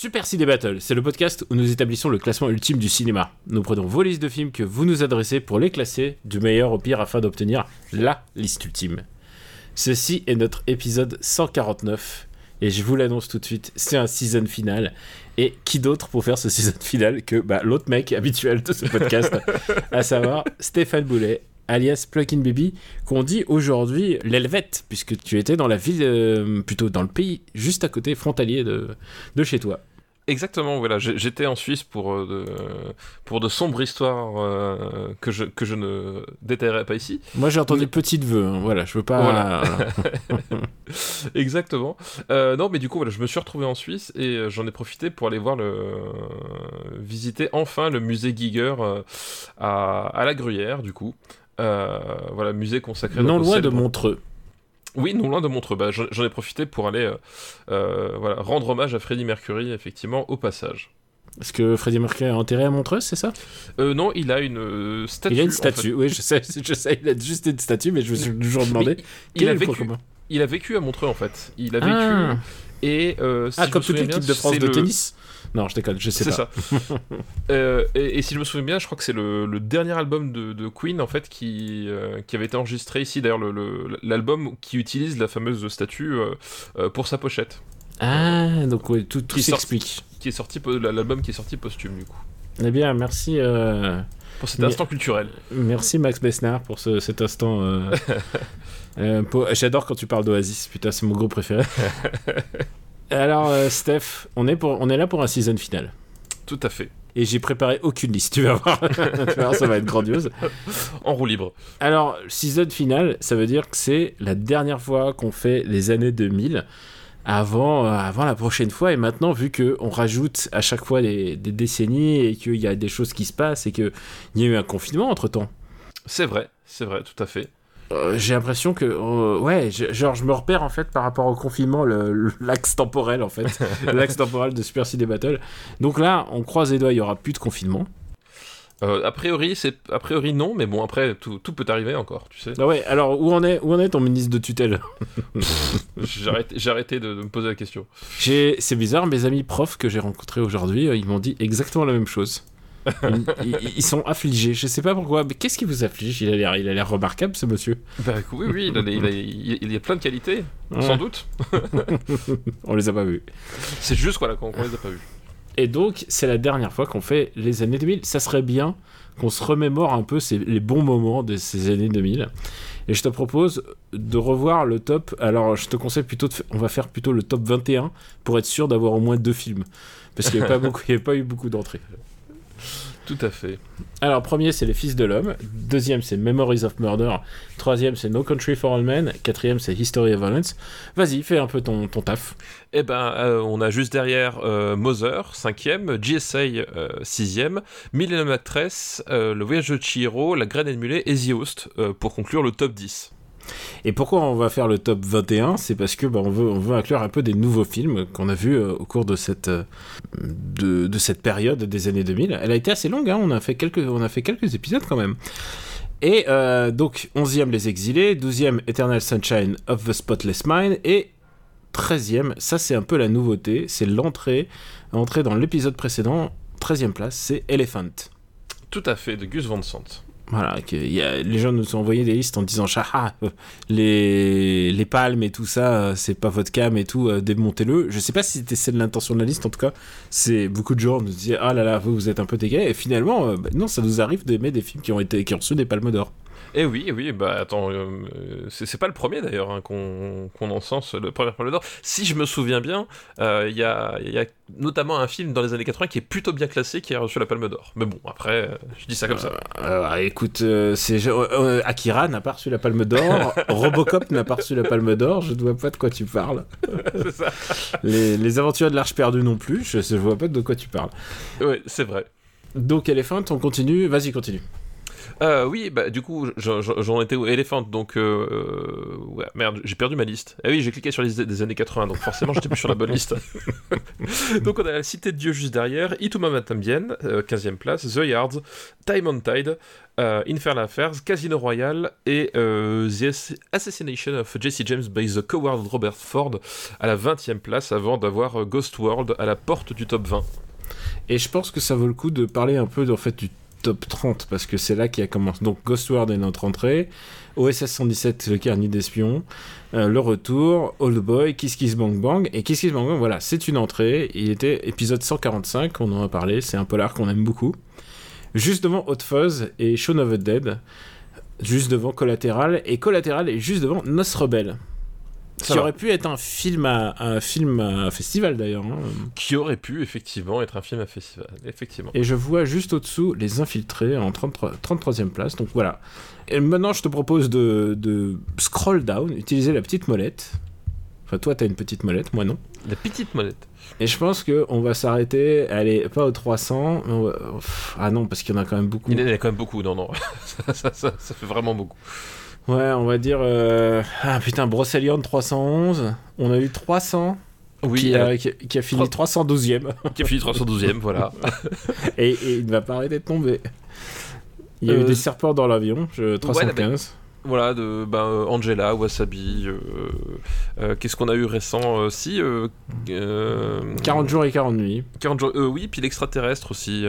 Super Ciné Battle, c'est le podcast où nous établissons le classement ultime du cinéma. Nous prenons vos listes de films que vous nous adressez pour les classer du meilleur au pire afin d'obtenir LA liste ultime. Ceci est notre épisode 149 et je vous l'annonce tout de suite, c'est un season final. Et qui d'autre pour faire ce season final que bah, l'autre mec habituel de ce podcast, à savoir Stéphane Boulet, alias Plugin Baby, qu'on dit aujourd'hui l'Helvète, puisque tu étais dans la ville, euh, plutôt dans le pays juste à côté, frontalier de, de chez toi. Exactement, voilà. J'étais en Suisse pour, euh, de, pour de sombres histoires euh, que, je, que je ne détaillerai pas ici. Moi j'ai entendu petite vœu, hein, voilà, je veux pas. Voilà. Exactement. Euh, non, mais du coup, voilà, je me suis retrouvé en Suisse et j'en ai profité pour aller voir le. visiter enfin le musée Giger à, à la Gruyère, du coup. Euh, voilà, musée consacré. non loin de Montreux. Oui, non loin de Montreux. Bah, j'en ai profité pour aller euh, euh, voilà, rendre hommage à Freddie Mercury, effectivement, au passage. Est-ce que Freddie Mercury a enterré à Montreux, c'est ça? Euh, non, il a une euh, statue. Il a une en statue, fait. oui, je sais, je sais, il a juste une statue, mais je me suis toujours demandé. Il est a vécu. Il a vécu à Montreux en fait. Il a vécu Ah, et euh, si Ah, comme me toute l'équipe de France de tennis Non, je déconne, je sais C'est pas. ça. Euh, et, et si je me souviens bien, je crois que c'est le, le dernier album de, de Queen en fait qui, euh, qui avait été enregistré ici. D'ailleurs, le- le- l'album qui utilise la fameuse statue euh, pour sa pochette, Ah, donc ouais, tout, tout s'explique. qui est sorti l'album qui est sorti posthume du coup. Eh bien, merci, Pour cet instant culturel. merci Max Besnard pour ce- cet instant. pour- J'adore quand tu parles d'Oasis, putain, c'est mon groupe préféré. Alors, euh, Steph, on est, pour, on est là pour un season final. Tout à fait. Et j'ai préparé aucune liste, tu vas voir. tu vas voir, ça va être grandiose. En roue libre. Alors, season final, ça veut dire que c'est la dernière fois qu'on fait les années 2000 avant, euh, avant la prochaine fois. Et maintenant, vu qu'on rajoute à chaque fois des, des décennies et qu'il y a des choses qui se passent et qu'il y a eu un confinement entre temps, C'est vrai, c'est vrai, tout à fait. J'ai l'impression que. euh, ouais, genre, je me repère en fait par rapport au confinement, l'axe temporel en fait. l'axe temporel de Super City Battle. Donc là, on croise les doigts, il y aura plus de confinement. Euh, a priori, c'est a priori non, mais bon après tout, tout peut arriver encore, tu sais. Ah ouais, alors où en est, où en est ton ministre de tutelle? J'ai arrêté, de, de me poser la question. C'est bizarre, mes amis profs que j'ai rencontrés aujourd'hui, euh, ils m'ont dit exactement la même chose. Ils, sont affligés, je sais pas pourquoi, mais qu'est-ce qui vous afflige? Il a l'air, il a l'air remarquable ce monsieur. Bah oui, oui, il a, il a- il- a plein de qualités, Ouais. sans doute. On les a pas vus. C'est juste voilà qu'on qu'on les a pas vus. Et donc, c'est la dernière fois qu'on fait les années 2000. Ça serait bien qu'on se remémore un peu ces- les bons moments de ces années 2000. Et je te propose de revoir le top. Alors, je te conseille plutôt de. On va faire plutôt le top 21 pour être sûr d'avoir au moins deux films. Parce qu'il n'y y avait pas eu beaucoup d'entrées. Tout à fait. Alors, premier, c'est Les Fils de l'Homme. Deuxième, c'est Memories of Murder. Troisième, c'est No Country for All Men. Quatrième, c'est History of Violence. Vas-y, fais un peu ton, taf. Eh ben, euh, on a juste derrière euh, Mother, cinquième, GSA, euh, sixième, Millennium Actress, Le Voyage de Chihiro, La Graine et le et The Host, pour conclure le top 10. Et pourquoi on va faire le top 21 C'est parce que bah, on, veut, on veut inclure un peu des nouveaux films qu'on a vus euh, au cours de cette, euh, de, de cette période des années 2000. Elle a été assez longue, hein, on, a fait quelques, on a fait quelques épisodes quand même. Et euh, donc, 11e Les Exilés, 12e Eternal Sunshine of the Spotless Mind, et 13e, ça c'est un peu la nouveauté, c'est l'entrée, entrée dans l'épisode précédent, 13e place, c'est Elephant. Tout à fait, de Gus Van Sant. Voilà, que y a, les gens nous ont envoyé des listes en disant Chaha, euh, les, les palmes et tout ça, euh, c'est pas votre cam et tout, euh, démontez-le. Je sais pas si c'était celle l'intention de la liste, en tout cas, c'est beaucoup de gens nous disaient Ah là là, vous, vous êtes un peu dégueu. Et finalement, bah, non, ça nous arrive d'aimer des films qui ont, été, qui ont reçu des palmes d'or. Eh oui, eh oui, bah attends, euh, euh, c'est pas le premier d'ailleurs hein, qu'on qu'on encense le premier Palme d'Or. Si je me souviens bien, euh, il y, a, il y a notamment un film dans les années 80 qui est plutôt bien classé qui a reçu la Palme d'Or. Mais bon, après, euh, je dis ça comme ça. Euh, écoute, euh, c'est euh, euh, Akira n'a pas reçu la palme d'or, Robocop n'a pas reçu la palme d'or, je ne vois pas de quoi tu parles. c'est ça. Les, les aventures de l'Arche perdue non plus, je ne vois pas de quoi tu parles. Ouais, c'est vrai. Donc Elephant, on continue. Vas-y, continue. Euh, oui, bah du coup, j'en- étais au Elephant, donc euh, ouais, merde, j'ai perdu ma liste. Ah oui, j'ai cliqué sur les listes des années 80, donc forcément, j'étais plus sur la bonne liste. donc on a la Cité de Dieu juste derrière, Ituma Matambien, euh, 15e place, The Yards, Time on Tide, euh, Infernal Affairs, Casino Royale et euh, The Ass- Assassination of Jesse James by the Coward Robert Ford à la 20e place avant d'avoir euh, Ghost World à la porte du top 20. Et je pense que ça vaut le coup de parler un peu en fait, du top 30, parce que c'est là qu'il a commencé. Donc Ghostward est notre entrée, OSS 117, le carnet d'espions, euh, le retour, Old Boy, Kiss Kiss Bang Bang. Et Kiss Kiss Bang Bang, voilà, c'est une entrée. Il était épisode 145, on en a parlé, c'est un polar qu'on aime beaucoup. Juste devant Hot Fuzz et Shaun of the Dead. Juste devant Collateral, et Collateral est juste devant Nos Rebelles. Ça Qui va. aurait pu être un film à, un film à festival d'ailleurs. hein. Qui aurait pu effectivement être un film à festival, effectivement. Et je vois juste au-dessous les infiltrés en 33, 33e place. Donc voilà. Et maintenant, je te propose de, de scroll down, utiliser la petite molette. Enfin, toi, t'as une petite molette, moi non. La petite molette. Et je pense qu'on va s'arrêter, allez, pas aux 300. mais on va- pff, Ah non, parce qu'il y en a quand même beaucoup. Il y en a quand même beaucoup, non, non. ça, ça- ça- ça fait vraiment beaucoup. Ouais, on va dire. euh, Ah putain, Brocelion 311. On a eu 300. Oui, qui, euh, a, qui a- qui a fini 312e. qui a fini 312ème, voilà. et, et il ne va pas arrêter de tomber. Il y a eu Euh, des serpents dans l'avion, je- 315. Voilà, de ben, euh, Angela, Wasabi. euh, euh, Qu'est-ce qu'on a eu récent Si. euh, euh, 40 jours et 40 nuits. 40 jours. oui, puis l'extraterrestre aussi.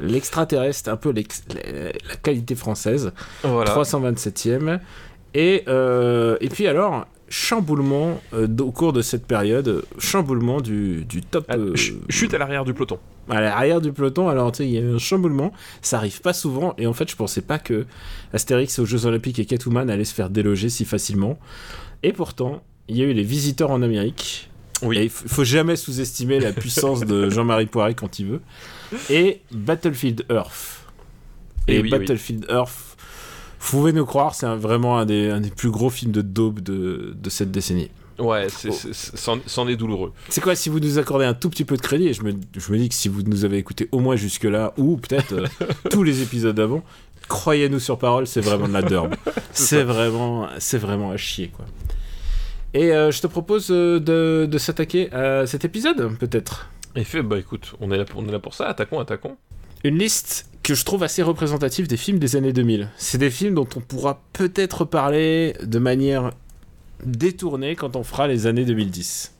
L'extraterrestre, un peu l'ex- la, qualité française. voilà. 327e. Et, et puis alors, chamboulement euh, au cours de cette période, chamboulement du, du top. Ah, euh, ch- Chute à l'arrière du peloton. à l'arrière du peloton. Alors, tu sais, il y a eu un chamboulement. Ça arrive pas souvent. Et en fait, je pensais pas que Astérix aux Jeux Olympiques et Catwoman allaient se faire déloger si facilement. Et pourtant, il y a eu les visiteurs en Amérique. Oui. Et faut jamais sous-estimer la puissance de Jean-Marie Poiret quand il veut. Et Battlefield Earth. Et Et, oui, Battlefield Earth, vous pouvez nous croire, c'est vraiment un des, un des plus gros films de daube de, de cette décennie. Ouais, Oh. c'en c'en est douloureux. C'est quoi, si vous nous accordez un tout petit peu de crédit, et je me, je me dis que si vous nous avez écouté au moins jusque-là, ou peut-être euh, tous les épisodes d'avant, croyez-nous sur parole, c'est vraiment de la derbe. c'est vraiment, c'est vraiment à chier, quoi. Et euh, je te propose euh, de, de s'attaquer à cet épisode, peut-être. Et fait, bah écoute, on est là pour, on est là pour ça, attaquons, attaquons. Une liste que je trouve assez représentative des films des années 2000. C'est des films dont on pourra peut-être parler de manière détournée quand on fera les années 2010.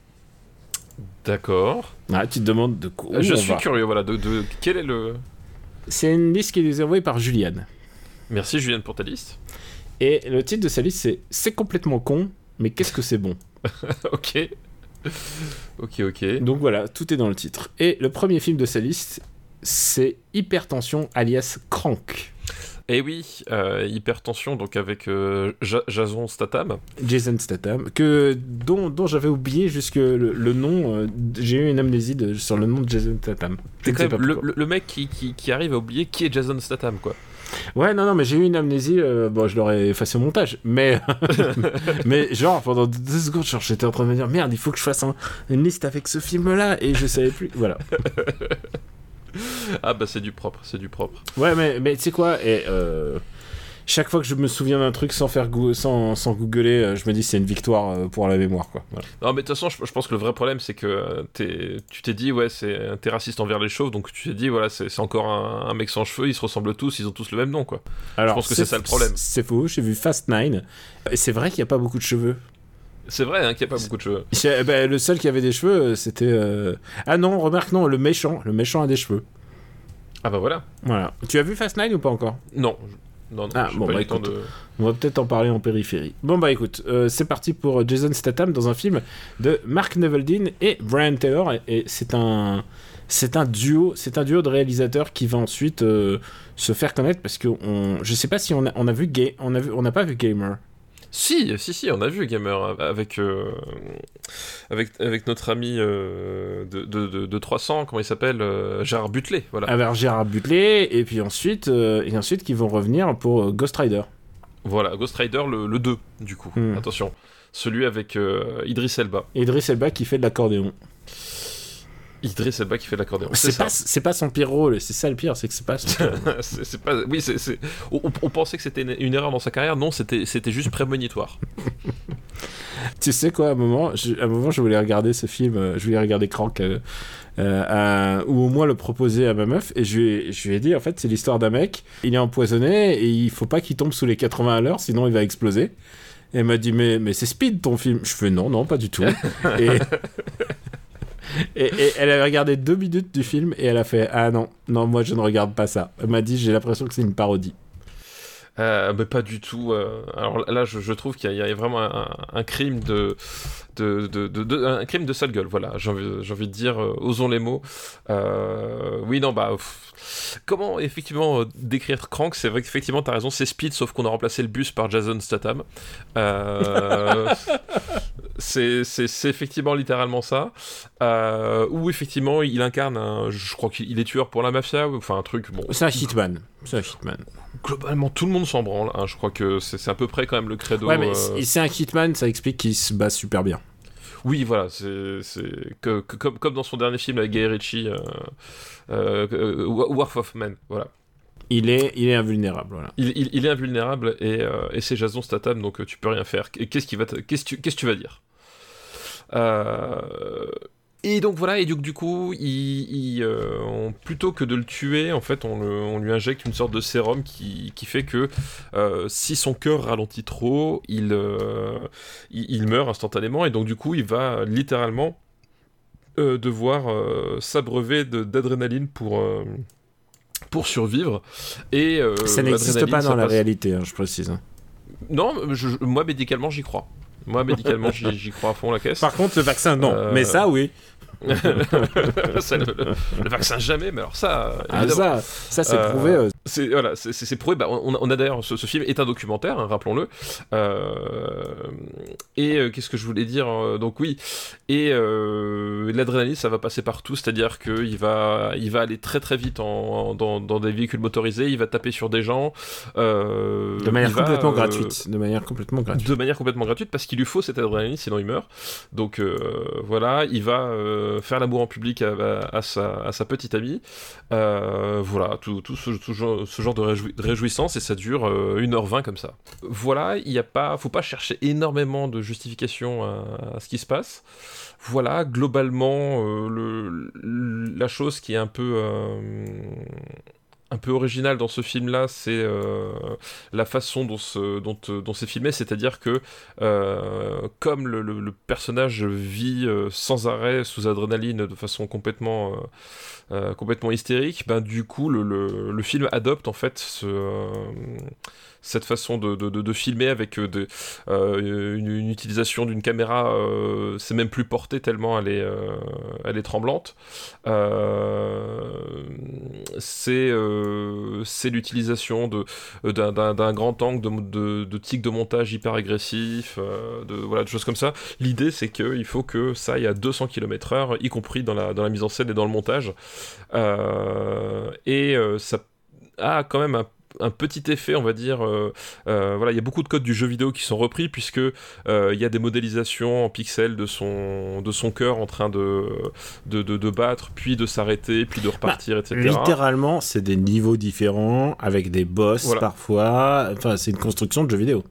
D'accord. Ah, tu te demandes de quoi je on suis va. curieux, voilà, de, de- quel est le... C'est une liste qui est envoyée par Juliane. Merci Julien pour ta liste. Et le titre de sa liste, c'est C'est complètement con, mais qu'est-ce que c'est bon ok. Ok, ok. Donc voilà, tout est dans le titre. Et le premier film de sa liste, c'est Hypertension alias Crank. Et oui, euh, hypertension, donc avec euh, Ja- Jason Statham. Jason Statham, que, dont, dont j'avais oublié jusque le, le nom. euh, J'ai eu une amnésie de- sur le nom de Jason Statham. C'est quand même le, pourquoi. le- le mec qui, qui, qui arrive à oublier qui est Jason Statham, quoi. Ouais, non, non, mais j'ai eu une amnésie. euh, bon, je l'aurais effacé au montage. Mais, mais genre, pendant deux secondes, genre, j'étais en train de me dire merde, il faut que je fasse un- une liste avec ce film-là. Et je savais plus. Voilà. Ah bah c'est du propre, c'est du propre. Ouais, mais, mais tu sais quoi et, euh, Chaque fois que je me souviens d'un truc sans faire gou- sans, sans googler, euh, je me dis c'est une victoire euh, pour la mémoire, quoi. Voilà. Non mais de toute façon, je, je pense que le vrai problème c'est que tu t'es dit ouais c'est t'es raciste envers les chauves, donc tu t'es dit voilà c'est encore un, un mec sans cheveux, ils se ressemblent tous, ils ont tous le même nom quoi. Alors, pense que c'est ça le problème. C'est faux, j'ai vu Fast Nine. Et c'est vrai qu'il n'y a pas beaucoup de cheveux. C'est vrai hein, qu'il n'y a pas beaucoup de cheveux. Ben, le seul qui avait des cheveux, euh, c'était. euh, Ah non, remarque, non, le méchant. Le méchant a des cheveux. Ah bah voilà. Voilà. Tu as vu Fast Nine ou pas encore? Non, je- non, non, Ah, bon, bah, écoute. de. On va peut-être en parler en périphérie. Bon bah écoute, euh, c'est parti pour Jason Statham dans un film de Mark Neveldine et Brian Taylor et, et c'est un c'est un duo, c'est un duo de réalisateurs qui va ensuite euh, se faire connaître parce que on, je sais pas si on a, on a vu on a vu on n'a pas vu Gamer. Si, si, si, on a vu Gamer avec, euh, avec, avec notre ami euh, de, de, de, de 300, comment il s'appelle euh, Gérard Butler, voilà. Avec Gérard Butler et puis ensuite et ensuite qui vont revenir pour Ghost Rider. Voilà, Ghost Rider le, le 2, du coup, Hmm. attention. Celui avec Idris Elba. Idris Elba qui fait de l'accordéon. Idriss Elba qui fait l'accordéon. C'est pas, c'est pas son pire rôle, c'est ça le pire, c'est que c'est pas. c'est pas. Oui, c'est. On, on, pensait que c'était une, une, erreur dans sa carrière. Non, c'était, c'était juste prémonitoire. tu sais quoi, à un moment, je, à un moment, je voulais regarder ce film, euh, je voulais regarder Crank, euh, euh, ou au moins le proposer à ma meuf, et je lui, je lui ai dit, en fait, c'est l'histoire d'un mec, il est empoisonné, et il faut pas qu'il tombe sous les 80 à l'heure, sinon il va exploser. Et elle m'a dit, mais, mais c'est speed ton film. Je fais, non, non, pas du tout. et... Et, elle a regardé deux minutes du film et elle a fait Ah non, non, moi je ne regarde pas ça. Elle m'a dit J'ai l'impression que c'est une parodie. Euh, mais pas du tout. Euh, alors là, je, je trouve qu'il y, y, a vraiment un, un crime de, de, de, de, un crime de sale gueule. Voilà, j'ai envie, envie, de dire, euh, osons les mots. Oui, non, bah, pff, comment effectivement décrire Crank C'est vrai qu'effectivement, t'as raison, c'est Speed, sauf qu'on a remplacé le bus par Jason Statham. c'est effectivement littéralement ça. où effectivement, il incarne, un, je crois qu'il est tueur pour la mafia, enfin un truc. Bon, c'est un hitman. C'est un hitman globalement tout le monde s'en branle. Hein. Je crois que c'est à peu près quand même le credo. Ouais, mais euh... c'est un hitman, ça explique qu'il se bat super bien. Oui, voilà, c'est que, que, comme, comme dans son dernier film avec Guy Ritchie, euh, euh, euh Warf of Men, voilà. Il est, il est invulnérable, voilà. Il, il, il est invulnérable et, et c'est Jason Statham, donc tu peux rien faire. Qu'est-ce va, qu'est-ce que tu vas dire? Et donc voilà, et du, du coup, il, il, euh, on, plutôt que de le tuer, en fait, on, le, on, lui injecte une sorte de sérum qui, qui fait que euh, si son cœur ralentit trop, il, euh, il, il, meurt instantanément, et donc du coup, il va littéralement euh, devoir euh, s'abreuver d'adrénaline pour pour survivre. Et ça n'existe pas dans la passe... réalité, hein, je précise. Non, je, moi médicalement j'y crois. Moi, médicalement, j'y crois à fond la caisse. Par contre, le vaccin, non. Euh... Mais ça, oui. le, le, le, vaccin jamais, mais alors ça. Ah, ça, ça c'est euh, prouvé. Euh... C'est voilà, c'est prouvé. Bah, on, on, a d'ailleurs ce, ce, film est un documentaire, hein, rappelons-le. Euh, et euh, qu'est-ce que je voulais dire Donc oui, et l'adrénaline, ça va passer partout, c'est-à-dire qu'il va, il va aller très très vite en, dans, dans, des véhicules motorisés, il va taper sur des gens. de manière complètement va, gratuite. De manière complètement gratuite. De manière complètement gratuite, parce qu'il lui faut cette adrénaline, sinon il meurt. Donc voilà, il va faire l'amour en public à, sa, petite amie. Euh, voilà, tout, ce, genre, de, réjou de, réjouissance et ça dure euh, 1h20 comme ça. Voilà, il n'y a pas, faut pas chercher énormément de justification à, ce qui se passe. Voilà, globalement, euh, le, la chose qui est un peu euh, un peu original dans ce film-là, c'est euh, la façon euh, dont c'est filmé, c'est-à-dire que euh, comme le, personnage vit sans arrêt sous adrénaline de façon complètement, complètement hystérique, ben, du coup le, film adopte en fait ce cette façon de, de, de, filmer avec de, euh, une, utilisation d'une caméra, euh, c'est même plus porté tellement elle est, euh, elle est tremblante. c'est c'est l'utilisation d'un grand angle de, de, de tic de montage hyper agressif, de, voilà, de choses comme ça. L'idée, c'est qu'il faut que ça aille à 200 km/h, y compris dans la, dans la mise en scène et dans le montage. et ça a quand même un un petit effet, on va dire. Euh, euh, voilà, il y a beaucoup de codes du jeu vidéo qui sont repris puisque euh, il y a des modélisations en pixels de son de son cœur en train de de, de, de battre, puis de s'arrêter, puis de repartir, bah, etc. Littéralement, c'est des niveaux différents avec des boss voilà. parfois. Enfin, c'est une construction de jeu vidéo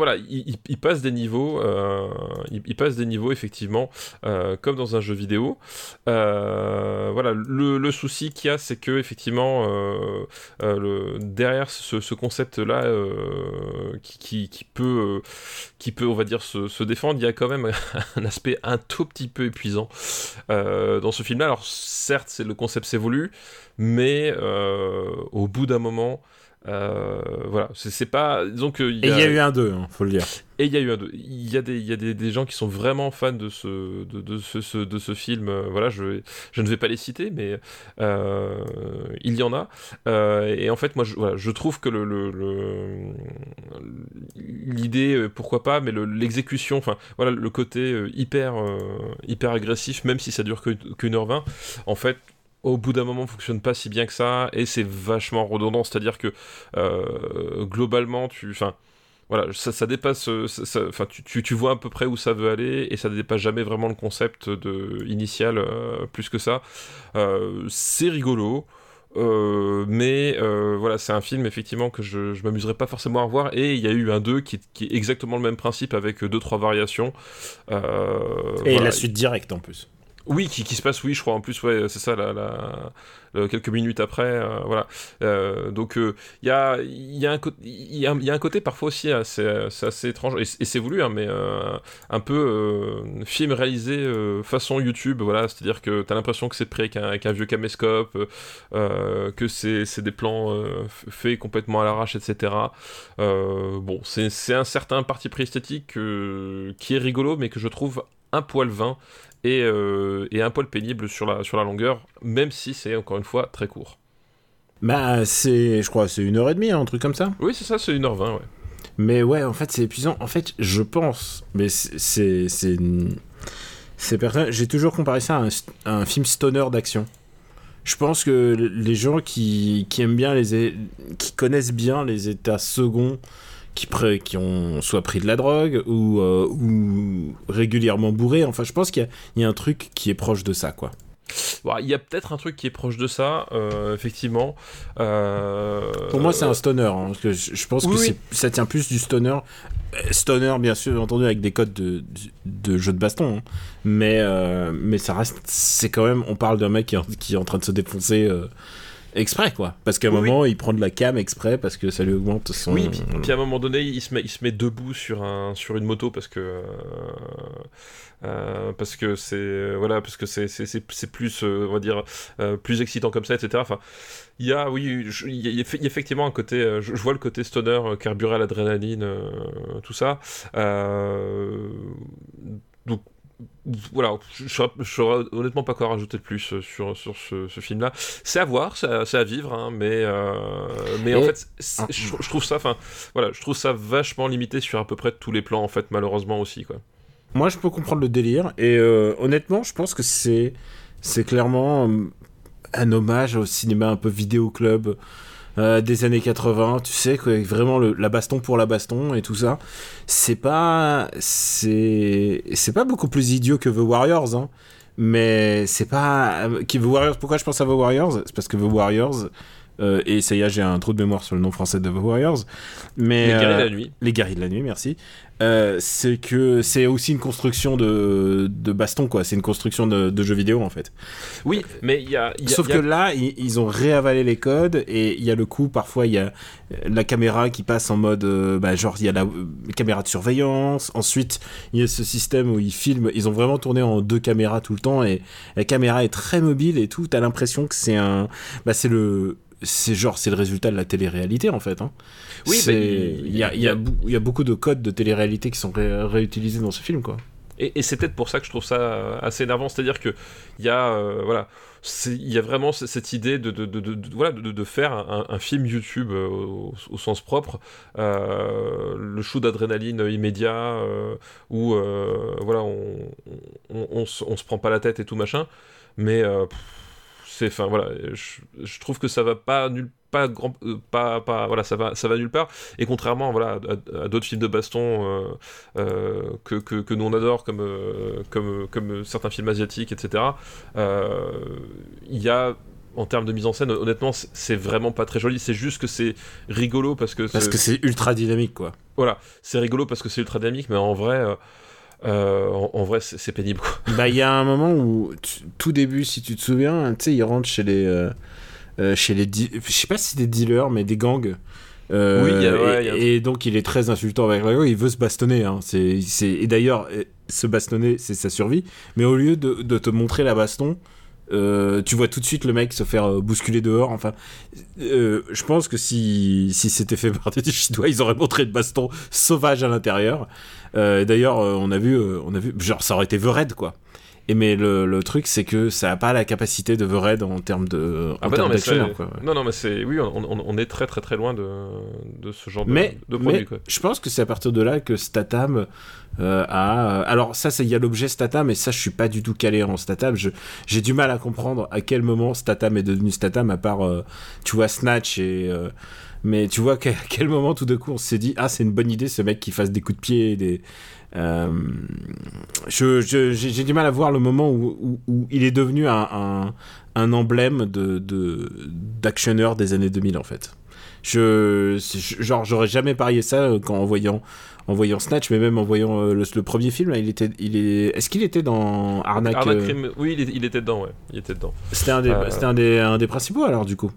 voilà, il, passe des niveaux, euh, il, passe des niveaux effectivement, euh, comme dans un jeu vidéo. Euh, voilà, le, souci qu'il y a, c'est que effectivement, derrière ce, ce concept-là, qui, peut, qui peut, on va dire, se, se, défendre, il y a quand même un aspect un tout petit peu épuisant dans ce film-là. Alors certes, c'est le concept s'évolue, mais au bout d'un moment. Euh, voilà, c'est pas. Donc, il y, a... y, a eu un 2, hein, faut le dire. Et il y a eu un 2. Il y a, des, y a des, des, gens qui sont vraiment fans de ce, de, de ce, ce, de ce film. Voilà, je, je ne vais pas les citer, mais euh, il y en a. Euh, et en fait, moi, je, voilà, je trouve que le, l'idée, le, pourquoi pas, mais l'exécution, enfin, voilà, le côté hyper, hyper agressif, même si ça dure qu'une heure vingt, en fait, au bout d'un moment fonctionne pas si bien que ça et c'est vachement redondant c'est à dire que euh, globalement tu enfin voilà, ça, ça dépasse, euh, ça- tu, tu, tu vois à peu près où ça veut aller et ça ne dépasse jamais vraiment le concept de initial euh, plus que ça. Euh, c'est rigolo. euh, mais euh, voilà, c'est un film effectivement que je, je m'amuserais pas forcément à revoir. Et il y a eu un 2 qui, est- qui est exactement le même principe avec 2-3 variations. Euh, Et voilà. la suite directe en plus. Oui, qui, se passe, oui, je crois, en plus, ouais, c'est ça, la, quelques minutes après, euh, voilà. Euh, donc, il y, a, y, a y, a, y a un côté parfois aussi assez, assez étrange, et, c'est voulu, hein, mais euh, un peu euh, film réalisé euh, façon YouTube, voilà, c'est-à-dire que t'as l'impression que c'est pris avec un, avec un vieux caméscope, euh, que c'est des plans euh, faits complètement à l'arrache, etc. Euh, bon, c'est un certain parti pris esthétique euh, qui est rigolo, mais que je trouve un poil vain et, euh, et un poil pénible sur la, sur la longueur, même si c'est encore une fois très court. Bah, c'est, je crois, c'est une heure et demie, hein, un truc comme ça. Oui, c'est ça, c'est 1h20, ouais. Mais ouais, en fait, c'est épuisant. En fait, je pense, mais c'est. c'est, c'est. J'ai toujours comparé ça à un, à un film stoner d'action. Je pense que les gens qui, qui aiment bien les. qui connaissent bien les états seconds, qui, pre- qui ont soit pris de la drogue ou, euh, ou régulièrement bourrés, enfin, je pense qu'il y a, il y a un truc qui est proche de ça, quoi. Bon, Il y a peut-être un truc qui est proche de ça, euh, effectivement. Euh, Pour moi, c'est un stoner. hein, parce que je, je pense Oui, que oui. ça tient plus du stoner. Stoner, bien sûr, entendu avec des codes de, de, de jeu de baston. hein. Mais, euh, mais ça reste. C'est quand même. On parle d'un mec qui, est en- qui est en train de se défoncer euh, exprès, quoi. Parce qu'à un Oui, moment, il prend de la cam exprès parce que ça lui augmente son. Oui, puis, puis à un moment donné, il se met, il se met debout sur, un, sur une moto parce que. euh, euh, parce que c'est voilà parce que c'est c'est- plus euh, on va dire plus excitant comme ça etc enfin il y a oui je- il y, a- il y effectivement un côté je, je vois le côté stoner carburé à l'adrénaline tout ça donc voilà, je je saurais- honnêtement pas quoi rajouter de plus euh, sur, sur ce, ce film-là. C'est à voir, c'est à, vivre, hein, mais, euh, mais en fait, c'est- je, je trouve ça, enfin, voilà, je trouve ça vachement limité sur à peu près tous les plans, en fait, malheureusement aussi, quoi. Moi, je peux comprendre le délire. Et euh, honnêtement, je pense que c'est c'est clairement un hommage au cinéma un peu vidéo club euh, des années 80. Tu sais, quoi, vraiment la baston pour la baston et tout ça. C'est pas c'est c'est pas beaucoup plus idiot que The Warriors. Hein. Mais c'est pas. Qui The Warriors Pourquoi je pense à The Warriors? C'est parce que The Warriors. Euh, et ça y est, j'ai un trou de mémoire sur le nom français de The Warriors. Mais, Les guerriers de euh, la nuit. les guerriers de la nuit, merci. Euh, c'est que c'est aussi une construction de, de baston, quoi. C'est une construction de, de jeux vidéo, en fait. Oui, mais il y a, il y a- Sauf il y a- que là, ils, ils ont réavalé les codes et il y a le coup, parfois, il y a la caméra qui passe en mode. bah, genre, il y a la caméra de surveillance. Ensuite, il y a ce système où ils filment. Ils ont vraiment tourné en deux caméras tout le temps et la caméra est très mobile et tout. T'as l'impression que c'est un. Bah, c'est le. C'est genre, c'est le résultat de la télé-réalité, en fait. Hein. Oui, C'est- bah, il- y, a, il y, a, y beaucoup de codes de télé-réalité qui sont ré- réutilisés dans ce film, quoi. Et, et c'est peut-être pour ça que je trouve ça euh, assez énervant, c'est-à-dire que il y a euh, voilà, c'est- il y a vraiment cette idée de, de, de, de- de- voilà de, de faire un, un film YouTube euh, au, au sens propre, euh, le shoot d'adrénaline immédiat euh, où euh, voilà on, on, on, se- on se prend pas la tête et tout machin, mais euh, pff, enfin voilà, je, je trouve que ça va pas nulle pas grand euh, pas pas voilà ça va ça va nulle part et contrairement voilà à, à d'autres films de baston euh, euh, que, que, que nous on adore comme, comme, comme certains films asiatiques, etc. Il y a, en termes de mise en scène, honnêtement, c'est- vraiment pas très joli. C'est juste que c'est rigolo parce que Parce c'est- que c'est ultra dynamique, quoi. voilà, c'est rigolo parce que c'est ultra dynamique, mais en vrai, euh, en, en vrai, c'est pénible. Bah, il y a un moment où, tout début, si tu te souviens, tu sais, il rentre chez les. euh, euh, chez les. Je sais pas si des dealers, mais des gangs. Euh, Oui, il y a- ouais, et, y a- et donc il est très insultant avec la il veut se bastonner. Hein. C'est- Et d'ailleurs, euh, se bastonner, c'est sa survie. Mais au lieu de, de te montrer la baston, euh, tu vois tout de suite le mec se faire euh, bousculer dehors. Enfin, euh, je pense que si, si c'était fait par des Chinois, ils auraient montré le baston sauvage à l'intérieur. Euh, D'ailleurs, euh, on a vu, on a vu, genre ça aurait été The Red quoi. Et mais le, le truc, c'est que ça a pas la capacité de The en termes de, en Ah bah termes non, mais quoi. ouais. non, non, mais c'est. Oui, on, on- on est très, très, très loin de, de ce genre de, Mais, de produit. mais Quoi. je pense que c'est à partir de là que Statham euh, à... Alors ça, il y a l'objet Statam, mais ça, je suis pas du tout calé en Statam. J'ai du mal à comprendre à quel moment Statam est devenu Statam, à part, euh, tu vois, Snatch et... euh, Mais tu vois qu'à quel moment tout d'un coup on s'est dit ah c'est une bonne idée ce mec qui fasse des coups de pied des euh, je- je- j'ai j'ai du mal à voir le moment où, où- où il est devenu un, un, un emblème de de- d'actionneur des années 2000 en fait je genre j'aurais jamais parié ça euh, quand en voyant en voyant Snatch mais même en voyant euh, le, le premier film là, il était il est est-ce qu'il était dans Arnaque, Arnaque euh, Crime, oui, il, était dedans, ouais. Il était dedans. c'était un des Euh, c'était un des un des principaux alors du coup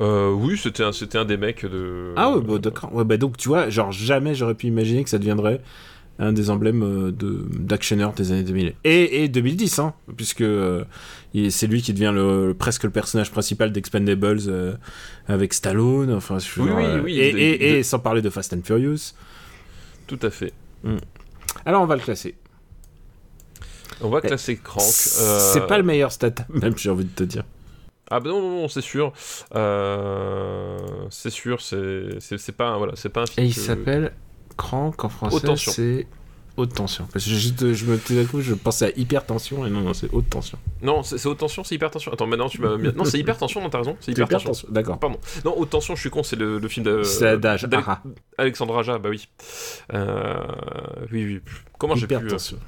Euh, oui, c'était un, c'était un des mecs de. Ah ouais, bah, d'accord. Ouais, bah, donc tu vois, genre jamais j'aurais pu imaginer que ça deviendrait un des emblèmes euh, de des années 2000 et, et 2010 hein, puisque euh, c'est lui qui devient le, presque le personnage principal d'Expendables euh, avec Stallone enfin Oui, genre, oui, euh, oui, et, de- et- de- et sans parler de Fast and Furious Tout à fait. alors on va le classer On va classer Crank. euh, c'est pas le meilleur stat même j'ai envie de te dire Ah bah non, non, non, c'est sûr. Euh, C'est sûr, c'est pas, un- voilà, c'est pas un film. et il que- s'appelle Crank en français c'est haute tension parce que juste, je me tout d'un coup je pensais à hyper tension et non non c'est haute tension Non, c'est haute tension, c'est hyper tension. Attends, maintenant tu m'as. mis- Non, c'est hyper tension, non, t'as raison. C'est C'est hyper hyper tension. tension d'accord Pardon. Non, haute tension, je suis con, c'est le, le film de. c'est d'âge Alexandre Aja, bah oui. Euh, Oui, oui. Comment j'ai pu. hyper tension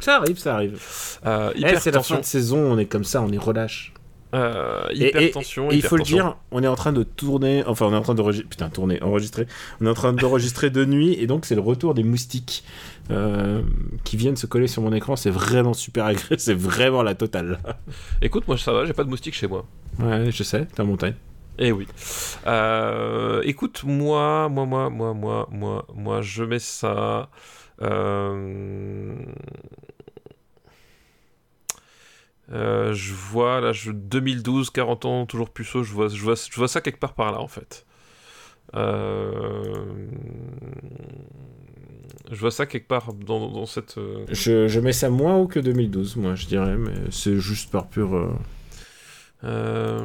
ça arrive ça arrive Euh, Eh, hyper c'est la fin de saison, on est comme ça, on est relâche. Euh, Et- hyper et- il faut le dire, on est en train de tourner, enfin on est en train d'enregistrer, putain tourner, enregistrer, on est en train d'enregistrer de nuit et donc c'est le retour des moustiques euh, qui viennent se coller sur mon écran, c'est vraiment super agréable, c'est vraiment la totale. Écoute, moi ça va, j'ai pas de moustique chez moi. Ouais, je sais, t'es en montagne. Eh oui. Euh, écoute, moi, moi, moi, moi, moi, moi, moi, je mets ça. euh, euh, je vois là, je 2012, 40 ans, toujours puceau. Je vois, je vois, je vois ça quelque part par là en fait. Euh, Je vois ça quelque part dans, dans cette. euh, Je, je mets ça moins haut que 2012, moi je dirais, mais c'est juste par pur... euh,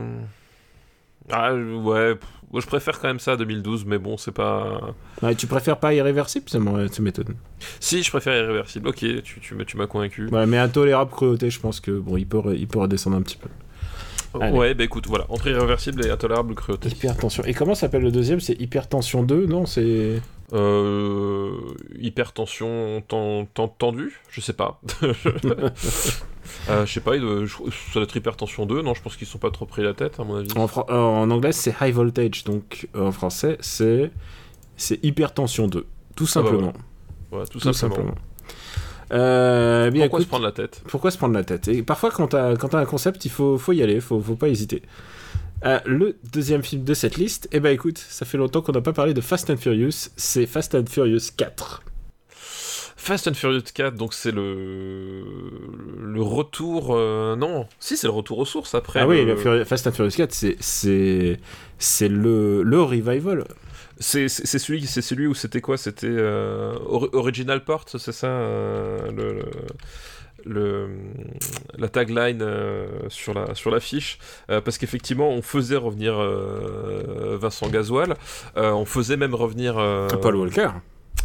Ah ouais, pff, moi je préfère quand même ça à 2012, mais bon, c'est pas. Ouais, tu préfères pas Irréversible Ça m'étonne. Si, je préfère Irréversible. Ok, tu, tu, m'as- tu m'as convaincu. Ouais, mais Intolérable Cruauté, je pense que bon, il peut, il peut redescendre un petit peu. Allez. Ouais, bah écoute, voilà, entre Irréversible et Intolérable Cruauté. Hypertension. Et comment s'appelle le deuxième? C'est Hypertension 2 Non, c'est... Euh, hypertension ten- ten- tendue? Je sais pas. Euh, je sais pas, il ça doit être hypertension 2, non, je pense qu'ils sont pas trop pris la tête, à mon avis. En, euh, en anglais, c'est High Voltage, donc euh, en français, c'est c'est Hypertension 2, tout Ah bah simplement. Ouais, tout, tout simplement. simplement. Euh, bien, Pourquoi écoute, se prendre la tête? pourquoi se prendre la tête? Et parfois, quand t'as quand t'as un concept, il faut, faut y aller, faut, faut pas hésiter. Euh, le deuxième film de cette liste, eh ben écoute, ça fait longtemps qu'on n'a pas parlé de Fast and Furious, c'est Fast and Furious 4. Fast and Furious 4, donc c'est le le retour. euh, non, si c'est le retour aux sources après. ah oui, le- le Furi- Fast and Furious 4, c'est c'est c'est le le revival. C'est celui, celui où c'était quoi? C'était euh, Ori- Original Port, c'est ça euh, le, le, le- la tagline euh, sur la sur l'affiche? Euh, parce qu'effectivement on faisait revenir euh, Vincent Gasoil, on faisait même revenir Paul Walker,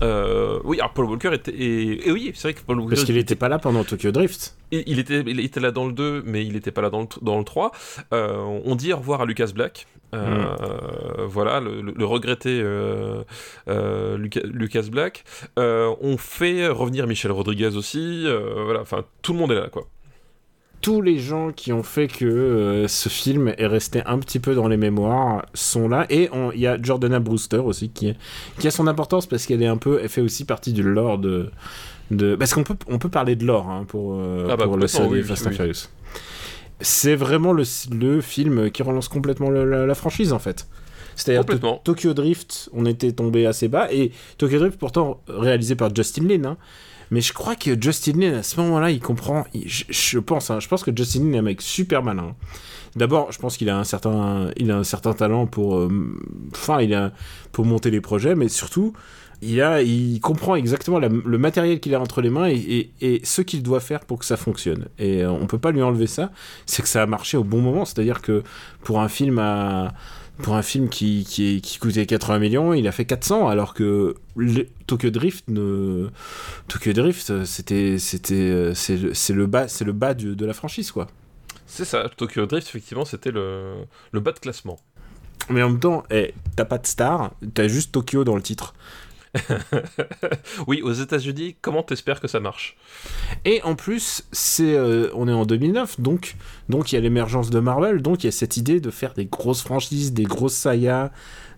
euh, oui, alors Paul Walker était et, et oui, c'est vrai que Paul Walker parce qu'il n'était pas là pendant Tokyo Drift. il, il était, il était là dans le 2, mais il n'était pas là dans le, dans le 3. Euh, on dit au revoir à Lucas Black. Euh, Voilà, le, le- le regretté Luca- Lucas Black. On fait revenir Michel Rodriguez aussi. voilà, enfin, tout le monde est là, quoi. Tous les gens qui ont fait que euh, ce film est resté un petit peu dans les mémoires sont là. Et il y a Jordana Brewster aussi qui, qui a son importance parce qu'elle est un peu, elle fait aussi partie du lore de. de parce qu'on peut, on peut parler de lore hein, pour, euh, Ah bah, pour le série oui, Fast oui, and oui. Furious. C'est vraiment le, le film qui relance complètement le- la, la franchise en fait. C'est-à-dire. Tokyo Drift, on était tombé assez bas. Et Tokyo Drift, pourtant réalisé par Justin Lin. hein. Mais je crois que Justin Lin, à ce moment-là, il comprend. je, pense, hein, je pense que Justin Lin est un mec super malin. D'abord, je pense qu'il a un certain, il a un certain talent pour, euh, il a pour monter les projets, mais surtout, il a, il comprend exactement le matériel qu'il a entre les mains et ce qu'il doit faire pour que ça fonctionne. Et euh, on peut pas lui enlever ça. C'est que ça a marché au bon moment. C'est-à-dire que pour un film à pour un film qui, qui, qui coûtait 80 millions, il a fait 400, alors que Tokyo Drift, ne... Tokyo Drift, euh, c'était, c'était, euh, c'est le, bas, c'est le bas du- de la franchise, quoi. C'est ça, Tokyo Drift, effectivement, c'était le, le bas de classement. Mais en même temps, eh, t'as pas de star, t'as juste Tokyo dans le titre. Oui, aux États-Unis, comment t'espères que ça marche? Et en plus, c'est, euh, on est en 2009, donc donc il y a l'émergence de Marvel, donc il y a cette idée de faire des grosses franchises, des grosses sagas,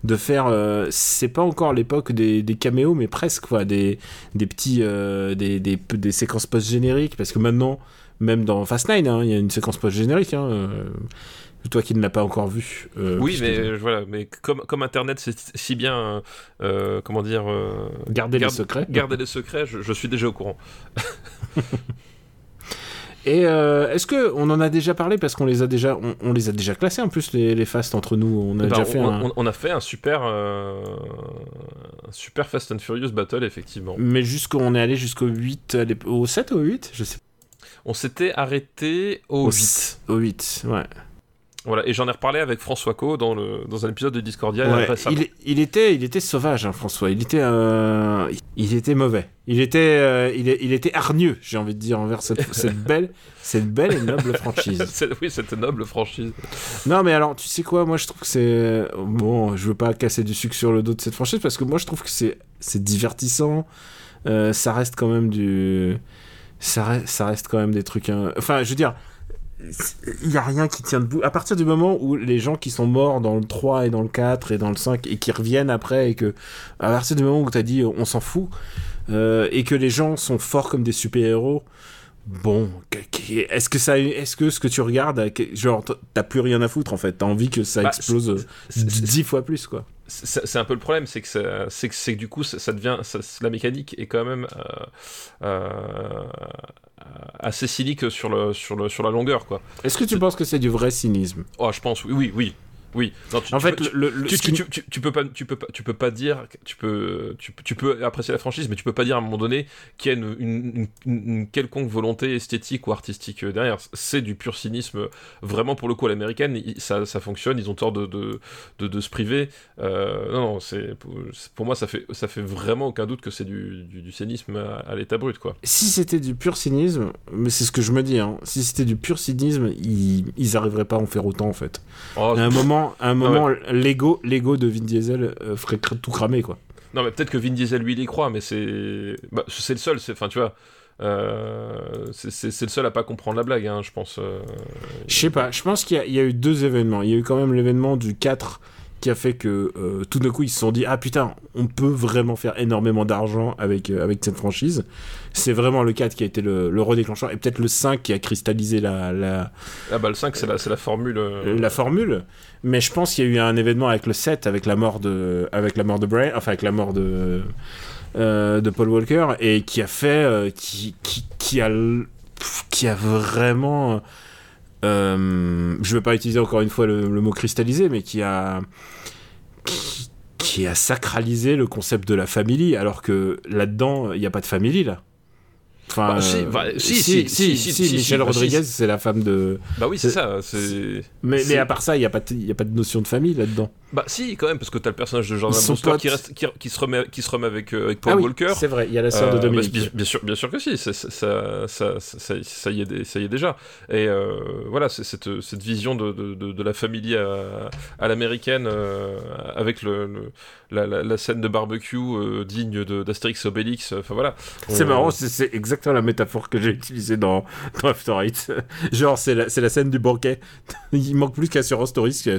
de faire, euh, c'est pas encore l'époque des, des caméos, mais presque quoi, des, des petits, euh, des, des, des séquences post génériques, parce que maintenant, même dans Fast 9, il y a une séquence post générique. Hein, toi qui ne l'as pas encore vu. euh, Oui, mais voilà, mais comme, comme Internet, c'est si bien, euh, euh, comment dire, euh, Garder les secrets. garder les secrets, je, je suis déjà au courant. Et est-ce que on en a déjà parlé parce qu'on les a déjà, on, on les a déjà classés en plus les, les Fast entre nous. On a Bah, déjà on, fait un. on- on a fait un super, un super Fast and Furious Battle, effectivement. Mais jusqu'on est allé jusqu'au 8, à l'ép- au 7 ou au 8 Je sais pas. On s'était arrêté au, Au 8. s- Au 8, ouais. Voilà, et j'en ai reparlé avec François Co dans, le, dans un épisode de Discordia Ouais, il, il était, il était sauvage, hein, François. Il était, euh, il était mauvais. Il était, euh, il, était hargneux, j'ai envie de dire, envers cette, cette belle, cette belle et noble franchise. Oui, cette noble franchise. Non, mais alors, tu sais quoi, moi je trouve que c'est. Bon, je veux pas casser du sucre sur le dos de cette franchise parce que moi je trouve que c'est c'est divertissant. Euh, ça reste quand même du. Ça reste, ça reste quand même des trucs. hein. Enfin, je veux dire. Il y a rien qui tient debout. À partir du moment où les gens qui sont morts dans le 3 et dans le 4 et dans le 5 et qui reviennent après et que. À partir du moment où t'as dit on s'en fout euh, et que les gens sont forts comme des super-héros. Bon, est-ce que ça, est-ce que ce que tu regardes, que- genre, t'as plus rien à foutre en fait, t'as envie que ça Bah, explose euh, dix fois plus quoi. C'est un peu le problème, c'est que, ça- c'est que, du coup, ça, ça devient. ça- la mécanique est quand même euh, euh, assez cynique sur, le, sur, le, sur la longueur, quoi. Est-ce que tu penses que c'est du vrai cynisme? Oh, je pense, oui, oui, oui. Oui. Non, tu- En tu fait, peux- tu- le, le- tu, ce qui- tu, tu, tu peux pas tu peux pas tu peux pas dire tu peux tu, peux- tu peux apprécier la franchise mais tu peux pas dire à un moment donné qu'il y a une, une, une- une quelconque volonté esthétique ou artistique derrière. C'est du pur cynisme vraiment pour le coup à l'américaine. Ça, ça fonctionne. Ils ont tort de, de, de, de se priver. Euh, non non c'est pour, pour moi ça fait ça fait vraiment aucun doute que c'est du, du, du cynisme à, à l'état brut quoi. Si c'était du pur cynisme, mais c'est ce que je me dis, hein, si c'était du pur cynisme, ils, ils arriveraient pas à en faire autant en fait. Oh, À un moment, à un moment, l'ego, l'ego de Vin Diesel euh, ferait tout cramer quoi. Non, mais peut-être que Vin Diesel, lui, il y croit, mais c'est. Bah, c'est le seul, c'est. Enfin, tu vois. euh, c'est- le seul à pas comprendre la blague, hein, je pense. euh. Je sais pas, je pense qu'il y, y a eu deux événements. Il y a eu quand même l'événement du 4 qui a fait que euh, tout d'un coup ils se sont dit Ah putain, on peut vraiment faire énormément d'argent avec, euh, avec cette franchise. C'est vraiment le 4 qui a été le, le redéclencheur et peut-être le 5 qui a cristallisé la, la, Ah, bah, le 5, c'est la, la formule. euh, la formule. Mais je pense qu'il y a eu un événement avec le 7, avec la mort de, avec la mort de Bray, enfin avec la mort de, euh, de Paul Walker et qui a fait, qui, qui, qui a, qui a vraiment, euh, je ne vais pas utiliser encore une fois le, mot cristallisé, mais qui a, qui, a sacralisé le concept de la famille, alors que là-dedans, il n'y a pas de famille, là. Enfin, bah, euh, bah, si, si, si, si, Michel bah, Rodriguez, c'est la femme de. Bah oui, c'est ça. Mais, à part ça, il n'y a, a pas de notion de famille là-dedans. Bah si, quand même, parce que t'as le personnage de Jordan Brewster qui, reste, qui, qui se remet, qui se remet avec, euh, avec Paul ah oui, Walker. c'est vrai, il y a la sœur de Euh, Dominique. bah, bien, bien sûr, bien sûr que si, ça, ça, ça, ça, y, est, ça y est déjà. Et euh, voilà, c'est cette, cette vision de, de, de, de la famille à, à l'américaine avec le, le- la, la, la scène de barbecue digne d'Astérix Obélix. Enfin voilà. C'est marrant, c'est- exactement la métaphore que j'ai utilisée dans, dans After Eight. Genre, c'est la, la scène du banquet. Il manque plus qui est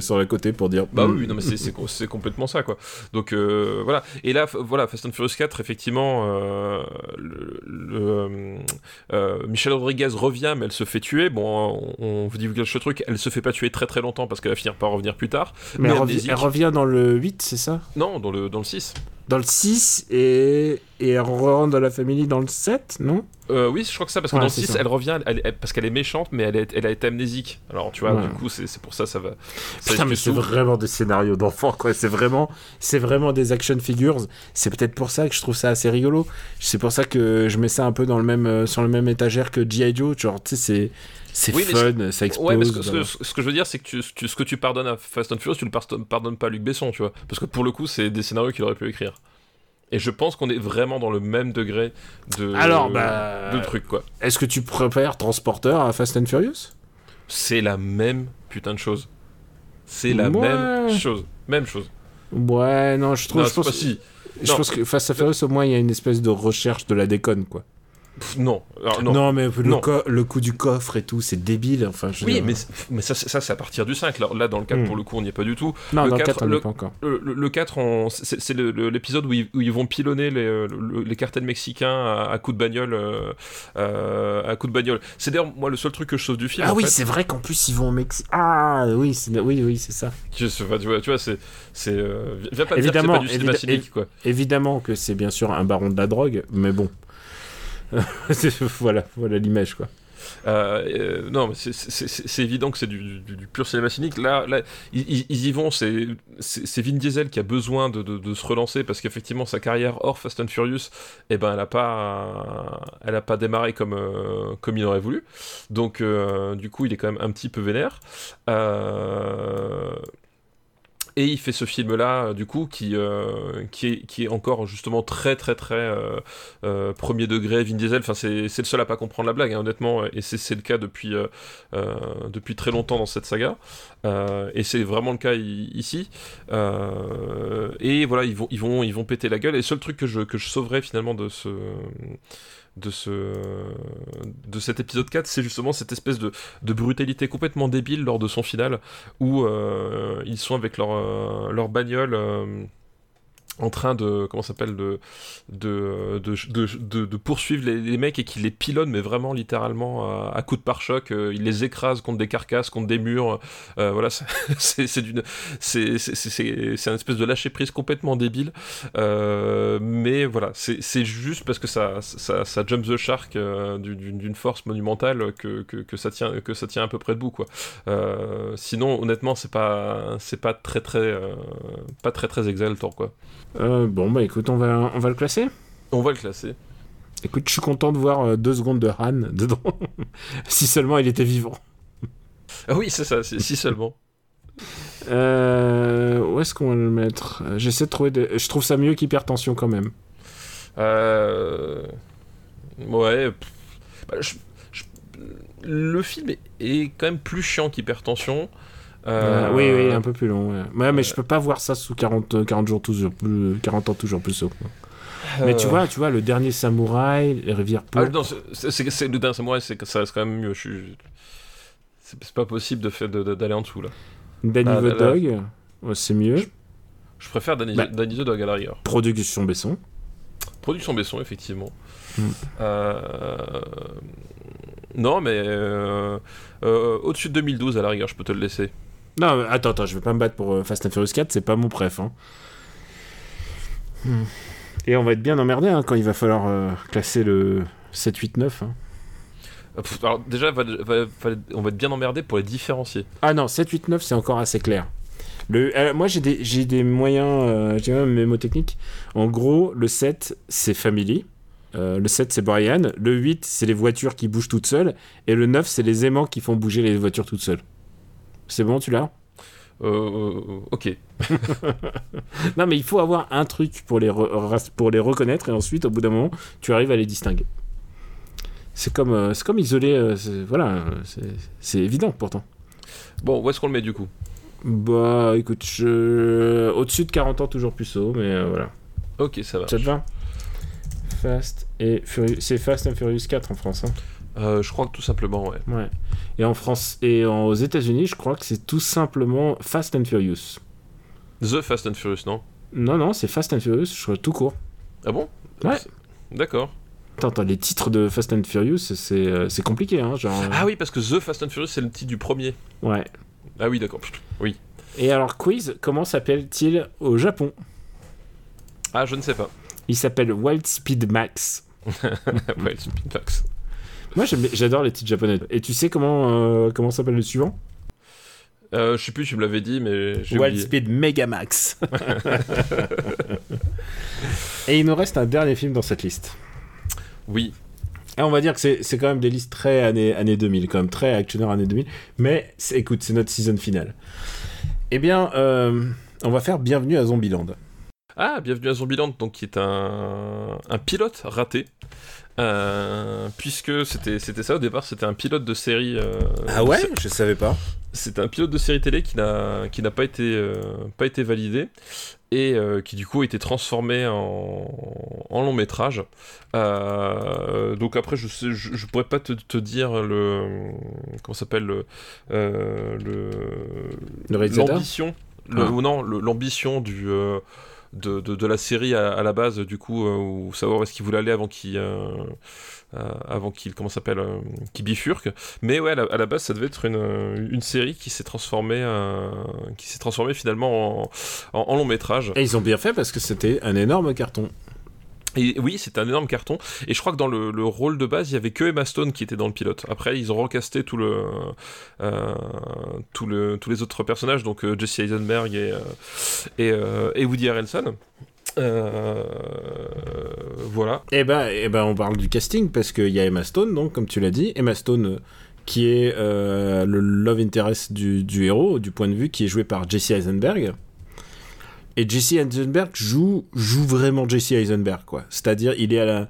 sur le côté pour dire. Bah Hmm. oui, non mais c'est- c'est c'est complètement ça quoi. Donc euh, voilà. Et là, voilà, Fast and Furious 4, effectivement, euh, le, le, euh, Michelle Rodriguez revient, mais elle se fait tuer. Bon, on, on vous divulgue ce truc, elle se fait pas tuer très très longtemps parce qu'elle va finir par revenir plus tard. Mais, elle revient dans le 8, c'est ça? Non, dans le, dans le 6. Dans le 6 et, et elle rentre dans la famille dans le 7, non? Euh, oui, je crois que ça, parce que Ouais, dans le c'est 6, ça. elle revient, elle- elle- parce qu'elle est méchante, mais elle, est- elle a été amnésique. Alors, tu vois, Ouais. du coup, c'est c'est pour ça, ça va. ça Putain, mais c'est vraiment des scénarios d'enfants, quoi. C'est vraiment, c'est vraiment des action figures. C'est peut-être pour ça que je trouve ça assez rigolo. C'est pour ça que je mets ça un peu dans le même, euh, sur le même étagère que G.I. Joe. Genre, tu sais, c'est, c'est Oui, mais fun, ça explose. Ouais, parce que ce, que ce que je veux dire, c'est que tu, tu- ce que tu pardonnes à Fast and Furious, tu le pardonnes, pas à Luc Besson, tu vois. Parce que pour le coup, c'est des scénarios qu'il aurait pu écrire. Et je pense qu'on est vraiment dans le même degré de, Alors, bah, de truc, quoi. Est-ce que tu préfères Transporter à Fast and Furious? C'est la même putain de chose. C'est la Ouais. même chose. Même chose. Ouais, non, je trouve. Non, je pense, pas si. je non. pense que Fast and Furious, au moins, il y a une espèce de recherche de la déconne, quoi. Pff, non. Alors, non. mais le, Non. co- le coup du coffre et tout, c'est débile. Enfin, je Oui, mais, mais ça, c'est- ça c'est à partir du 5. Là, là, dans le 4, Hmm. pour le coup, on n'y est pas du tout. non, le dans le 4, 4, on le- n'est pas encore. Le, le- le 4, on- c'est l'épisode où, ils- où ils vont pilonner les, euh, les cartels mexicains à, à coups de bagnole. euh, euh, à coups de bagnole. C'est d'ailleurs, moi, le seul truc que je sauve du film. Ah oui, c'est vrai qu'en plus ils vont au Mexique. Ah oui, c'est oui, oui, c'est ça. Tu, enfin, tu vois, tu vois, c'est. euh, viens pas me dire que c'est Évidemment, pas du cinéma évi- cynique, quoi. Évidemment que c'est bien sûr un baron de la drogue, mais bon. Voilà, voilà l'image quoi. Euh, euh, non, c'est- évident que c'est du, pur cinéma cynique. Là, ils, y vont. C'est Vin Diesel qui a besoin de, se relancer parce qu'effectivement, sa carrière hors Fast and Furious, eh ben, elle a pas, elle a pas démarré comme euh, comme il aurait voulu. Donc, du coup, il est quand même un petit peu vénère. Et il fait ce film-là, euh, du coup, qui, euh, qui, est, qui est encore justement très, très, très euh, premier degré. Vin Diesel, enfin, c'est le seul à pas comprendre la blague, hein, honnêtement, et c'est le cas depuis, depuis très longtemps dans cette saga. Et c'est vraiment le cas ici. Et voilà, ils vont, ils, vont, ils vont péter la gueule. Et le seul truc que je, que je sauverais finalement de ce. De, ce, de cet épisode 4, c'est justement cette espèce de, brutalité complètement débile lors de son final, où euh, ils sont avec leur, euh, leur bagnole euh, en train de comment s'appelle de de, de, de, poursuivre les, mecs et qui les pilonnent mais vraiment littéralement à, à coups de pare-choc euh, ils les écrasent contre des carcasses contre des murs euh, voilà c'est- d'une c'est un espèce de lâcher prise complètement débile euh, mais voilà c'est juste parce que ça ça, ça jump the shark euh, d'une force monumentale que, que, que ça tient que ça tient à peu près debout quoi euh, sinon, honnêtement, c'est pas, c'est pas très très, euh, pas très très exaltant quoi. Euh, bon bah écoute, on va, on va le classer. On va le classer. Écoute, je suis content de voir euh, deux secondes de Han dedans. si seulement il était vivant. Ah oui, c'est ça, si seulement. Euh, où est-ce qu'on va le mettre? J'essaie de trouver. Des... Je trouve ça mieux qu'hypertension quand même. Euh... Ouais. bah, je- je- Le film est, est quand même plus chiant qu'Hypertension. Euh, oui, oui, un peu plus long. Ouais, Ouais, mais je peux pas voir ça sous 40, euh, 40 jours toujours plus, 40 ans toujours plus haut. Mais tu euh, vois, tu vois, le dernier samouraï, les rivières Ah, non, c'est- c'est c'est- le dernier samouraï, c'est que ça reste quand même mieux. Je suis. C'est c'est pas possible de faire de- de- d'aller en dessous là. Danny Ah, the là, là. Dog, ouais, c'est mieux. Je préfère Danny, Bah. Danny the Dog à la rigueur. Production Besson. Production Besson, effectivement. Mm. Euh, Non, mais euh, euh, au-dessus de 2012, à la rigueur, je peux te le laisser. Non, mais attends, attends, je vais pas me battre pour euh, Fast and Furious 4, c'est pas mon préf. Hein. Hmm. Et on va être bien emmerdé hein, quand il va falloir euh, classer le 7, 8, 9. hein. Euh, Alors, déjà, va- va- va- on va être bien emmerdé pour les différencier. Ah non, 7, 8, 9, c'est encore assez clair. Le, euh, moi, j'ai des, j'ai des moyens, euh, j'ai même mémotechniques. En gros, le 7, c'est Family. Euh, le 7, c'est Brian. Le 8, c'est les voitures qui bougent toutes seules. Et le 9, c'est les aimants qui font bouger les voitures toutes seules. C'est bon, tu l'as? Euh, euh, ok. Non, mais il faut avoir un truc pour les, pour les reconnaître. Et ensuite, au bout d'un moment, tu arrives à les distinguer. C'est comme, euh, c'est comme isoler. euh, voilà, c'est- c'est évident pourtant. Bon, où est-ce qu'on le met du coup? Bah, écoute, je... au-dessus de 40 ans, toujours plus haut, mais euh, voilà. Ok, ça va. Ça te va? Fast et Furious. C'est Fast and Furious 4 en France. hein. Euh, je crois que tout simplement, ouais. Ouais. Et en France et en- aux États-Unis, je crois que c'est tout simplement Fast and Furious. The Fast and Furious, non? Non, non, c'est Fast and Furious, je crois tout court. Ah bon? Ouais. D'accord. Attends, attends, les titres de Fast and Furious, c'est euh, compliqué, hein, genre. euh, Ah oui, parce que The Fast and Furious, c'est le titre du premier. Ouais. Ah oui, d'accord. Oui. Et alors, quiz, comment s'appelle-t-il au Japon? Ah, je ne sais pas. Il s'appelle Wild Speed Max. ouais, Speed Max. Moi, j'adore les titres japonais. Et tu sais comment euh, comment s'appelle le suivant? Euh, je sais plus, tu me l'avais dit, mais j'ai Wild oublié. Speed Mega Max. Et il nous reste un dernier film dans cette liste. Oui. Et on va dire que c'est c'est quand même des listes très années, années 2000, quand même très actionnaire années 2000. Mais écoute, c'est notre season finale. Eh bien, euh, on va faire Bienvenue à Zombieland. Ah, bienvenue à Zombieland, donc qui est un, un pilote raté. Euh, puisque c'était c'était ça au départ, c'était un pilote de série. euh, c'est- Je savais pas. C'était un pilote de série télé qui n'a qui n'a pas été euh, pas été validé et qui du coup a été transformé en, en long métrage. Donc après je sais je, je pourrais pas te, te dire le comment ça s'appelle le euh, le l'ambition le, Ah. non l'ambition du de, la série à, la base du coup euh, ou savoir où est-ce qu'il voulait aller avant qu'il euh, euh, avant qu'il comment s'appelle qu'il bifurque mais ouais à la, base ça devait être une, une série qui s'est transformée qui s'est transformée finalement en, en, en long métrage Et ils ont bien fait parce que c'était un énorme carton. Et oui c'est un énorme carton. Et je crois que dans le, le rôle de base il y avait que Emma Stone qui était dans le pilote. Après ils ont recasté euh, tous les autres personnages donc euh, Jesse Eisenberg et euh, et, et Woody Harrelson. Voilà. Ben, eh ben, on parle du casting parce qu'il y a Emma Stone, donc comme tu l'as dit, Emma Stone qui est le love interest du, du héros, du point de vue, qui est joué par Jesse Eisenberg. Et Jesse Eisenberg joue, joue vraiment Jesse Eisenberg, quoi. C'est-à-dire, il est à la.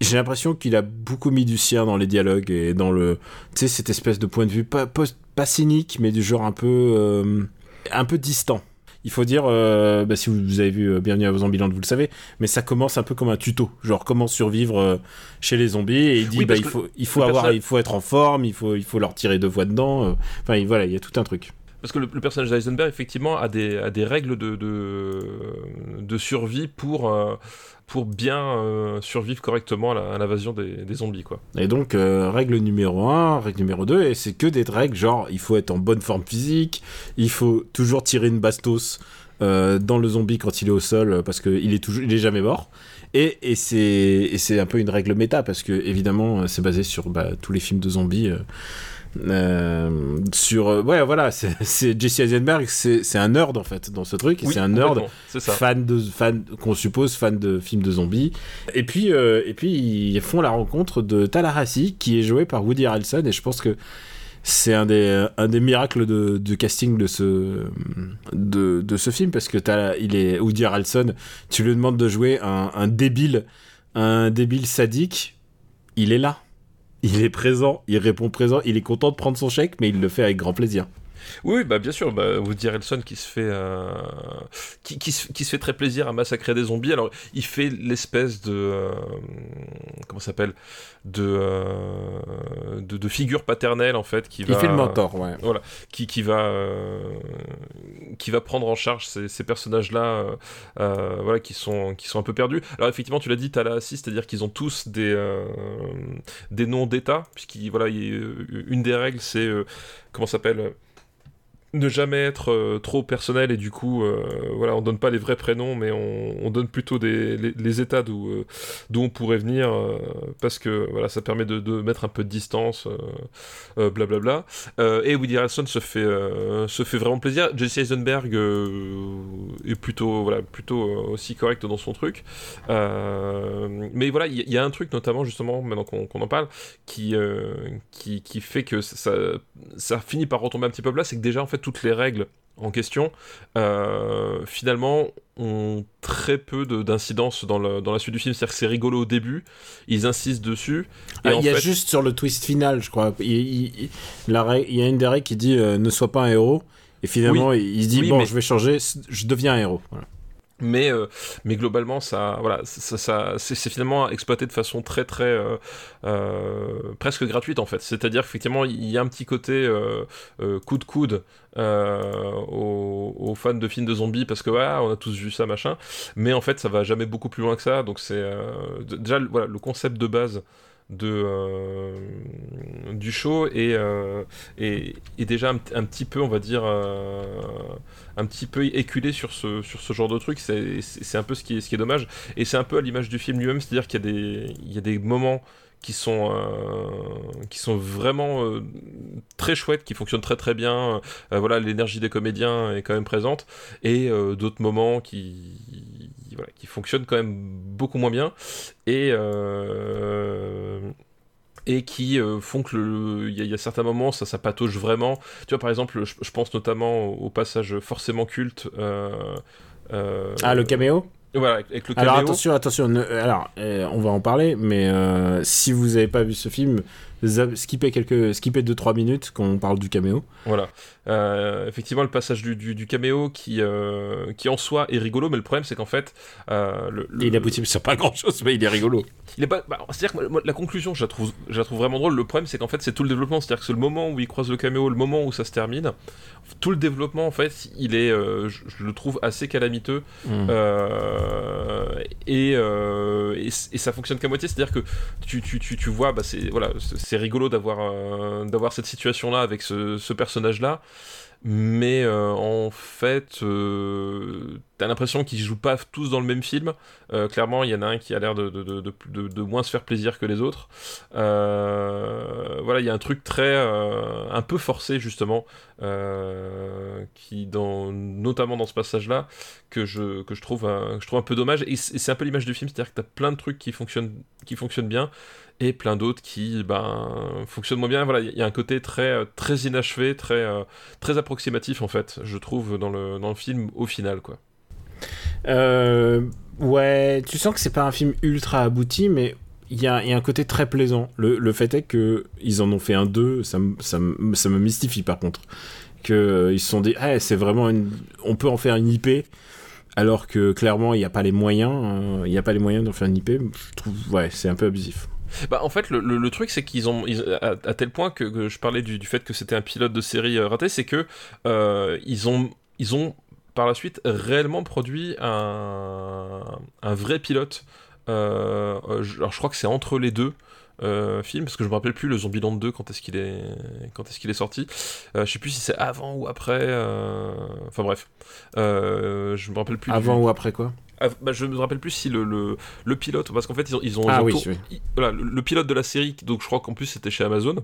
J'ai l'impression qu'il a beaucoup mis du sien dans les dialogues et dans le. Tu sais, cette espèce de point de vue, pas, pas, pas cynique, mais du genre un peu. euh, un peu distant. Il faut dire, euh, bah, si vous, avez vu euh, Bienvenue à vos Zombieland, vous le savez, mais ça commence un peu comme un tuto, genre comment survivre euh, chez les zombies. Et il dit, Oui, bah, il faut, il faut avoir, il faut être en forme, il faut, il faut leur tirer deux fois dedans. Enfin, il- voilà, il y a tout un truc. Parce que le, personnage d'Eisenberg, effectivement, a des, règles de, survie pour, euh, bien euh, survivre correctement à l'invasion des, zombies. Et donc, euh, règle numéro 1, règle numéro 2, et c'est que des règles genre, il faut être en bonne forme physique, il faut toujours tirer une bastos dans le zombie quand il est au sol, parce qu'il est, est jamais mort. Et, c'est un peu une règle méta, parce que évidemment, c'est basé sur bah, tous les films de zombies. Euh, sur euh, ouais voilà c'est Jesse Eisenberg c'est un nerd en fait dans ce truc Oui, c'est un nerd ça. fan de fan qu'on suppose fan de films de zombies et puis euh, et puis ils font la rencontre de Tallahassee qui est joué par Woody Harrelson et je pense que c'est un des un des miracles de, de casting de ce de, de ce film parce que il est Woody Harrelson tu lui demandes de jouer un, un débile un débile sadique il est là il est présent, il répond présent, il est content de prendre son chèque, mais il le fait avec grand plaisir. Oui, bah bien sûr, bah, qui se fait euh, qui, qui, se, qui se fait très plaisir à massacrer des zombies. Alors, il fait l'espèce de euh, comment ça s'appelle? De, euh, de de figure paternelle en fait qui Il va fait le mentor, ouais. qui, qui va euh, qui va prendre en charge ces, ces personnages là voilà qui sont qui sont un peu perdus alors effectivement tu l'as dit Tallahassee c'est à dire qu'ils ont tous des euh, des noms d'état puisqu'il voilà il une des règles c'est euh, comment ça s'appelle? Ne jamais être euh, trop personnel et du coup euh, voilà on donne pas les vrais prénoms mais on, on donne plutôt des, les, états d'où euh, d'où on pourrait venir euh, parce que voilà ça permet de, de mettre un peu de distance blablabla. Et Woody Harrelson se fait se fait vraiment plaisir. Jesse Eisenberg est plutôt voilà plutôt aussi correct dans son truc. Mais voilà il y, a un truc notamment justement maintenant qu'on en parle qui, qui qui fait que ça ça finit par retomber un petit peu plat c'est que déjà en fait toutes les règles en question euh, finalement ont très peu de- d'incidence dans, le- dans la suite du film c'est-à-dire que c'est rigolo au début ils insistent dessus et Ah, en il y a fait juste sur le twist final, je crois. Il, il- il- la règle- il y a une des règles qui dit euh, ne sois pas un héros. Et finalement, il, il se dit Oui, bon, mais- je vais changer, je deviens un héros. Voilà. Mais euh, mais globalement ça voilà ça, ça c'est c'est finalement exploité de façon très très euh, euh, presque gratuite en fait. C'est-à-dire qu'effectivement il y a un petit côté coup de coude aux, aux fans de films de zombies parce que voilà on a tous vu ça machin. Mais en fait ça va jamais beaucoup plus loin que ça. Donc c'est déjà voilà le concept de base de euh, du show et, euh, et, et déjà un, un petit peu on va dire euh, un petit peu éculé sur ce sur ce genre de truc. C'est un peu ce qui est ce qui est dommage. Et c'est un peu à l'image du film lui-même c'est-à-dire qu'il y a des il y a des moments qui sont qui sont vraiment très chouettes, qui fonctionnent très très bien. Voilà, l'énergie des comédiens est quand même présente. Et d'autres moments qui voilà, qui fonctionnent quand même beaucoup moins bien et euh, et qui euh, font que le- il y, a- il y a certains moments ça ça patauge vraiment. Tu vois par exemple, je, je pense notamment au, au passage forcément culte. euh, euh, Ah, le caméo? Voilà, avec le caméo. Alors attention, attention. ne- alors, on va en parler, mais si vous n'avez pas vu ce film, skippez quelques, skippez 2-3 minutes quand on parle du caméo. Voilà. Euh, effectivement, le passage du, du, du caméo qui, euh, qui en soi est rigolo, mais le problème c'est qu'en fait, euh, le, le- Il aboutit sur pas grand-chose, mais il est rigolo. il est pas. bah, C'est-à-dire que moi, la conclusion, je la trouve, je la trouve vraiment drôle. Le problème c'est qu'en fait, c'est tout le développement. C'est-à-dire que c'est le moment où il croise le caméo, le moment où ça se termine. Tout le développement, en fait, il est, euh, je, je le trouve assez calamiteux. Euh, et, et, et ça fonctionne qu'à moitié, c'est-à-dire que tu, tu, tu, tu vois, bah, c'est voilà, c'est c'est rigolo d'avoir euh, cette situation-là avec ce, ce personnage-là, mais euh, en fait, euh, t'as l'impression qu'ils jouent pas tous dans le même film. Euh, clairement, il y en a un qui a l'air de, moins se faire plaisir que les autres. Voilà, il y a un truc très un peu forcé justement, notamment dans ce passage-là que je, trouve, un, peu dommage. Et c'est un peu l'image du film, c'est-à-dire que tu as plein de trucs qui fonctionnent bien et plein d'autres qui ben, fonctionnent moins bien. Voilà, il y a un côté très, euh, très inachevé, très, euh, très approximatif en fait, je trouve, dans le, dans le film au final. quoi. Euh, ouais, tu sens que c'est pas un film ultra abouti, mais il y y a un côté très plaisant. Le, le fait est que ils en ont fait un 2, ça, me- ça, ça me mystifie par contre. Que euh, ils se sont dit, Eh, c'est vraiment une... on peut en faire une IP, alors que clairement il n'y a pas les moyens, euh, il n'y a pas les moyens d'en faire une IP. Je trouve, ouais, c'est un peu abusif. Bah, en fait, le, le- le truc, c'est qu'ils ont, ils- à, à tel point que, que je parlais du, du fait que c'était un pilote de série euh, raté, c'est que euh, ils ont, ils ont par la suite réellement produit un, un vrai pilote. Euh, alors, je crois que c'est entre les deux. euh, films parce que je me rappelle plus le Zombieland 2 quand est-ce qu'il est quand est-ce qu'il est sorti euh, je sais plus si c'est avant ou après euh, enfin bref je me rappelle plus du- Avant ou après quoi bah, je me rappelle plus si le, le, le pilote, parce qu'en fait ils ont, ils ont, Ah ils ont oui, tour- oui. ils- voilà, le, le pilote de la série, donc je crois qu'en plus c'était chez Amazon,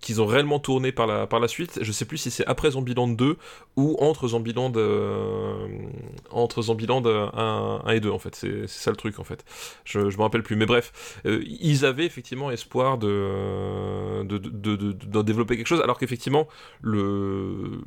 qu'ils ont réellement tourné par la, par la suite. Je sais plus si c'est après Zombieland 2 ou entre Zombieland, euh, entre Zombieland euh, 1, 1 et 2 en fait. C'est ça le truc en fait. Je, je me rappelle plus, mais bref, euh, ils avaient effectivement espoir de, de, de, de- de- d'en développer quelque chose, alors qu'effectivement le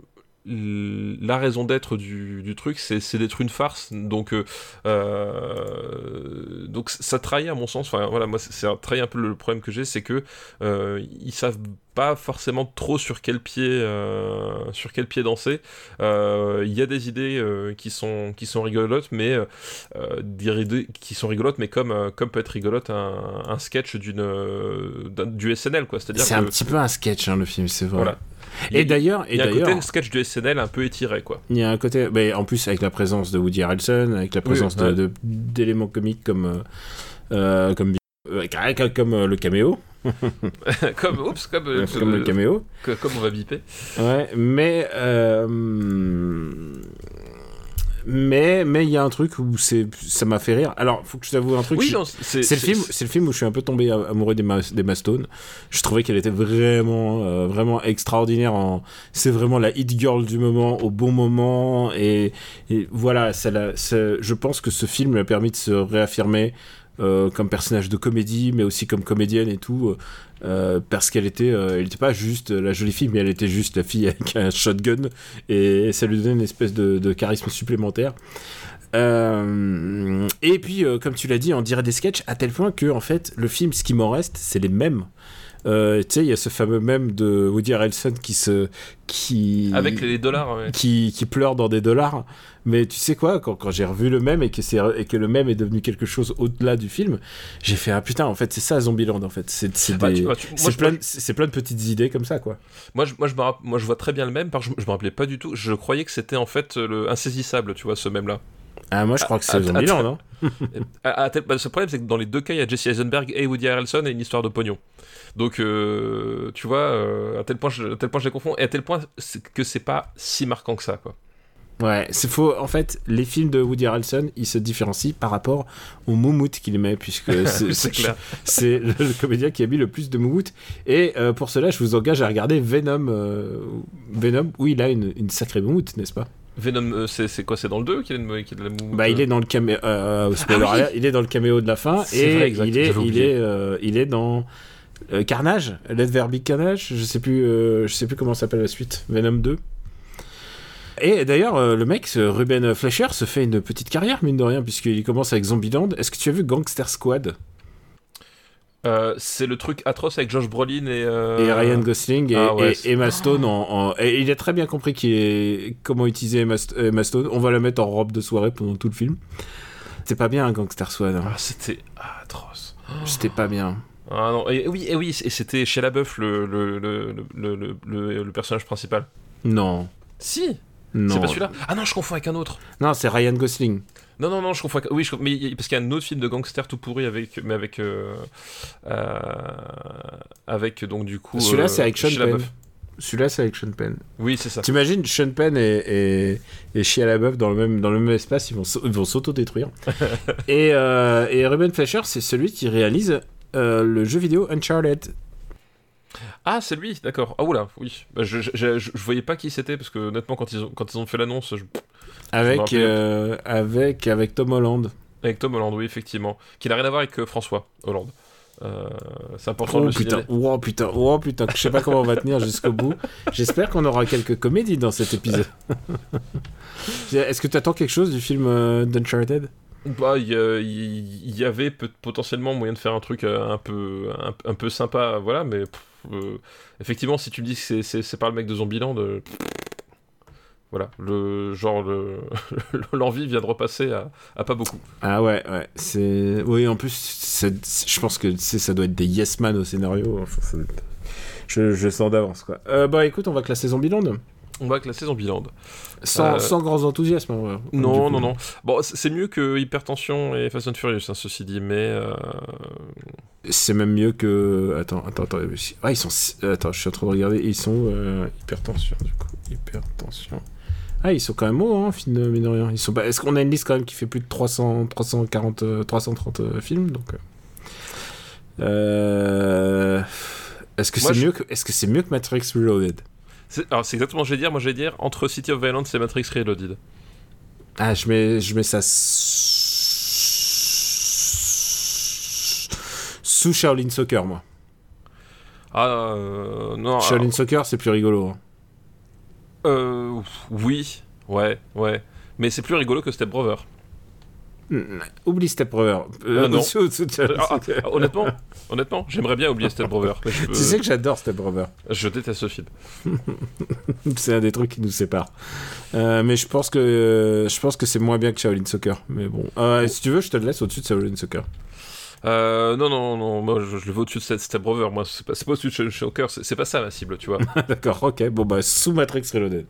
la raison d'être du, du truc, c'est, d'être une farce. Donc, euh, euh, donc ça trahit à mon sens. Enfin voilà, moi c'est, ça trahit un peu le problème que j'ai, c'est que euh, ils savent pas forcément trop sur quel pied, euh, sur quel pied danser. Il y a des idées qui sont qui sont rigolotes, mais des idées qui sont rigolotes, mais comme comme peut être rigolote un, un sketch d'une d'un- du SNL quoi. C'est-à-dire C'est que un petit peu un sketch, hein, le film, c'est vrai. Voilà. Et d'ailleurs, il et y a un côté sketch du SNL un peu étiré quoi. Il y a un côté, mais en plus avec la présence de Woody Harrelson, avec la présence ouais. de- de- d'éléments comiques comme euh, euh, comme euh, comme, comme, euh, le caméo, comme oups comme euh, comme le caméo. que- comme on va biper. Ouais, mais euh, mais mais il y a un truc où c'est ça m'a fait rire. Alors, faut que je t'avoue un truc. Oui c'est le film, c'est le film où je suis un peu tombé amoureux d'Emma d'Emma Stone. Je trouvais qu'elle était vraiment, euh, vraiment extraordinaire. En... C'est vraiment la hit girl du moment, au bon moment. Et, et voilà, ça l'a- ça- je pense que ce film lui a permis de se réaffirmer euh, comme personnage de comédie, mais aussi comme comédienne et tout. euh, parce qu'elle était, euh, elle était pas juste la jolie fille, mais elle était juste la fille avec un shotgun. Et ça lui donnait une espèce de, de charisme supplémentaire. Euh, et puis, euh, comme tu l'as dit, on dirait des sketchs à tel point que, en fait, le film, ce qui m'en reste, c'est les mêmes. Euh, tu sais, il y a ce fameux mème de Woody Harrelson qui se. qui. avec les dollars ouais. Qui, qui pleure dans des dollars. Mais tu sais quoi, quand, quand j'ai revu le mème et que, c'est, et que le mème est devenu quelque chose au-delà du film, j'ai fait Ah putain, en fait, c'est ça Zombieland, en fait. C'est, c'est, Bah, tu- bah, tu- c'est, plein, de- c'est plein de petites idées comme ça, quoi. Moi, je, moi, je me rapp- moi, je vois très bien le même, parce que je, je me rappelais pas du tout. Je croyais que c'était en fait le insaisissable, tu vois, ce même-là. Ah, moi je crois que c'est Zombieland, hein. À- à tel- bah, le problème, c'est que dans les deux cas, il y a Jesse Eisenberg et Woody Harrelson et une histoire de pognon. Donc, euh, tu vois, euh, à tel point, je, à tel point je les confonds, et à tel point c'est- que c'est pas si marquant que ça, quoi. Ouais, c'est faux. En fait, les films de Woody Harrelson, ils se différencient par rapport au moumout qu'il met, puisque c'est le, comédien qui a mis le plus de moumout. Et euh, pour cela, je vous engage à regarder Venom, euh, Venom où il a une, une sacrée moumout, n'est-ce pas? Venom, euh, c'est quoi C'est dans le 2 qu'il a de la moumoute Bah, il est dans le caméo. Ah oui. il est dans le caméo de la fin et vrai, il est, il est, il est dans Carnage, Let There Be Carnage. Je sais plus, je sais plus comment s'appelle la suite. Venom 2. Et d'ailleurs, euh, le mec, Ruben Fleischer, se fait une petite carrière mine de rien puisqu'il commence avec Zombieland. Est-ce que tu as vu Gangster Squad? Euh, c'est le truc atroce avec Josh Brolin et. euh, et Ryan Gosling et, ah ouais, et c'est- Emma Stone en, en- et il a très bien compris qu'il est comment utiliser Emma, St- Emma Stone. On va la mettre en robe de soirée pendant tout le film. C'est pas bien Gangster Squad. hein. Ah, c'était atroce. C'était pas bien. Ah non, et oui, et oui, et c'était chez LaBeouf le, le, le, le, le, le- le personnage principal. Non. Si? C'est pas celui-là? Ah non, je confonds avec un autre. Non, c'est Ryan Gosling. Non, non, non, je confonds avec... Oui, je... mais parce qu'il y a un autre film de gangster tout pourri avec... Mais avec... euh, euh, Avec, donc, du coup... Celui-là, euh, c'est avec Sean Penn. Celui-là, c'est avec Sean Penn. Oui, c'est ça. T'imagines Sean Penn et, et, et Shia LaBeouf dans le même, dans le même espace, ils vont, ils vont s'auto-détruire. et, euh, et Ruben Fleischer, c'est celui qui réalise euh, le jeu vidéo Uncharted. Ah, c'est lui, d'accord. Ah, oula, oui. Bah, je, je, je, je voyais pas qui c'était, parce que honnêtement, quand ils ont, quand ils ont fait l'annonce, Avec, euh, avec, avec Tom Holland. avec Tom Holland, oui, effectivement. Qui n'a rien à voir avec euh, François Hollande. Euh, c'est important de Oh le putain, signaler. oh putain, oh putain, je sais pas comment on va tenir jusqu'au bout. J'espère qu'on aura quelques comédies dans cet épisode. Est-ce que tu attends quelque chose du film euh, d'Uncharted? Bah, il y, il y avait potentiellement moyen de faire un truc euh, un peu, un, un peu sympa, voilà, mais pff, euh, effectivement, si tu me dis que c'est- pas le mec de Zombieland, euh, voilà, le genre, le- l'envie vient de repasser à, pas beaucoup. Ah ouais, ouais. C'est... Oui, en plus, je pense que ça doit être des yes man au scénario. Être- je, je sens d'avance, quoi. Euh, bah écoute, on va classer Zombieland. On va classer Zombieland. Sans, Euh, sans grands enthousiasmes. ouais. Non, non, non. Bon, c'est mieux que Hypertension et Fast and Furious, hein, ceci dit, mais euh, C'est même mieux que. Attends, attends, attends. Ah, ils sont. Attends, je suis en train de regarder. Ils sont. euh, Hypertension, du coup. Hypertension. Ah, ils sont quand même hauts, hein, fin- mine de rien. Ils sont. Est-ce qu'on a une liste quand même qui fait plus de 300, 340, euh, 330 euh, films donc, euh, euh, Est-ce que c'est je- mieux que est-ce que c'est mieux que Matrix Reloaded? C'est alors, c'est exactement ce que je vais dire. Moi, je vais dire entre City of Violence et Matrix Reloaded. Ah, je mets je mets ça sous Shaolin Soccer moi. Ah, euh, non. Shaolin alors, Soccer, c'est plus rigolo. hein. euh, oui, ouais, ouais. Mais c'est plus rigolo que Step Brother. Oublie Step Brother. Ah, non. Ah, ah, honnêtement, honnêtement, j'aimerais bien oublier Step Brother. je, Tu sais que j'adore Step Brother. je déteste ce film. C'est un des trucs qui nous séparent. Euh, mais je pense que je pense que c'est moins bien que Shaolin Soccer. Mais bon, Euh, si tu veux, je te le laisse au-dessus de Shaolin Soccer. Euh, non, non, non, moi je, je le veux au-dessus de Step Brother. Moi, c'est pas, au-dessus de Shaolin Soccer, c'est pas ça ma cible, tu vois. D'accord, ok. Bon bah sous Matrix Reloaded.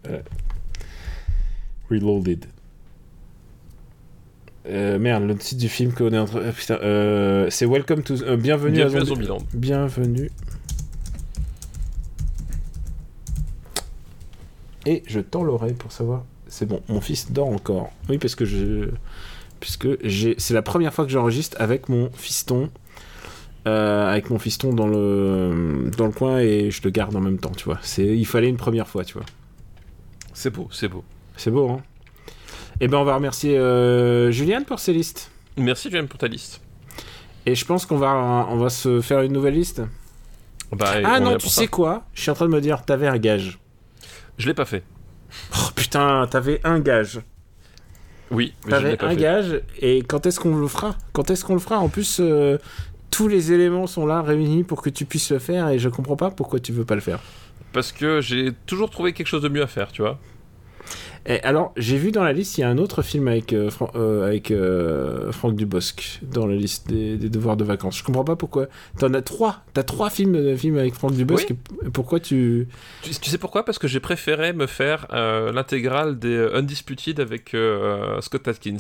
Reloaded. Euh, merde, le titre du film qu'on est en train. euh, putain, euh, c'est Welcome to. euh, bienvenue, Bienvenue à, à Zombie- Zombieland. Bienvenue. Et je tends l'oreille pour savoir. C'est bon, mon fils dort encore. Oui, parce que je. Puisque j'ai. C'est la première fois que j'enregistre avec mon fiston. avec mon fiston dans le dans le coin et je le garde en même temps, tu vois. C'est il fallait une première fois, tu vois. C'est beau, c'est beau. C'est beau, hein. Et ben on va remercier euh, Juliane pour ses listes. Merci, James, pour ta liste. Et je pense qu'on va on va se faire une nouvelle liste. Bah, ah non, tu sais ça. quoi? Je suis en train de me dire, t'avais un gage. Je l'ai pas fait. Oh putain, t'avais un gage. Oui, T'avais un fait. gage. Et quand est-ce qu'on le fera? Quand est-ce qu'on le fera? En plus, euh, tous les éléments sont là réunis pour que tu puisses le faire. Et je comprends pas pourquoi tu veux pas le faire. Parce que j'ai toujours trouvé quelque chose de mieux à faire, tu vois. Et alors, j'ai vu dans la liste, il y a un autre film avec, euh, Fran- euh, avec euh, Franck Dubosc dans la liste des, des devoirs de vacances. Je comprends pas pourquoi. T'en as trois. T'as trois films, euh, films avec Franck Dubosc. pourquoi tu. Tu, tu sais pourquoi? Parce que j'ai préféré me faire l'intégrale des Undisputed avec Scott Atkins.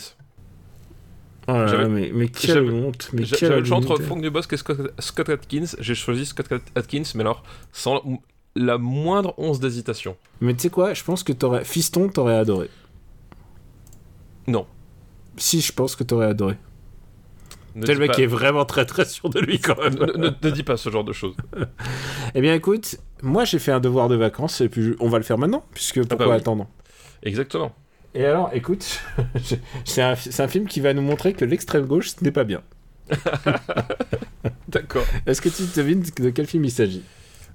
Oh là là, mais, mais quelle honte. J'avais le choix entre. Frank Dubosc et Scott, Scott Atkins. J'ai choisi Scott Atkins, mais alors sans la moindre once d'hésitation. Mais tu sais quoi, je pense que t'aurais. Fiston, t'aurais adoré. Non. Si, je pense que t'aurais adoré. T'es le mec pas- qui est vraiment très très sûr de lui quand même. ne, ne- ne dis pas ce genre de choses. Eh bien écoute, moi j'ai fait un devoir de vacances et puis on va le faire maintenant, puisque pourquoi bah oui. attendre Exactement. Et alors, écoute, c'est un, c'est un film qui va nous montrer que l'extrême gauche, ce n'est pas bien. D'accord. Est-ce que tu devines de quel film il s'agit?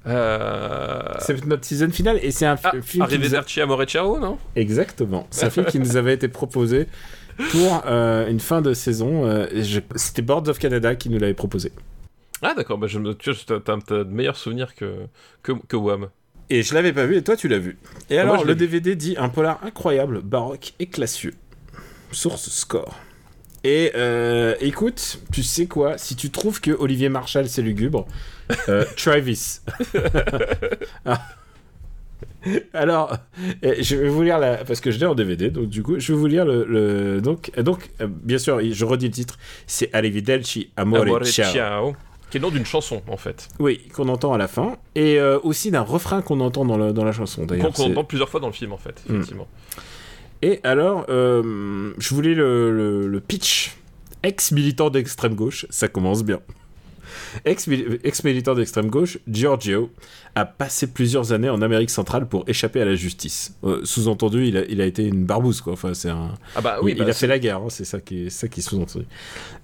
Euh... C'est notre season finale et c'est un Ah, film nous a... Arrivederci Amore Ciao, non? Exactement. C'est un film qui nous avait été proposé pour euh, une fin de saison. euh, je- C'était Boards of Canada qui nous l'avait proposé. Ah d'accord, bah je me... tu t'as de meilleurs souvenirs que, que, que Wham. Et je l'avais pas vu et toi tu l'as vu. Et Ah, moi, alors je le. DVD dit un polar incroyable, baroque et classieux. Source score. Et euh, écoute, tu sais quoi? Si tu trouves que Olivier Marshall c'est lugubre, euh, Travis. Alors, euh, je vais vous lire la parce que je l'ai en DVD, donc du coup, je vais vous lire le, le- donc donc bien sûr, je redis le titre, c'est Arrivederci Amore, Amore Ciao. Ciao. Qui est le nom d'une chanson en fait. Oui, qu'on entend à la fin et euh, aussi d'un refrain qu'on entend dans, le- dans la chanson. D'ailleurs, qu'on entend plusieurs fois dans le film en fait, Hmm. effectivement. Et alors, euh, je voulais le, le- le pitch. Ex-militant d'extrême gauche, ça commence bien. Ex-mili- Ex-militant d'extrême gauche, Giorgio a passé plusieurs années en Amérique centrale pour échapper à la justice. Euh, sous-entendu, il a, il a été une barbouze, quoi. Enfin, c'est un... Ah bah oui, il, bah, il a fait la guerre, hein, c'est ça qui est, ça qui est sous-entendu.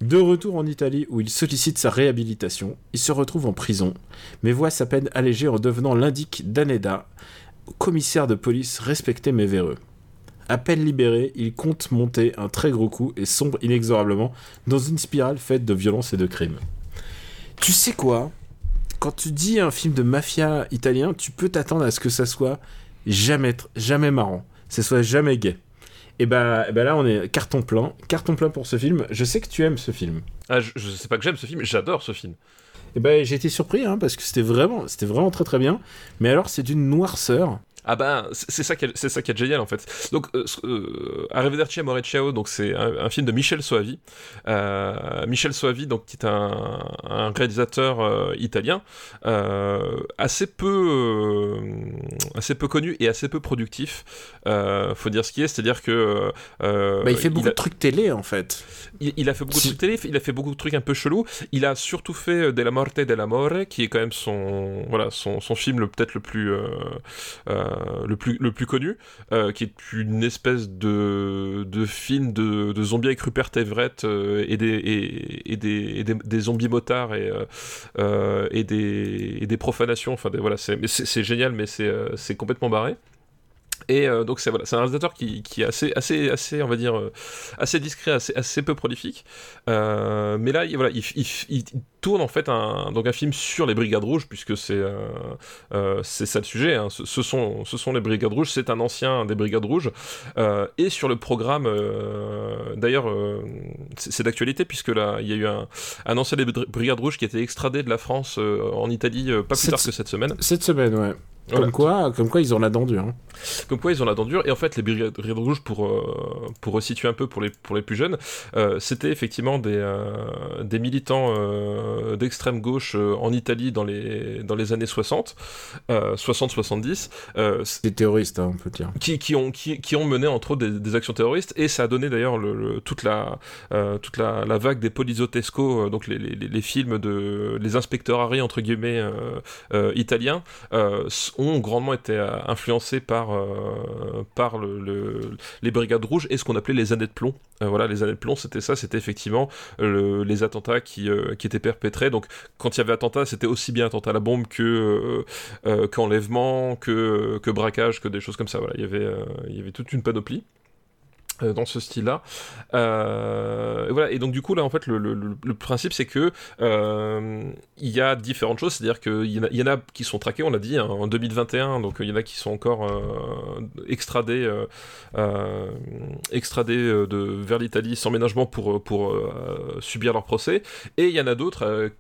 De retour en Italie, où il sollicite sa réhabilitation, il se retrouve en prison, mais voit sa peine allégée en devenant l'indique d'Aneda, commissaire de police respecté mais véreux. À peine libéré, il compte monter un très gros coup et sombre inexorablement dans une spirale faite de violence et de crimes. Tu sais quoi? Quand tu dis un film de mafia italien, tu peux t'attendre à ce que ça soit jamais, jamais marrant, que ça soit jamais gay. Et bah, et bah là, on est carton plein. Carton plein pour ce film. Je sais que tu aimes ce film. Ah, je, je sais pas que j'aime ce film, j'adore ce film. Et ben j'ai été surpris hein, parce que c'était vraiment, c'était vraiment très très bien. Mais alors, c'est d'une noirceur. Ah bah c'est ça qui est, c'est ça qui est génial en fait. Donc euh, euh, Arrivederci Amore Ciao donc c'est un, un film de Michel Soavi. Euh, Michel Soavi donc qui est un, un réalisateur euh, italien assez peu assez peu connu et assez peu productif. Faut dire ce qui est, c'est-à-dire que Bah, il fait beaucoup a- de trucs télé en fait. il, il a fait beaucoup de trucs télé, il a fait beaucoup de trucs un peu chelous. Il a surtout fait euh, Della Morte e dell'Amore, qui est quand même son voilà son, son film peut-être le plus euh, le plus le plus connu, euh, qui est une espèce de de film de, de zombies avec Rupert Everett euh, et des et, des, des zombies motards et euh, euh, et des des profanations. Enfin voilà c'est génial, mais c'est euh, complètement barré. Et euh, donc c'est voilà, un réalisateur qui, qui est assez assez assez on va dire euh, assez discret, assez, assez peu prolifique. Euh, mais là, il, voilà, il, il- il tourne en fait un, donc un film sur les Brigades Rouges, puisque c'est euh, euh, ça le sujet. hein. Ce, ce sont, ce sont les Brigades Rouges, c'est un ancien des Brigades Rouges. Euh, et sur le programme, euh, d'ailleurs, c'est d'actualité, puisque là, il y a eu un, un ancien des Bri- Brigades Rouges qui a été extradé de la France en Italie pas plus Cette- tard que cette semaine. Cette semaine, ouais. Voilà. Comme quoi, comme quoi ils ont la dent dure. hein. Comme quoi ils ont la dent dure. Et en fait, les Brigades Rouges, pour, euh, pour resituer un peu pour les, pour les plus jeunes, euh, c'était effectivement des, euh, des militants d'extrême gauche euh, en Italie dans les, dans les années 60, euh, 60-70, euh, Des terroristes, hein, on peut dire. qui, qui, ont, qui, qui ont mené entre autres des, des actions terroristes. Et ça a donné d'ailleurs le, le- toute, la, euh, toute la, la vague des Poliziottesco, euh, donc les, les, les films de les inspecteurs Harry, entre guillemets, euh, euh, italiens, euh, ont grandement été euh, influencés par, euh, par le, le- les brigades rouges et ce qu'on appelait les années de plomb. Euh, voilà, les années de plomb, c'était ça, c'était effectivement le- les attentats qui, euh, qui étaient perpétrés. Donc, quand il y avait attentat, c'était aussi bien attentat à la bombe que euh, euh, qu'enlèvement, que, que braquage, que des choses comme ça. Voilà, il y avait, euh, il y avait toute une panoplie. Euh, dans ce style-là. Euh, et voilà. Et donc du coup là en fait le, principe c'est que euh, il y a différentes choses, c'est-à-dire qu'il y, en a- qui sont traqués, on l'a dit, hein, en 2021, donc il y en a qui sont encore extradés, extradés vers l'Italie sans ménagement pour, pour subir leur procès, et il y en a d'autres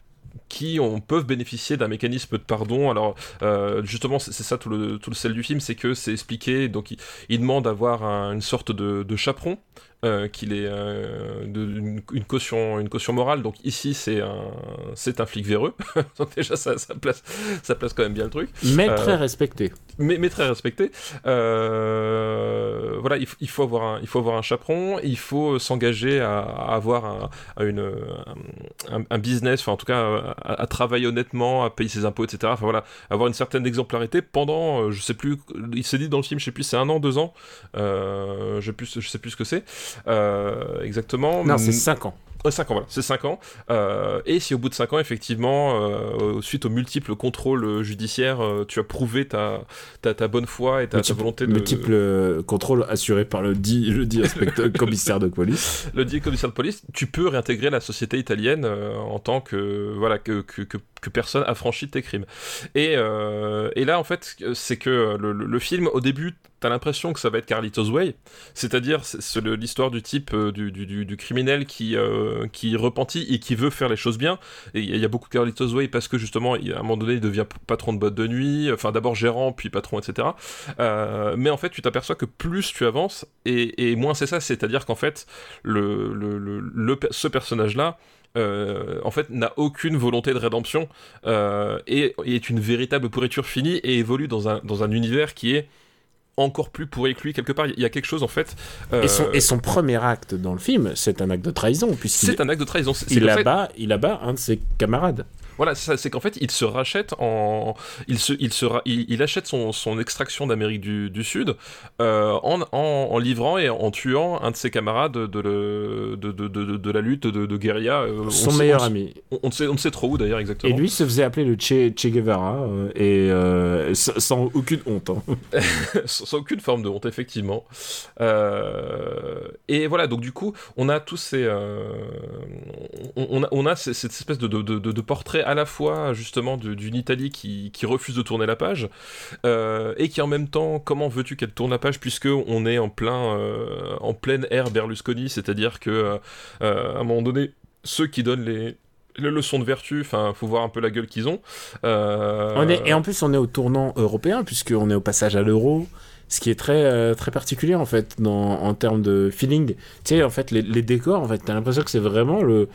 qui peuvent bénéficier d'un mécanisme de pardon. Alors euh, justement, c'est ça tout le, tout le sel du film, c'est que c'est expliqué. Donc il, demande d'avoir une sorte de chaperon euh, qu'il est euh, de, une, caution, une caution morale. Donc ici, c'est un, c'est un flic véreux. donc déjà, ça, ça, place, ça place quand même bien le truc. Mais très respecté. Mais, mais, très respecté. voilà, il, il, faut avoir un, il faut avoir un chaperon. Il faut s'engager à, à, avoir un, une, un, un, business, enfin en tout cas à, à, travailler honnêtement, à payer ses impôts, etc. Enfin voilà, avoir une certaine exemplarité pendant, je sais plus, il s'est dit dans le film, je sais plus, c'est un an, deux ans, euh, je, plus, je sais plus ce que c'est euh, exactement. Non, c'est cinq ans. 5 ans, voilà, c'est 5 ans. Euh, et si au bout de 5 ans, effectivement, euh, suite aux multiples contrôles judiciaires, euh, tu as prouvé ta, ta, ta bonne foi et ta, ta volonté de. Multiples contrôles assurés par le dit, le dit inspecteur, commissaire de police. Le dit commissaire de police, tu peux réintégrer la société italienne en tant que, voilà, que, que, que, personne affranchie de tes crimes. Et, et là, en fait, c'est que le, le, film, au début, t'as l'impression que ça va être Carlitos Way, c'est-à-dire c'est l'histoire du type du, du, du, criminel qui, qui repentit et qui veut faire les choses bien. Et il y a beaucoup Carlitos Way parce que justement, à un moment donné, il devient patron de boîte de nuit, enfin d'abord gérant, puis patron, etc. Euh, mais en fait, tu t'aperçois que plus tu avances, et, moins c'est ça, c'est-à-dire qu'en fait, le, le, ce personnage-là, euh, en fait, n'a aucune volonté de rédemption euh, et, et, est une véritable pourriture finie et évolue dans un, dans un univers qui est encore plus pourri que lui quelque part. Il y a quelque chose en fait. Euh... Et, son, et, son, premier acte dans le film, c'est un acte de trahison. C'est un acte de trahison. Il abat, il abat un de ses camarades. Voilà, c'est qu'en fait, il se rachète en. Il, se, il, il achète son, son extraction d'Amérique du, du, Sud euh, en, en, en, livrant et en tuant un de ses camarades de, le, de, de, de, de, la lutte de, guérilla. Euh, son meilleur sait, ami. On, on, sait, on sait trop où d'ailleurs exactement. Et lui se faisait appeler le Che, che Guevara euh, et sans aucune honte. Hein. sans aucune forme de honte, effectivement. Et voilà, donc du coup, on a tous ces. on, a, on a cette espèce de, de portrait à la fois justement d'une Italie qui, refuse de tourner la page euh, et qui en même temps, comment veux-tu qu'elle tourne la page puisque on est en plein euh, en pleine ère Berlusconi, c'est-à-dire que euh, à un moment donné, ceux qui donnent les leçons de vertu, enfin, faut voir un peu la gueule qu'ils ont. On est, et en plus, on est au tournant européen, puisqu'on est au passage à l'euro, ce qui est très, très particulier, en fait, en termes de feeling. Tu sais, en fait, les, les décors, en fait, t'as l'impression que c'est vraiment le,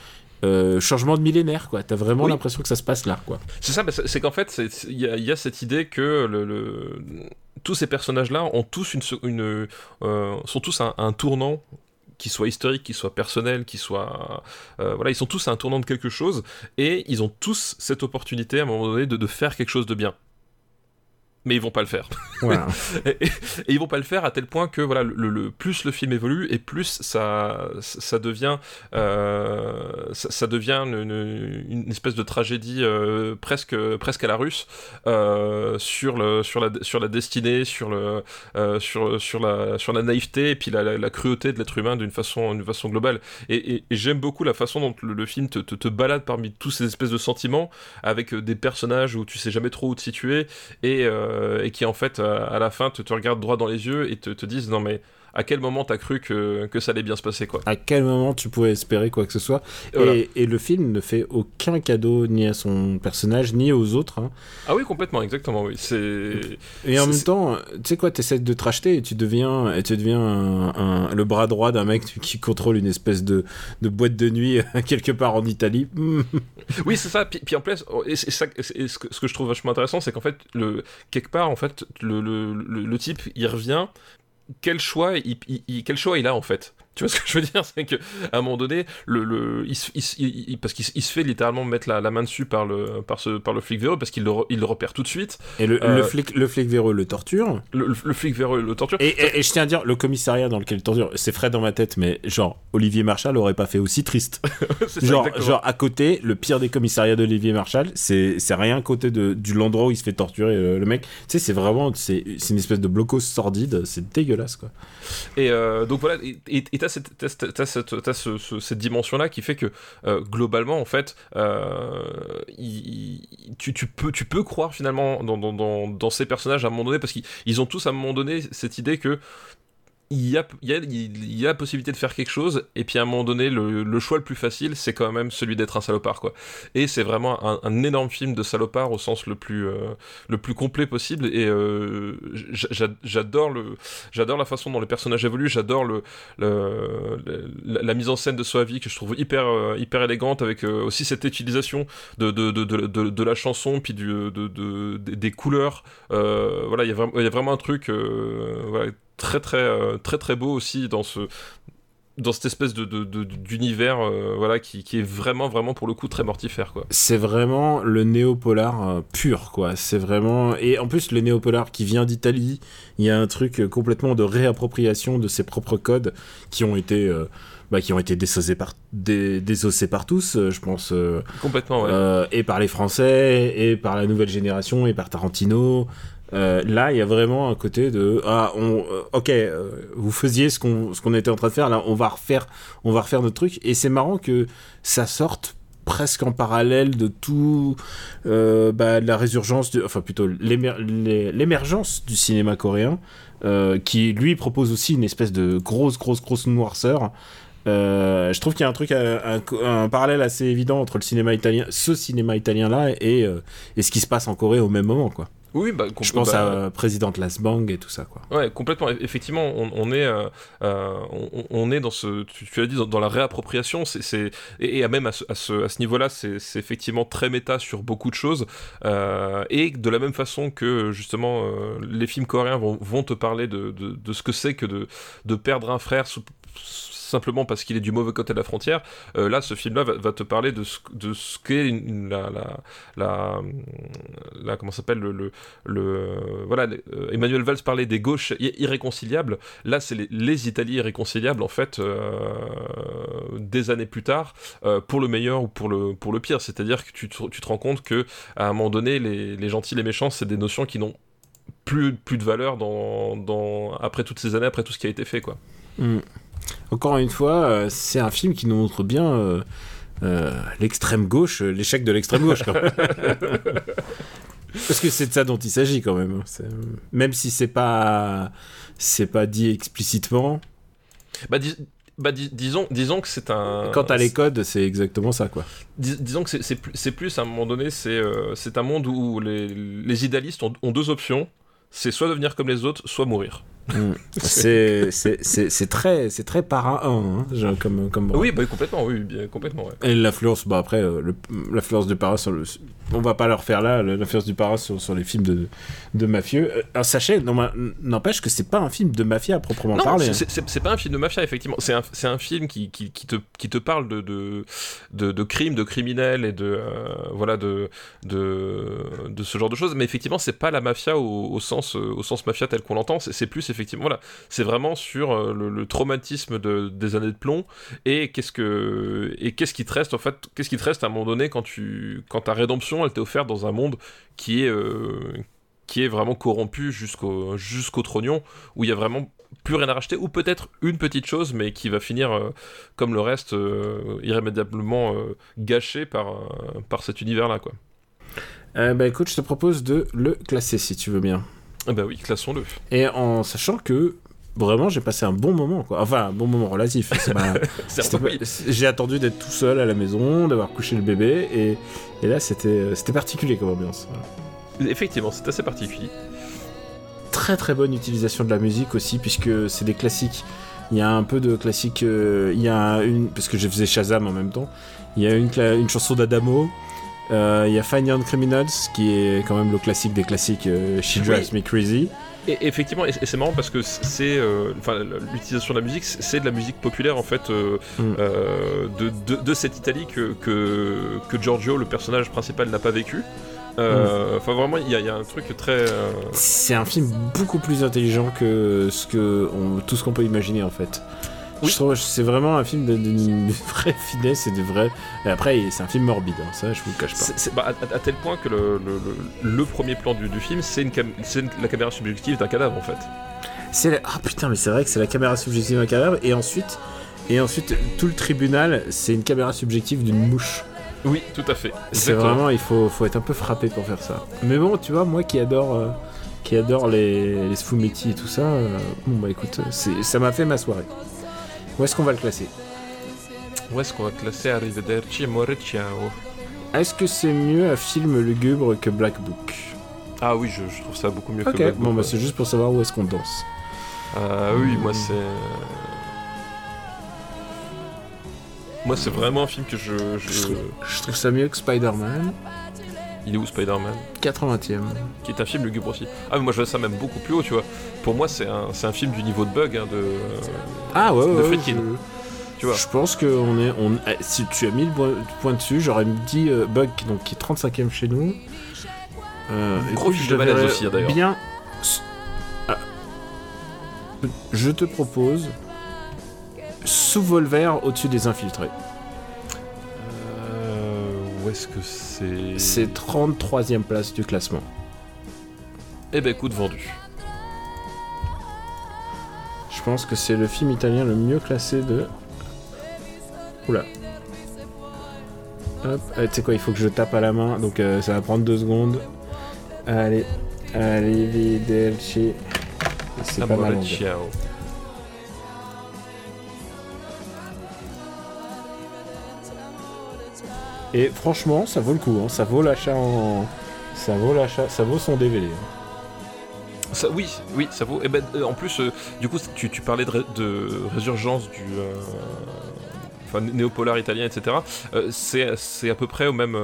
euh, changement de millénaire, quoi. T'as vraiment oui. l'impression que ça se passe là, quoi. C'est ça, c'est qu'en fait, il y, y, a cette idée que le, le... tous ces personnages-là ont tous une, une euh, sont tous un, un tournant qui soit historique, qui soit personnel, qui soit euh, voilà, ils sont tous à un tournant de quelque chose et ils ont tous cette opportunité à un moment donné de, de faire quelque chose de bien mais ils vont pas le faire. Et, et, et, ils vont pas le faire à tel point que voilà, le, le plus le film évolue et plus ça, ça devient, euh, ça, ça, devient une, une, espèce de tragédie euh, presque, presque à la russe euh, sur le, sur la, sur la destinée, sur le, sur, sur la, sur la naïveté et puis la, la, la cruauté de l'être humain d'une façon, d'une façon globale. Et, et j'aime beaucoup la façon dont le, le film te, te, te, balade parmi tous ces espèces de sentiments avec des personnages où tu sais jamais trop où te situer et euh, et qui en fait à la fin te, regardent droit dans les yeux et te disent non mais à quel moment t'as cru que, que ça allait bien se passer quoi À quel moment tu pouvais espérer quoi que ce soit et, voilà. et, et, le film ne fait aucun cadeau ni à son personnage ni aux autres. Hein. Ah oui complètement exactement oui et en même temps tu sais quoi t'essaies de te racheter et tu deviens et tu deviens un, un, le bras droit d'un mec qui contrôle une espèce de, de boîte de nuit quelque part en Italie. oui c'est ça puis, puis, en plus et ça, et ce, que, ce que je trouve vachement intéressant c'est qu'en fait le quelque part en fait le, le, le type il revient quel choix il, quel choix il a en fait? Tu vois ce que je veux dire? C'est qu'à un moment donné, le, le, il, il, il parce qu'il se fait littéralement mettre la, la, main dessus par le, par ce, par le flic véreux, parce qu'il le, il le repère tout de suite. Et le, euh, le, flic, le flic véreux le torture. Le, le flic véreux le torture. Et, et, et, je tiens à dire, le commissariat dans lequel il torture, c'est frais dans ma tête, mais genre, Olivier Marshall aurait pas fait aussi triste. genre, ça, genre, à côté, le pire des commissariats d'Olivier Marshall, c'est rien à côté de, du l'endroit où il se fait torturer le, le mec. Tu sais, c'est vraiment, c'est une espèce de blocos sordide, c'est dégueulasse, quoi. Et euh, donc voilà, et cette, cette, dimension-là qui fait que euh, globalement, en fait, euh, tu, peux, croire finalement dans, ces personnages à un moment donné parce qu'ils ont tous à un moment donné cette idée que il y, a, y a, y a possibilité de faire quelque chose, et puis à un moment donné, le, le choix le plus facile, c'est quand même celui d'être un salopard, quoi. Et c'est vraiment un, un, énorme film de salopard au sens le plus, euh, le plus complet possible, et euh, j'adore le, j'adore la façon dont les personnages évoluent, j'adore le, le, la, mise en scène de Soavi que je trouve hyper, euh, hyper élégante, avec euh, aussi cette utilisation de, de, de, de, de la chanson, puis du, de, de, des couleurs. Euh, voilà, il y a vraiment un truc. Voilà, très très euh, très très beau aussi dans ce dans cette espèce de, d'univers euh, voilà qui, qui, est vraiment vraiment pour le coup très mortifère quoi. C'est vraiment le néo-polar euh, pur quoi, c'est vraiment et en plus le néo-polar qui vient d'Italie, il y a un truc complètement de réappropriation de ses propres codes qui ont été bah, qui ont été désossés par, dé, désossés par tous, je pense. Complètement, ouais. et par les Français, et par la nouvelle génération, et par Tarantino, euh, là, il y a vraiment un côté de ah on euh, ok euh, vous faisiez ce qu'on ce qu'on était en train de faire là on va refaire on va refaire notre truc et c'est marrant que ça sorte presque en parallèle de tout bah, la résurgence enfin plutôt l'émergence du cinéma coréen qui lui propose aussi une espèce de grosse grosse grosse noirceur je trouve qu'il y a un truc, un, parallèle assez évident entre le cinéma italien, ce cinéma italien là, et, et ce qui se passe en Corée au même moment, quoi. Oui, bah, je pense bah, à euh, Présidente Lasbang et tout ça, quoi. Ouais, complètement. Effectivement, on, on est, euh, euh, on, on, est dans ce, tu, tu l'as dit, dans, dans, la réappropriation. C'est, et, et même à ce, à ce, à ce niveau-là, c'est, effectivement très méta sur beaucoup de choses. Euh, et de la même façon que justement, les films coréens vont, vont te parler de, de, de ce que c'est que de, de perdre un frère sous simplement parce qu'il est du mauvais côté de la frontière. Euh, là, ce film-là va, te parler de ce, de ce qu'est la, la, la, la, comment s'appelle le, le, voilà. Euh, Emmanuel Valls parlait des gauches irréconciliables. Là, c'est les, Italiens irréconciliables en fait euh, des années plus tard, euh, pour le meilleur ou pour le pour le pire. C'est-à-dire que tu te, tu te rends compte que à un moment donné, les, les gentils, les méchants, c'est des notions qui n'ont plus, plus de valeur dans, dans, après toutes ces années, après tout ce qui a été fait, quoi. Mm. Encore une fois, euh, c'est un film qui nous montre bien euh, euh, l'extrême gauche, l'échec de l'extrême gauche. Quand même. Parce que c'est de ça dont il s'agit quand même. Même si c'est pas c'est pas dit explicitement. Bah, dis bah, dis disons, disons que c'est un. Quant à les codes, c'est exactement ça, quoi. Dis disons que c'est plus, plus, à un moment donné, c'est euh, un monde où les, les idéalistes ont, ont deux options c'est soit devenir comme les autres, soit mourir. Mmh. c'est très c'est très para 1 hein, genre, comme comme oui bah, complètement oui bien, complètement ouais. et l'influence bah après euh, l'influence de para sur le on va pas leur faire là l'influence du para sur, sur les films de, de mafieux. Alors sachez n'empêche que c'est pas un film de mafia à proprement non, parler c'est pas un film de mafia effectivement. C'est un, un film qui, qui, qui, te, qui te parle de de, de, de crimes de criminels et de euh, voilà de, de de ce genre de choses mais effectivement c'est pas la mafia au, au sens au sens mafia tel qu'on l'entend. C'est plus effectivement, voilà, c'est vraiment sur euh, le, traumatisme de, des années de plomb et qu'est-ce qui te reste en fait, qu'est-ce qui te reste à un moment donné quand tu quand ta rédemption elle t'est offerte dans un monde qui est euh, qui est vraiment corrompu jusqu'au trognon où il y a vraiment plus rien à racheter ou peut-être une petite chose mais qui va finir euh, comme le reste irrémédiablement gâché par cet univers là bah écoute, je te propose de le classer si tu veux bien. Ah bah oui, classons-le. Et en sachant que vraiment j'ai passé un bon moment quoi. Enfin un bon moment relatif. j'ai attendu d'être tout seul à la maison, d'avoir couché le bébé et, et là c'était c'était particulier comme ambiance. Effectivement, c'est assez particulier. Très très bonne utilisation de la musique aussi puisque c'est des classiques. Il y a un peu de classique. Euh, il y a une parce que je faisais Shazam en même temps. Il y a une, une chanson d'Adamo. Euh, il y a Fine Young Criminals, qui est quand même le classique des classiques, euh, She Drives oui. Me Crazy. Et effectivement, et c'est marrant parce que c'est, euh, enfin, l'utilisation de la musique, c'est de la musique populaire en fait euh, mm. euh, de, de, de, cette Italie que, que, que Giorgio, le personnage principal, n'a pas vécu. Euh, enfin, mm. vraiment, il y, y, a un truc très. C'est un film beaucoup plus intelligent que ce que on, tout ce qu'on peut imaginer en fait. Oui. Je trouve c'est vraiment un film d'une vraie finesse et de vrai. Et après, c'est un film morbide, hein, ça, je vous le cache pas. C'est, bah, à, à, tel point que le, le, le, le premier plan du, du film, c'est, cam... la caméra subjective d'un cadavre en fait. C'est la... Ah putain, mais c'est vrai que c'est la caméra subjective d'un cadavre et ensuite, et ensuite tout le tribunal, c'est une caméra subjective d'une mouche. Oui, tout à fait. C'est vraiment, il faut, faut être un peu frappé pour faire ça. Mais bon, tu vois, moi qui adore. Euh qui adore les, les sfumetti et tout ça, euh, bon bah écoute, ça m'a fait ma soirée. Où est-ce qu'on va le classer Où est-ce qu'on va classer Arrivederci et More Ciao Est-ce que c'est mieux un film lugubre que Black Book Ah oui, je, je trouve ça beaucoup mieux Ok, que Black Book, bon bah ouais. c'est juste pour savoir où est-ce qu'on danse. Ah oui, moi c'est. Moi c'est vraiment un film que je. Je je... trouve, je trouve ça mieux que Spider-Man, Il est où Spider-Man 80ème. Qui est un film lugubre aussi. Ah mais moi je vois ça même beaucoup plus haut, tu vois. Pour moi c'est un, un film du niveau de bug, hein, de. Ah ouais, De ouais, je- Tu vois. Je pense que on est, on, eh, si tu as mis le point, dessus, j'aurais dit euh, Bug, donc qui est 35ème chez nous. Euh, Gros film de verrais aussi, hein, d'ailleurs. Bien. Ah. Je te propose sous Volver au-dessus des infiltrés. Est-ce que c'est C'est 33ème place du classement. Eh ben écoute, vendu. Je pense que c'est le film italien le mieux classé de. Oula. Hop, euh, tu sais quoi, il faut que je tape à la main, donc euh, ça va prendre deux secondes. Allez, allez, Videlci. C'est pas mal. Ciao. Et franchement, ça vaut le coup, hein, ça vaut l'achat en. Ça vaut l'achat, ça vaut son DVD. hein. Ça, oui, oui, ça vaut. Et ben, euh, en plus, euh, du coup, tu, parlais de, de résurgence du. euh, Enfin, néopolar italien, etc. C'est à peu près au même.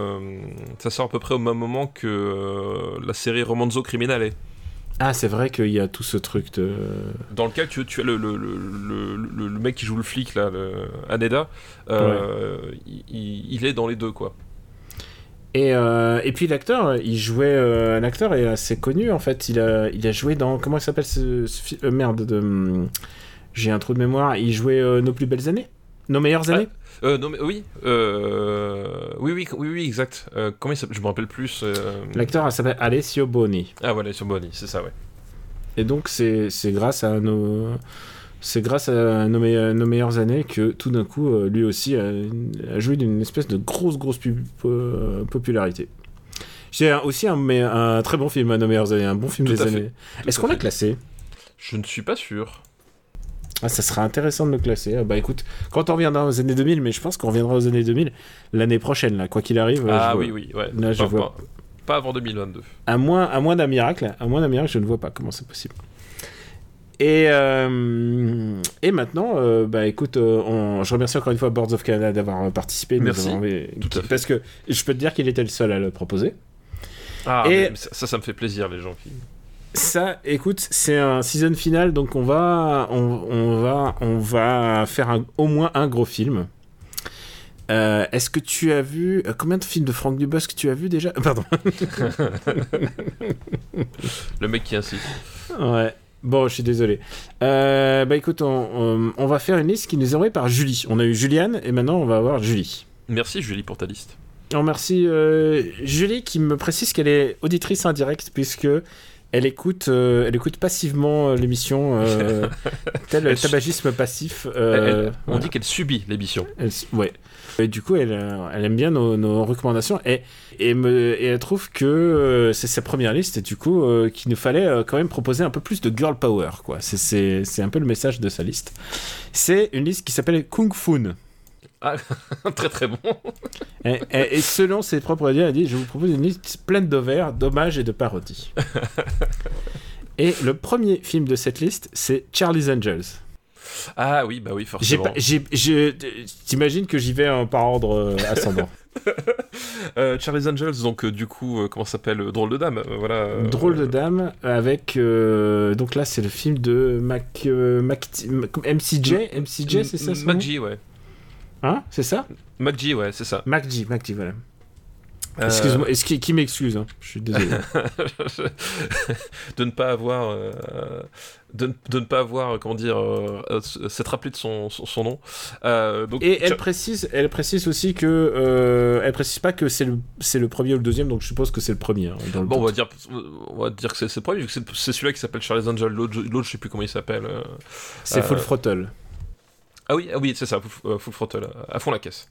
ça sort à peu près au même moment que la série Romanzo Criminale. Ah, c'est vrai qu'il y a tout ce truc de. Dans lequel tu, tu as le, le, le, le- le- le mec qui joue le flic, là, le, Aneda. euh, il, il- il est dans les deux, quoi. Et, euh, et puis l'acteur, il jouait. euh, L'acteur est assez connu en fait. Il a, il a joué dans. Comment il s'appelle ce, ce euh, Merde, de. hum, J'ai un trou de mémoire. Il jouait Nos plus belles années? Nos meilleures années? Euh, non, mais oui. euh, oui, oui, oui, oui, exact. Euh, comment il s'appelle? Je me rappelle plus. L'acteur elle s'appelle Alessio Boni. Ah, voilà, sur Bonnie, c'est ça, ouais. Et donc c'est grâce à nos. C'est grâce à nos, me- nos meilleures années que tout d'un coup, lui aussi a, a joué d'une espèce de grosse, grosse popularité. Un- aussi un, mais un très bon film à nos meilleures années, un bon film Tout des années. Est-ce qu'on l'a classé? Je ne suis pas sûr. Ah, ça serait intéressant de le classer. Ah, bah écoute, quand on reviendra aux années 2000, mais je pense qu'on reviendra aux années 2000 l'année prochaine, là, quoi qu'il arrive. ah je oui, vois- oui, ouais. Là, je pas, vois. pas- pas avant 2022. À moins, à moins d'un miracle, à moins d'un miracle, je ne vois pas comment c'est possible. Et, euh, et maintenant, euh, bah écoute, euh, on- je remercie encore une fois Boards of Canada d'avoir euh, participé. Merci. avoir envoyé- Tout à fait. Parce que je peux te dire qu'il était le seul à le proposer. Ah, Et- ça, ça me fait plaisir, les gens qui. Ça, écoute, c'est un season final, donc on va, on, on va, on va faire un- au moins un gros film. Euh, Est-ce que tu as vu euh, combien de films de Franck Dubosc tu as vu déjà? Pardon. Le mec qui insiste. Ouais. Bon, je suis désolé. Euh, bah écoute, on, on- on va faire une liste qui nous est envoyée par Julie. On a eu Juliane et maintenant on va avoir Julie. Merci, Julie, pour ta liste. On remercie Julie qui me précise qu'elle est auditrice indirecte puisque elle écoute, euh, elle écoute passivement euh, l'émission euh, tel Elle- tabagisme passif. Euh, elle- on voilà. dit qu'elle subit l'émission. Ouais. Et du coup, elle, elle aime bien nos, nos recommandations et, et, me, et elle trouve que c'est sa première liste et du coup qu'il nous fallait quand même proposer un peu plus de girl power. quoi. C'est un peu le message de sa liste. C'est une liste qui s'appelle Kung Fu. Ah, très très bon. Et, et- et selon ses propres dires, elle dit Je vous propose une liste pleine d'ovaires, d'hommages et de parodies. et le premier film de cette liste, c'est Charlie's Angels. Ah oui, bah oui, forcément. t'imagines que j'y vais euh, par ordre euh, ascendant. Euh, Charlie's Angels, donc euh, du coup, comment s'appelle Drôle de dame, voilà. Drôle de dame avec donc là c'est le film de Mac, Mac- MCJ MCJ c'est ça son nom MacG, ouais. Hein c'est ça MacG, ouais, c'est ça. MacG MacG voilà. Euh, excuse-moi est-ce qui, qui m'excuse hein je suis désolé. De ne pas avoir euh, de, ne- de ne pas avoir comment dire euh, s'être rappelé de son, son, son nom. Euh, donc et elle précise elle précise aussi que elle précise pas que c'est le c'est le premier ou le deuxième donc je suppose que c'est le premier hein, dans le bon on va dire on va dire que c'est le premier vu que c'est celui-là qui s'appelle Charles Angel l'autre je- l'autre je sais plus comment il s'appelle c'est Full Throttle Ah oui, ah oui, c'est ça, Full, euh, Full Throttle, euh, à fond la caisse.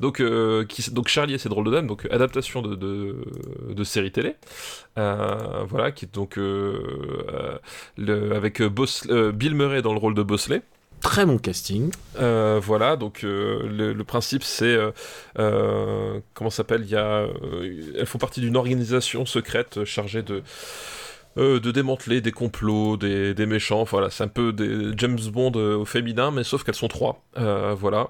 Donc, euh, qui, donc Charlie et ses drôles de dames, donc adaptation de, de, de série télé, euh, voilà, qui est donc euh, le, avec Boss, Bill Murray dans le rôle de Bosley. Très bon casting. Euh, voilà, donc euh, le, le principe c'est euh, comment s'appelle? Il y a, elles font partie d'une organisation secrète chargée de euh, de démanteler des complots, des, des méchants. Voilà, c'est un peu des James Bond euh, au féminin, mais sauf qu'elles sont trois. Euh, voilà.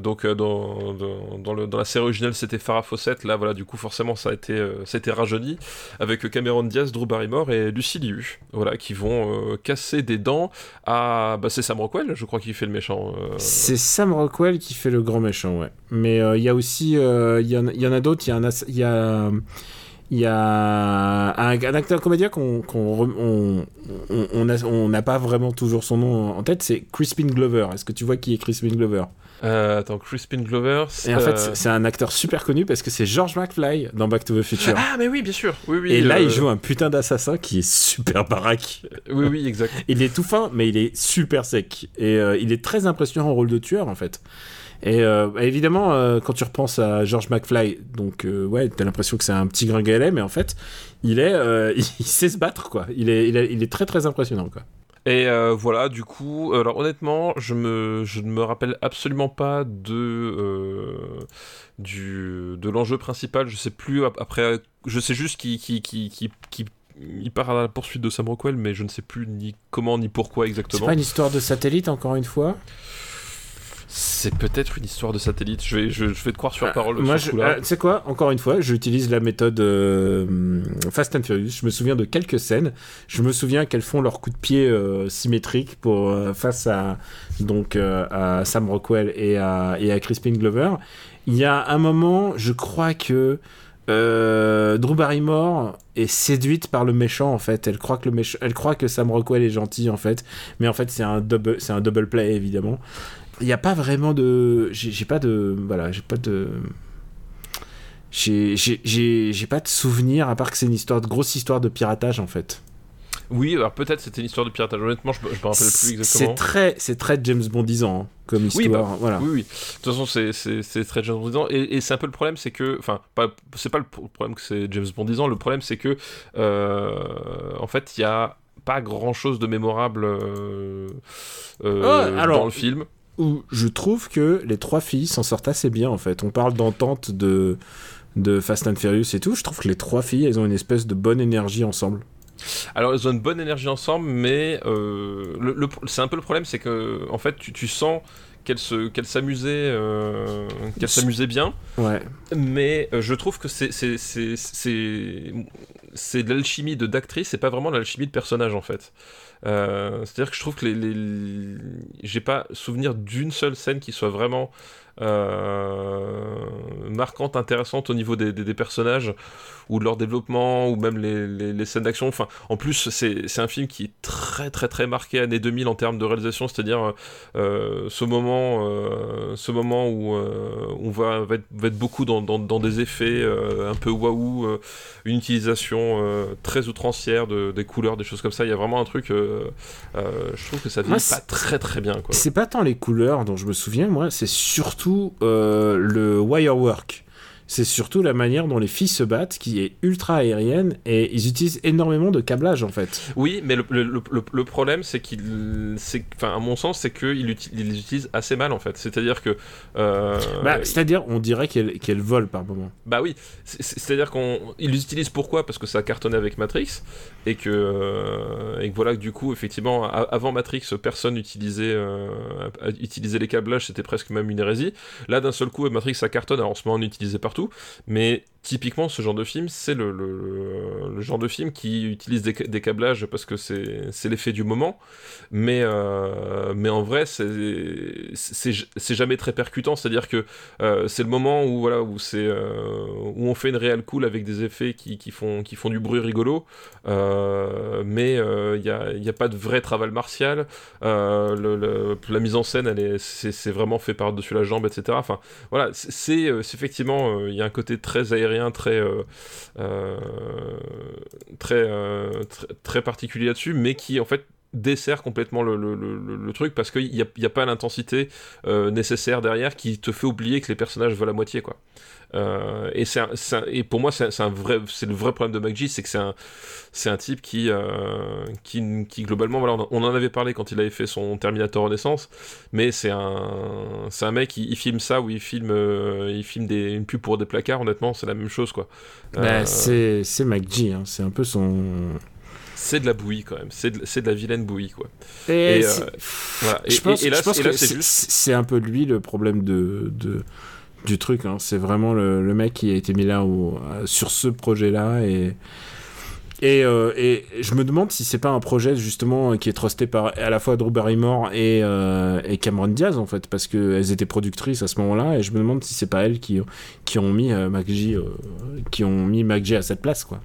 Donc dans, dans, le, dans la série originale, c'était Farah Fawcett. Là, voilà, du coup, forcément, ça a été, rajeuni avec Cameron Diaz, Drew Barrymore et Lucy Liu. Voilà, qui vont casser des dents à. Bah, c'est Sam Rockwell, je crois, qui fait le méchant. C'est Sam Rockwell qui fait le grand méchant, ouais. Mais il y a aussi, il y, en- y en a d'autres. Il y a, il y a un, un acteur comédien qu'on on on- n'a pas vraiment toujours son nom en tête. C'est Crispin Glover. Est-ce que tu vois qui est Crispin Glover? Euh, attends, Crispin Glover. Et en fait, euh, c'est- c'est un acteur super connu parce que c'est George McFly dans Back to the Future. Ah, mais oui, bien sûr. Oui, oui. Et là, euh, il joue un putain d'assassin qui est super baraque. Oui, oui, exact. Il est tout fin, mais il est super sec. Et euh, il est très impressionnant en rôle de tueur, en fait. Et euh, évidemment, euh, quand tu repenses à George McFly, donc euh, ouais, t'as l'impression que c'est un petit gringalet, mais en fait, il est, euh, il sait se battre, quoi. Il est, il est, il est très très impressionnant, quoi. Et euh, voilà, du coup, alors honnêtement, je, me, je ne me rappelle absolument pas de, euh, du, de l'enjeu principal. Je sais plus, ap- après, je sais juste qu'il qui, qui, qui, qui- il part à la poursuite de Sam Rockwell, mais je ne sais plus ni comment ni pourquoi C'est exactement. pas une histoire de satellite, encore une fois? C'est peut-être une histoire de satellite. Je vais, je, je vais te croire sur Ah, parole. Moi, ah, tu sais quoi? Encore une fois, j'utilise la méthode euh, Fast and Furious. Je me souviens de quelques scènes. Je me souviens qu'elles font leur coup de pied euh, symétrique pour euh, face à donc à Sam Rockwell et à et à Crispin Glover. Il y a un moment, je crois que euh, Drew Barrymore est séduite par le méchant en fait. Elle croit que le méchant, elle croit que Sam Rockwell est gentil en fait, mais en fait c'est un double, c'est un double play évidemment. Il n'y a pas vraiment de, j'ai pas de, voilà, j'ai pas de, j'ai pas de souvenir à part que c'est une histoire de grosse histoire de piratage en fait. Oui, alors peut-être c'était une histoire de piratage. Honnêtement, je, je me rappelle plus C'est exactement. très c'est très James Bondisant hein, comme Oui, histoire, bah, voilà. Oui, oui. De toute façon, c'est- c'est c'est très James Bondisant. Et, et c'est un peu le problème, c'est que. Enfin, c'est pas le pro- problème que c'est James Bondisant. Le problème, c'est que. euh, en fait, il y a pas grand chose de mémorable euh, euh, Ah, alors- dans le film. Où je trouve que les trois filles s'en sortent assez bien en fait. On parle d'entente de de Fast and Furious et tout. Je trouve que les trois filles, elles ont une espèce de bonne énergie ensemble. Alors, ils ont une bonne énergie ensemble, mais euh, le, le- c'est un peu le problème, c'est que en fait, tu, tu sens qu'elles s'amusaient, euh, qu'elles s'amusaient bien. Ouais. Mais euh, je trouve que c'est c'est de l'alchimie de d'actrice, c'est pas vraiment de l'alchimie de personnage en fait. Euh, C'est-à-dire que je trouve que les, les... j'ai pas souvenir d'une seule scène qui soit vraiment euh, marquante, intéressante au niveau des, des, des personnages ou de leur développement ou même les, les, les scènes d'action. Enfin, en plus, c'est un film qui est très très très marqué années 2000 en termes de réalisation, c'est-à-dire euh, ce moment, euh, ce moment où euh, on va, va, être, va être beaucoup dans, dans, dans des effets euh, un peu waouh, euh, une utilisation euh, très outrancière de, des couleurs, des choses comme ça. Il y a vraiment un truc, euh, euh, je trouve que ça vit pas très très bien. C'est pas tant les couleurs dont je me souviens, moi, c'est surtout euh, le wire work. C'est surtout la manière dont les filles se battent qui est ultra aérienne et ils utilisent énormément de câblage en fait. Oui, mais le, le, le, le problème, c'est qu'il, c'est, enfin, à mon sens, c'est qu'ils les utilisent assez mal en fait. C'est-à-dire que, euh, Bah, C'est-à-dire, on dirait qu'elles qu'elles volent par moment. Bah oui, c'est- c'est- c'est-à-dire qu'on ils l'utilisent pourquoi? Parce que ça a cartonné avec Matrix et que euh, et que voilà que du coup effectivement avant Matrix personne utilisait euh, utilisait les câblages, c'était presque même une hérésie. Là d'un seul coup Matrix ça cartonne, alors en ce moment on l'utilisait partout, mais typiquement ce genre de film c'est le, le, genre de film qui utilise des, des câblages parce que c'est c'est l'effet du moment, mais euh, mais en vrai c'est c'est c'est jamais très percutant, c'est-à-dire que euh, c'est le moment où voilà où c'est euh, où on fait une réelle cool avec des effets qui, qui font qui font du bruit rigolo. Euh, mais il n'y a, a pas de vrai travail martial. Le- la mise en scène elle est c'est c'est vraiment fait par dessus la jambe etc enfin voilà c'est- c'est c'est effectivement il y a un côté très aérien très euh, euh, très, euh, très particulier là-dessus mais qui en fait dessert complètement le, truc parce qu'il n'y a, pas l'intensité nécessaire derrière qui te fait oublier que les personnages veulent la moitié quoi. Euh, et, c'est et pour moi c'est un vrai c'est le vrai problème de McGee c'est que c'est un c'est un type qui, euh, qui qui globalement voilà on en avait parlé quand il avait fait son Terminator Renaissance mais c'est un c'est un mec il, il, filme ça ou il filme euh, il filme des une pub pour des placards honnêtement c'est la même chose quoi. Bah, c'est c'est McGee hein, c'est un peu son c'est de la bouillie quand même, c'est de, de, la vilaine bouillie quoi. Et, et, euh, voilà. et, je pense, et là, je pense que c'est juste... un peu lui le problème de, de du truc. Hein. C'est vraiment le, le, mec qui a été mis là où, sur ce projet-là et et, euh, et, je me demande si c'est pas un projet justement qui est trusté par à la fois Drew Barrymore et, euh, et Cameron Diaz en fait, parce qu'elles étaient productrices à ce moment-là, et je me demande si c'est pas elles qui, qui ont mis euh, euh, qui ont mis à cette place quoi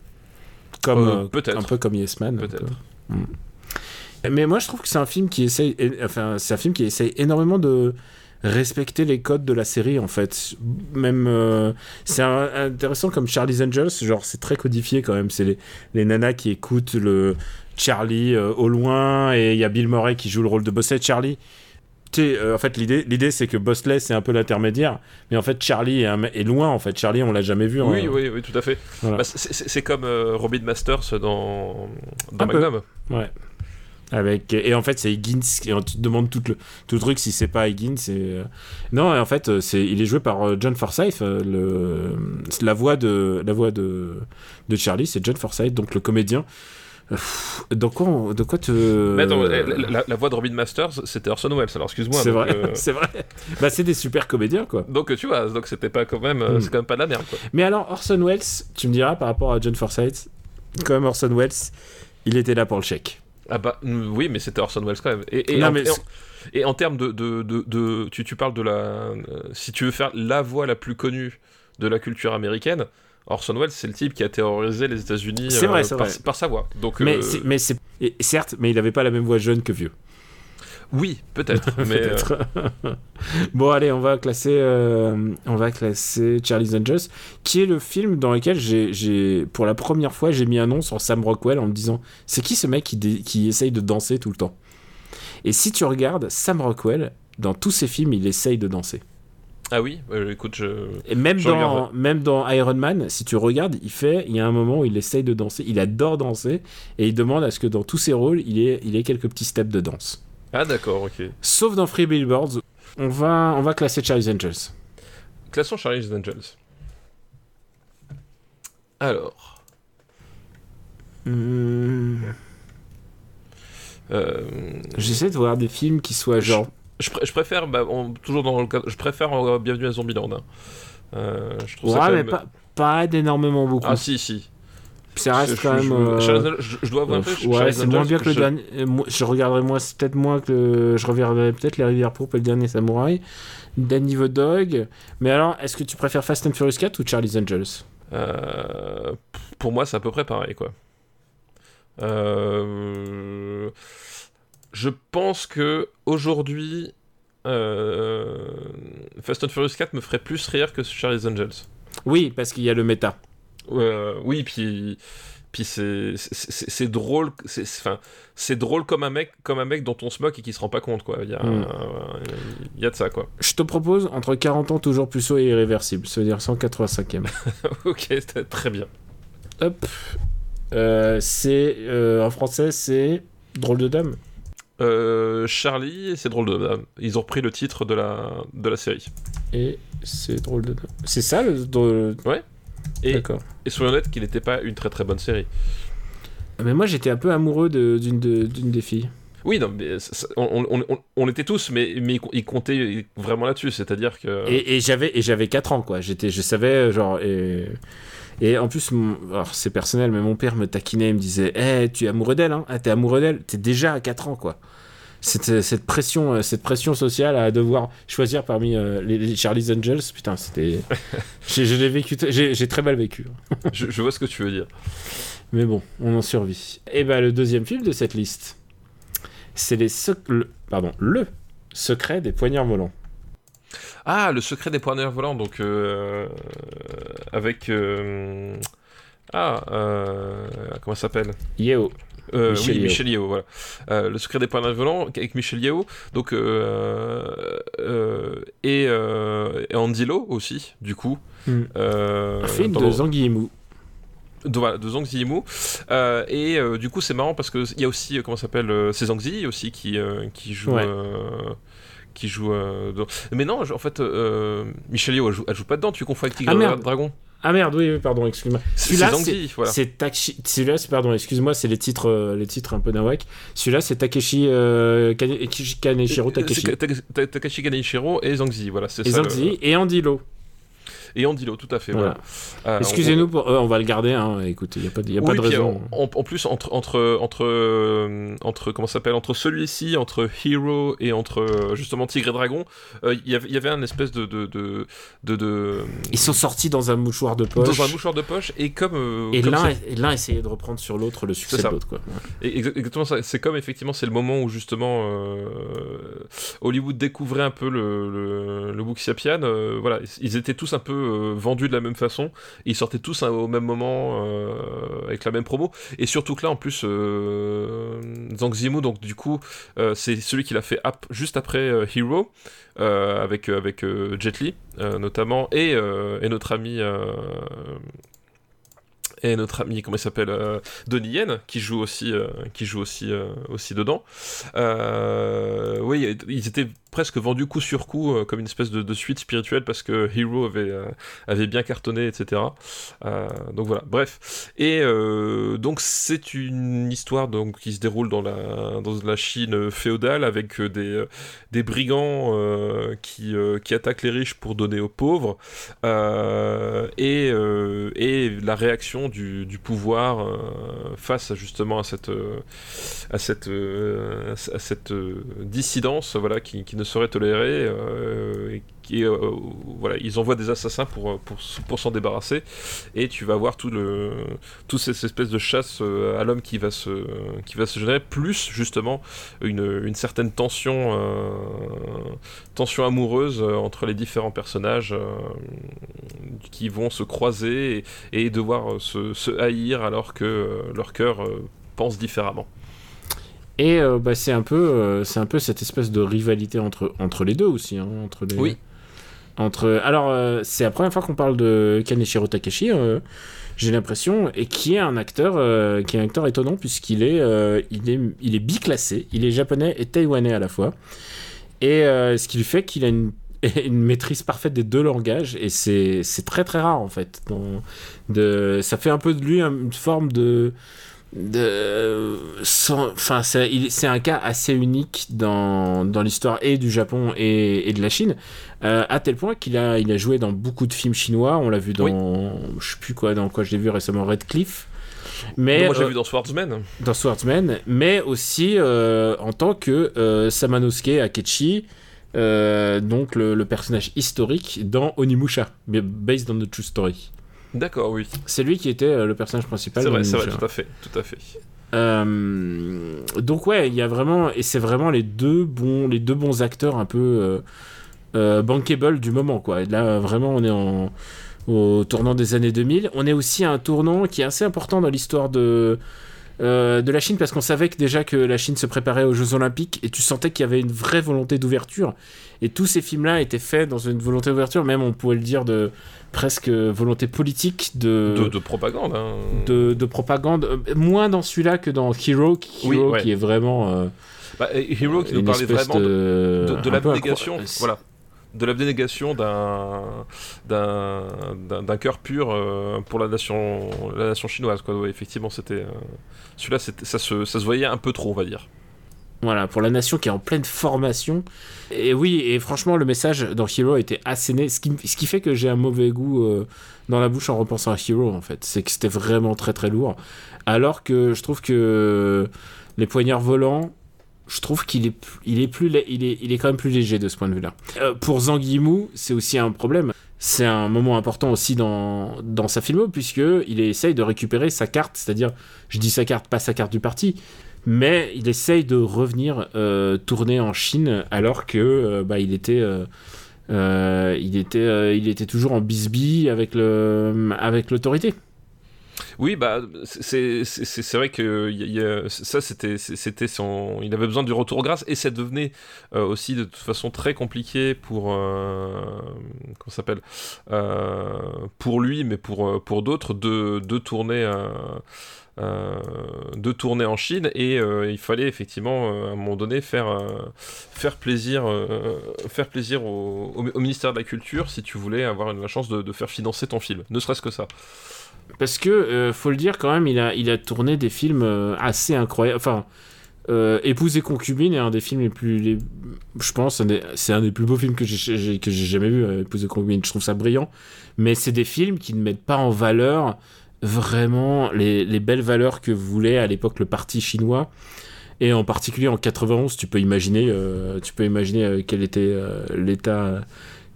comme euh, un peu comme Yes Man. Peut-être. Mm. Mais moi, je trouve que c'est un film qui essaye, enfin, c'est un film qui essaye énormément de respecter les codes de la série en fait. Même euh, c'est intéressant comme Charlie's Angels, genre c'est très codifié quand même. C'est les, les, nanas qui écoutent le Charlie euh, au loin et il y a Bill Murray qui joue le rôle de Bosset Charlie. Euh, en fait, l'idée, l'idée c'est que Bosley c'est un peu l'intermédiaire, mais en fait, Charlie est, loin. En fait, Charlie, on l'a jamais vu. Oui, hein. oui, oui, tout à fait. Voilà. Bah, c'est comme euh, Robin Masters dans, dans Magnum. Ouais. Avec, et en fait, c'est Higgins. Et on te demande tout le, tout le truc si c'est pas Higgins. C'est... euh, Non, en fait, c'est, il est joué par John Forsythe. Le, la voix, de, la voix de, de Charlie, c'est John Forsythe, donc le comédien. De quoi, de quoi te. Mais attends, la, la, la, voix de Robin Masters, c'était Orson Welles, alors excuse-moi. C'est vrai, euh... c'est vrai. Bah, c'est des super comédiens, quoi. Donc, tu vois, donc c'était pas quand même, mm. c'est quand même pas de la merde, quoi. Mais alors, Orson Welles, tu me diras par rapport à John Forsythe, quand même, Orson Welles, il était là pour le chèque. Ah bah oui, mais c'était Orson Welles quand même. Et, et, non, en, mais et, en, et en termes de, de, de, de, tu, tu parles de la, euh, si tu veux faire la voix la plus connue de la culture américaine, Orson Welles, c'est le type qui a terrorisé les États-Unis euh, par, sa voix. Donc, mais, euh... mais certes, mais il n'avait pas la même voix jeune que vieux. Oui, peut-être. peut-être. bon, allez, on va classer, euh, on va classer Charlie's Angels, qui est le film dans lequel j'ai, pour la première fois, j'ai mis un nom sur Sam Rockwell en me disant, c'est qui ce mec qui, qui essaye de danser tout le temps? Et si tu regardes Sam Rockwell, dans tous ses films, il essaye de danser. Ah oui, euh, écoute, je. Et même je dans, regarde. même dans Iron Man, si tu regardes, il fait, il y a un moment où il essaye de danser, il adore danser, et il demande à ce que dans tous ses rôles, il ait, il ait quelques petits steps de danse. Ah d'accord, ok. Sauf dans Free Billboards, on va, on va classer Charlie's Angels. Classons Charlie's Angels. Alors. Mmh. Euh... J'essaie de voir des films qui soient genre. Je, pr je préfère, bah, on, toujours dans le cas, je préfère euh, Bienvenue à Zombieland. Hein. Euh, je trouve ouais, ça mais même... pas, pas d'énormément beaucoup. Ah si, si. Ça reste je, quand je, même. Euh... Je, je, dois avouer un peu. Ouais, c'est moins bien que le dernier. Je regarderai moi, peut-être moins que. Je regarderai peut-être Les Rivières Pourpres et le dernier Samouraï. Danny the Dog. Mais alors, est-ce que tu préfères Fast and Furious 4 ou Charlie's Angels? Euh, Pour moi, c'est à peu près pareil, quoi. Euh... Je pense que aujourd'hui, euh... Fast and Furious 4 me ferait plus rire que Charlie's Angels. Oui, parce qu'il y a le méta. Euh, oui, puis puis c'est drôle, c'est enfin c'est drôle comme un mec comme un mec dont on se moque et qui se rend pas compte quoi. Il y a Mm. il y a de ça quoi. Je te propose entre 40 ans toujours puceau et irréversible, c'est-à-dire 185e. ok, très bien. Hop. Euh, c'est euh, en français c'est drôle de dame. Euh, Charlie et c'est drôle de dame. Ils ont repris le titre de la de la série. Et c'est drôle de dame. C'est ça le drôle... Ouais. Et, soyons honnêtes qu'il n'était pas une très très bonne série. Mais moi j'étais un peu amoureux d'une de, des filles. Oui, non, mais on, on, on, on l'était tous, mais, mais il comptait vraiment là-dessus. C'est-à-dire que. Et, et j'avais et j'avais 4 ans quoi. J'étais je savais genre et et en plus mon- alors c'est personnel mais mon père me taquinait, il me disait "Eh, tu es amoureux d'elle hein Ah, t'es amoureux d'elle T'es déjà à 4 ans quoi." Cette, cette pression euh, cette pression sociale à devoir choisir parmi euh, les, les Charlie's Angels, putain, c'était j'ai je l'ai vécu t- j'ai j'ai très mal vécu. je, je vois ce que tu veux dire. Mais bon, on en survit. Et ben le deuxième film de cette liste, c'est les sec- le, pardon, le secret des poignards volants. Ah, le secret des poignards volants, donc euh, avec euh, ah comment ça s'appelle? Yeo. Euh, Michel oui, Yeo. Michel Yeo, voilà. Euh, le secret des points volants avec Michel Yeo, donc euh, euh, et, euh, et Andy Lo aussi, du coup. Euh, Un film de Zhang Yimou. de, voilà, de Zhang Ziyimu. Euh, et euh, du coup, c'est marrant parce qu'il y a aussi, euh, comment ça s'appelle, euh, c'est Zhang Zi aussi qui, euh, qui joue. Ouais. euh, qui joue. euh, dans- Mais non, en fait, euh, Michel Yeo, elle joue, elle joue pas dedans, tu confonds avec Tigre Ah. Dragon. Ah merde, oui, oui, pardon, excuse-moi. Celui-là, c'est voilà. Takeshi. Celui-là, c'est pardon, excuse-moi, c'est les titres, euh, les titres un peu nawak. Celui-là, c'est Takeshi euh, Kane- Kaneshiro Euh, Takeshi. c'est Ta- Ta- Takashi Kaneshiro et Zhang Zi, voilà, c'est Et. Zhang le- et Andy Lo. Et Andy Lo, tout à fait, Voilà. voilà. Euh, Excusez-nous, euh, on va le garder. Hein. Écoutez, il n'y a pas de, y a pas de raison. En, en plus, entre, entre, entre, euh, entre comment s'appelle, entre celui-ci, entre Hero et entre euh, justement Tigre et Dragon, euh, il y avait- y avait un espèce de, de, de, de, de- Ils sont sortis dans un mouchoir de poche. dans un mouchoir de poche et comme euh, et l'un, essayait de reprendre sur l'autre le succès de l'autre. Quoi. et exa- exactement ça. C'est comme effectivement, c'est le moment où justement euh, Hollywood découvrait un peu le, le, le euh, voilà, ils étaient tous un peu euh, vendus de la même façon. Ils sortaient tous hein, au même moment euh, avec la même promo. Et surtout que là, en plus, euh, Zhang Zimu, donc du coup, c'est celui qui l'a fait juste après Hero, avec, avec Jet Li, notamment, et, notre ami. et notre ami, comment il s'appelle euh, Donnie Yen, qui joue aussi, qui joue aussi, aussi dedans. Oui, ils étaient presque vendus coup sur coup euh, comme une espèce de, suite spirituelle parce que Hero avait, euh, avait bien cartonné, etc. Euh, donc voilà, bref. Et donc c'est une histoire donc, qui se déroule dans la, dans la Chine féodale avec des, des brigands qui, qui attaquent les riches pour donner aux pauvres et, et la réaction du, pouvoir face justement à cette, à cette, à cette dissidence voilà, qui, qui ne serait tolérée. euh, et euh, voilà, ils envoient des assassins pour, pour, pour s'en débarrasser et tu vas voir tout le, toute cette espèce de chasse euh, à l'homme qui va se, qui va se générer, plus justement une, une certaine tension, euh, tension amoureuse euh, entre les différents personnages euh, qui vont se croiser et, devoir euh, se, se haïr alors que euh, leur cœur euh, pense différemment. Et euh, bah, c'est un peu, euh, c'est un peu cette espèce de rivalité entre entre les deux aussi, hein, entre les. Oui. Entre, alors, euh, c'est la première fois qu'on parle de Kaneshiro Takeshi, j'ai l'impression, et qui est un acteur, qui est un acteur étonnant puisqu'il est, il est, il est biclassé, il est japonais et taïwanais à la fois, et ce qui lui fait qu'il a une, une maîtrise parfaite des deux langages, et c'est, c'est très très rare en fait. Dans- de, ça fait un peu de lui une forme de de enfin c'est un cas assez unique dans, dans l'histoire et du Japon et, et de la Chine euh, à tel point qu'il a il a joué dans beaucoup de films chinois on l'a vu dans Oui. je sais plus quoi dans quoi je l'ai vu récemment Red Cliff mais Moi j'ai euh, vu dans Swordsman. dans Swordsman mais aussi euh, en tant que Samanosuke Akechi donc le, le personnage historique dans Onimusha based on the true story D'accord, oui. c'est lui qui était euh, le personnage principal C'est vrai, c'est vrai, tout à fait, tout à fait. Euh, donc ouais, il y a vraiment et c'est vraiment les deux bons les deux bons acteurs un peu euh, euh, bankable du moment quoi. Et là vraiment on est en au tournant des années 2000. On est aussi à un tournant qui est assez important dans l'histoire de euh, de la Chine parce qu'on savait que déjà que la Chine se préparait aux Jeux Olympiques et tu sentais qu'il y avait une vraie volonté d'ouverture et tous ces films là étaient faits dans une volonté d'ouverture même on pouvait le dire de presque volonté politique de De, de propagande. Hein. de, de propagande, euh, moins dans celui-là que dans Hero, qui, Oui, Hero, ouais. qui est vraiment euh, Bah, Hero qui nous parlait vraiment de, de, de, l'abnégation, voilà, de l'abnégation d'un d'un cœur pur euh, pour la nation la nation chinoise quoi. Effectivement, c'était euh, celui-là, ça se ça se voyait un peu trop, on va dire. Voilà, pour la nation qui est en pleine formation. Et oui, et franchement, le message dans Hero était asséné, ce qui, ce qui fait que j'ai un mauvais goût euh, dans la bouche en repensant à Hero, en fait. C'est que c'était vraiment très très lourd. Alors que je trouve que les poignards volants, je trouve qu'il est, il est, plus, il est, il est quand même plus léger de ce point de vue-là. Euh, pour Zhang Yimou, c'est aussi un problème. C'est un moment important aussi dans, dans sa filmo, puisqu'il essaye de récupérer sa carte, c'est-à-dire, je dis sa carte, pas sa carte du parti, mais il essaye de revenir euh, tourner en Chine alors que euh, bah, il était euh, il était il était toujours en bisbille avec avec l'autorité Oui, bah c'est vrai que ça c'était son il avait besoin du retour grâce et ça devenait euh, aussi de toute façon très compliqué pour euh, euh, lui mais pour pour d'autres de de tourner de tourner en Chine et il fallait effectivement à un moment donné faire faire plaisir faire plaisir au, ministère de la culture si tu voulais avoir la chance de faire financer ton film. Ne serait-ce que ça Parce que, euh, faut le dire quand même, il a, il a tourné des films euh, assez incroyables. Enfin, euh, Épouse et concubine est un des films les plus. Je pense, c'est un des plus beaux films que j'ai jamais vu, euh, Épouse et concubine. Je trouve ça brillant. Mais c'est des films qui ne mettent pas en valeur vraiment les, les belles valeurs que voulait à l'époque le parti chinois. Et en particulier en 91, tu peux imaginer, tu peux imaginer quel était l'état,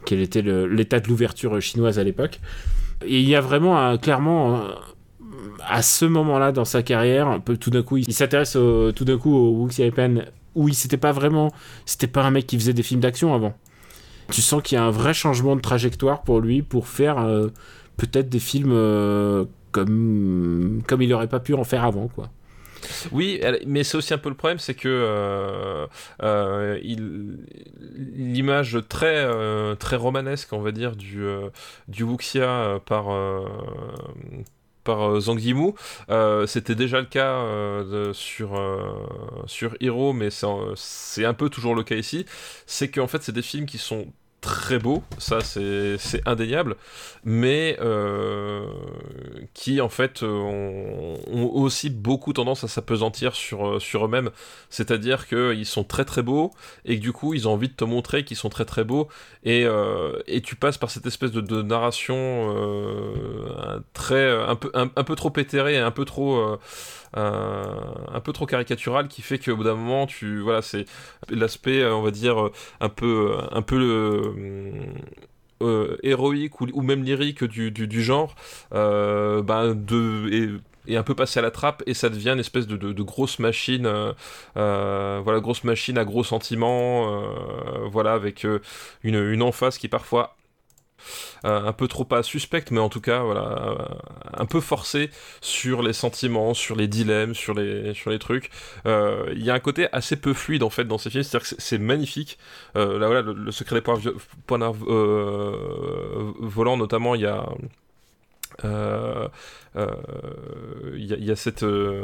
quel était l'état de l'ouverture chinoise à l'époque. Il y a vraiment un- clairement à ce moment-là dans sa carrière, tout d'un coup, il, s'intéresse tout d'un coup au Wuxi Pen où il s'était pas vraiment, c'était pas un mec qui faisait des films d'action avant. Tu sens qu'il y a un vrai changement de trajectoire pour lui pour faire euh, peut-être des films euh, comme comme il aurait pas pu en faire avant quoi. Oui, mais c'est aussi un peu le problème, c'est que euh, euh, l'image très euh, très romanesque, on va dire, du du Wuxia par par Zhang Yimou, c'était déjà le cas sur sur Hero, mais c'est un peu toujours le cas ici. C'est qu'en fait, c'est des films qui sont très beaux, ça c'est indéniable, mais euh, qui en fait euh, ont, ont aussi beaucoup tendance à s'apesantir sur, euh, sur eux-mêmes. C'est-à-dire qu'ils sont très très beaux et que du coup ils ont envie de te montrer qu'ils sont très très beaux et, euh, et tu passes par cette espèce de, de narration très un peu un, peu trop éthérée, un peu trop un, un peu trop caricatural qui fait qu'au bout d'un moment tu voilà c'est l'aspect euh, on va dire euh, un peu un peu le euh, héroïque ou, même lyrique du, du, genre euh, ben, de, est, est un peu passé à la trappe et ça devient une espèce de, de, grosse machine euh, euh, voilà grosse machine à gros sentiments euh, voilà avec euh, une, une emphase qui parfois euh, un peu trop pas suspecte, mais en tout cas, voilà, euh, un peu forcé sur les sentiments, sur les dilemmes, sur les, sur les trucs. Euh, Il y a un côté assez peu fluide en fait dans ces films, c'est-à-dire que c'est- magnifique. Euh, là, voilà, le, secret des points, euh, volants, notamment, il y a. Euh, euh, Il y, a- il y a cette, euh,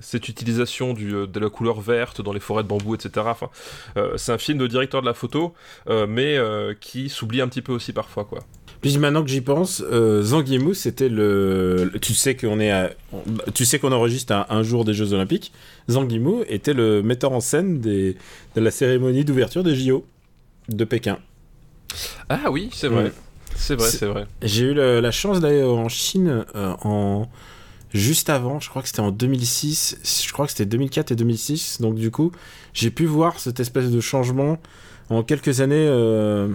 cette utilisation du, de la couleur verte dans les forêts de bambou, etc. Enfin, euh, c'est un film de directeur de la photo, euh, mais euh, qui s'oublie un petit peu aussi parfois, quoi. Puis maintenant que j'y pense, euh, Zhang Yimou, c'était le, tu sais qu'on est, à- tu sais qu'on enregistre un jour des Jeux Olympiques. Zhang Yimou était le metteur en scène des, de la cérémonie d'ouverture des JO de Pékin. Ah oui, c'est vrai. Ouais. C'est vrai, C'est- vrai. J'ai eu le- la chance d'aller en Chine euh, en juste avant, je crois que c'était en 2006, je crois que c'était 2004 et 2006. Donc du coup, j'ai pu voir cette espèce de changement en quelques années, euh,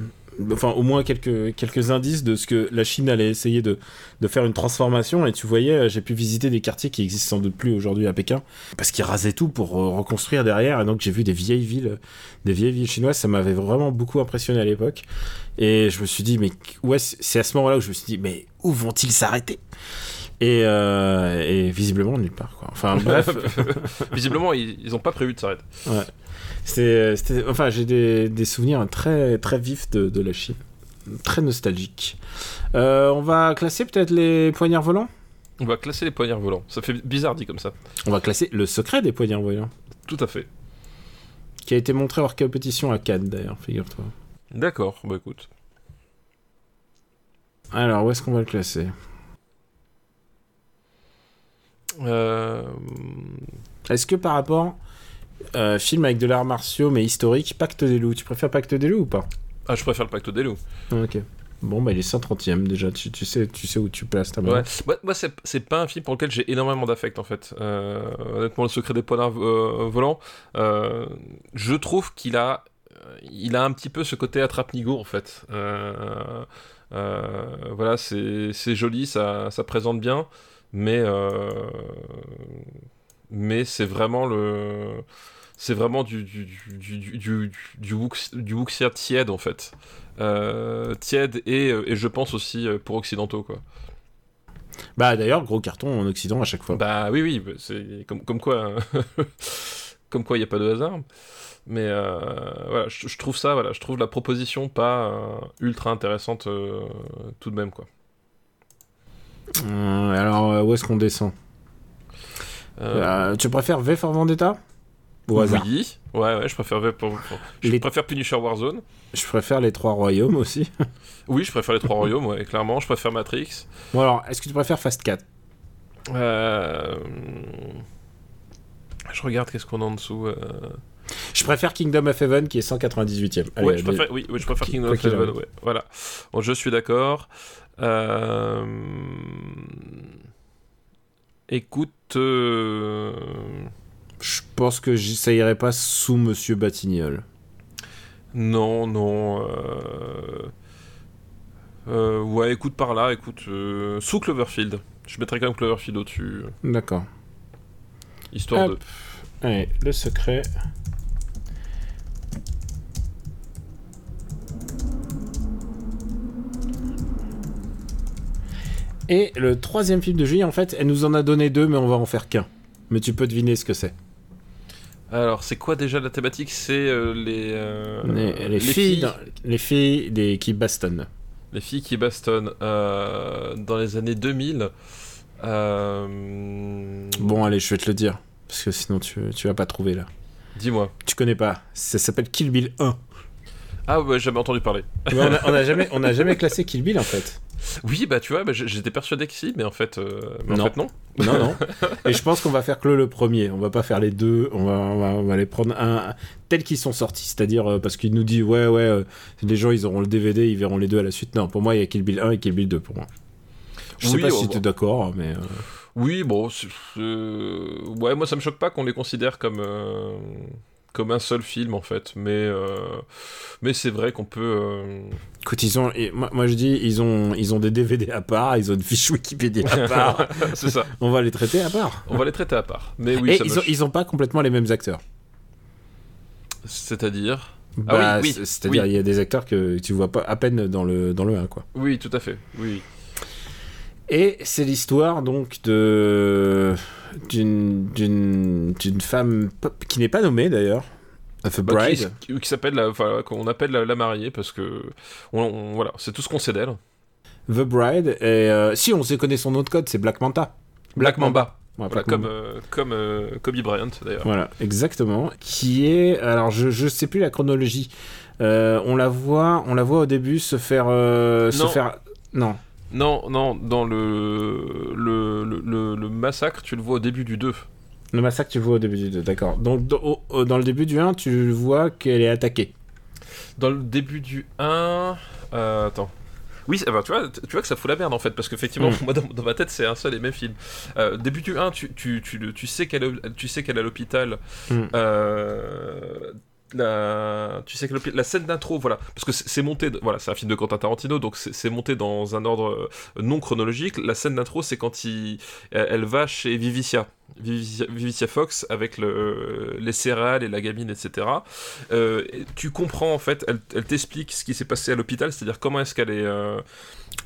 enfin au moins quelques quelques indices de ce que la Chine allait essayer de de faire une transformation. Et tu voyais, euh, j'ai pu visiter des quartiers qui existent sans doute plus aujourd'hui à Pékin, parce qu'ils rasaient tout pour euh, reconstruire derrière. Et donc j'ai vu des vieilles villes, des vieilles villes chinoises. Ça m'avait vraiment beaucoup impressionné à l'époque. Et je me suis dit, mais ouais, c'est à ce moment-là où je me suis dit, mais où vont-ils s'arrêter? Et, euh, et visiblement nulle part, quoi. Enfin bref, Visiblement, ils ils ont pas prévu de s'arrêter. c'était, c'était- enfin j'ai des, des souvenirs très très vifs de, de la Chine, très nostalgiques. Euh, on va classer peut-être les poignards volants? On va classer les poignards volants. Ça fait bizarre dit comme ça. On va classer le secret des poignards volants, Tout à fait. qui a été montré hors compétition à Cannes d'ailleurs, figure-toi. D'accord, bah écoute. Alors où est-ce qu'on va le classer? Euh... Est-ce que par rapport euh, film avec de l'art martiaux mais historique, Pacte des loups, tu préfères Pacte des loups ou pas Ah, je préfère le pacte des loups. Ah, Ok. Bon, bah il est 130ème déjà, tu, tu sais, tu sais où tu places ta main. Ouais. Moi, moi, c'est pas un film pour lequel j'ai énormément d'affect en fait. Euh, honnêtement, le secret des poignards euh, volants, euh, je trouve qu'il a, il a un petit peu ce côté attrape-nigo en fait. Voilà, c'est c'est joli, ça, ça présente bien, mais mais c'est vraiment le c'est vraiment du du du du du, du, Wux- du Wuxia tiède en fait euh, tiède et, et je pense aussi euh, pour occidentaux quoi Bah d'ailleurs, gros carton en Occident à chaque fois. Bah oui, oui, bah, c'est comme, comme quoi, hein. comme quoi il n'y a pas de hasard. Mais euh, voilà, je, je trouve ça, voilà, je trouve la proposition pas euh, ultra intéressante euh, tout de même, quoi. Euh, alors, euh, où est-ce qu'on descend? Euh, Euh, Tu préfères V for Vendetta Au hasard. oui, ouais, ouais, je préfère, V pour- je Les- préfère Punisher Warzone. Je préfère les trois royaumes aussi. Oui, je préfère les trois royaumes, ouais, clairement. Je préfère Matrix. bon alors, est-ce que tu préfères Fast 4 Euh, Je regarde qu'est-ce qu'on a en dessous. euh. Je préfère Kingdom of Heaven qui est 198ème. Allez, ouais, je préfère, oui, oui, je préfère Kingdom of Heaven, ouais, voilà. Bon, je suis d'accord. Euh, Écoute, euh, Je pense que ça irait pas sous Monsieur Batignolles. non, non. euh, euh, Ouais, écoute par là, écoute, sous Cloverfield. Je mettrais quand même Cloverfield au-dessus, D'accord. histoire Hop. Allez, le secret. Et le troisième film de Julie, en fait, elle nous en a donné deux, mais on va en faire qu'un. Mais tu peux deviner ce que c'est. Alors, c'est quoi déjà la thématique? C'est euh, les, euh, les, les filles, dans- les filles des, qui bastonnent. Les filles qui bastonnent euh, dans les années 2000. euh, Bon, allez, je vais te le dire. Parce que sinon, tu, tu vas pas trouver là. Dis-moi. Tu connais pas. Ça s'appelle Kill Bill 1. Ah ouais, jamais entendu parler. On, a, on a jamais, on a jamais classé Kill Bill en fait. Oui, bah tu vois, bah, j'étais persuadé que si, mais en fait, euh, mais en Non. fait non. Non, non. Et je pense qu'on va faire que le premier. On va pas faire les deux. On va, on va, on va les prendre un tels qu'ils sont sortis. C'est-à-dire euh, parce qu'il nous dit ouais, ouais, euh, les gens ils auront le DVD, ils verront les deux à la suite. Non, pour moi il y a Kill Bill 1 et Kill Bill 2 pour moi. Je sais Oui, pas oh, si bon. tu es d'accord, mais. euh, Oui, bon, ouais, moi ça me choque pas qu'on les considère comme comme un seul film en fait, mais euh, mais c'est vrai qu'on peut. euh, Écoute, ils ont, moi, moi, je dis, ils ont, ils ont des DVD à part, ils ont une fiche Wikipédia à part. c'est ça. On va les traiter à part. On va les traiter à part. Mais oui, et ça ils ont, ils ont pas complètement les mêmes acteurs. c'est-à-dire. Ah Bah, oui, oui, c'est- C'est-à-dire, oui. il y a des acteurs que tu vois pas à peine dans le, dans le 1, quoi. Oui, tout à fait. Oui. Et c'est l'histoire donc de d'une femme qui n'est pas nommée d'ailleurs, The Bah, qui- Bride. qui, qui s'appelle la, enfin, qu'on appelle la, la mariée parce que on- on- voilà, c'est tout ce qu'on sait d'elle. The Bride. Et euh, si on sait connaît son de code, c'est Black Manta. Black Mamba. Ouais, Voilà, Black comme euh, comme euh, Kobe Bryant d'ailleurs. Voilà, exactement. Qui est alors je je sais plus la chronologie. On la voit on la voit au début se faire se faire non. Non, non, dans le le, le, le- massacre, tu le vois au début du 2. Le massacre tu le vois au début du 2, d'accord. Donc dans, au- au- dans le début du 1, tu vois qu'elle est attaquée. Dans le début du 1. euh, attends. Oui, enfin, tu, vois, tu vois que ça fout la merde en fait, parce qu'effectivement, Mm. moi dans, dans ma tête, c'est un seul et même film. Euh, début du 1, tu, tu, tu, tu sais qu'elle est- tu sais qu'elle est à l'hôpital. Mm. Euh, la, tu sais que la scène d'intro, voilà, parce que c'est monté, de- voilà, c'est un film de Quentin Tarantino, donc c'est monté dans un ordre euh, non chronologique. La scène d'intro, c'est quand il, elle elle va chez Vivicia. Vivicia, Vivicia Fox avec le, les céréales et la gamine, etc. Euh, et tu comprends en fait, elle, elle t'explique ce qui s'est passé à l'hôpital, c'est-à-dire comment est-ce qu'elle est, euh,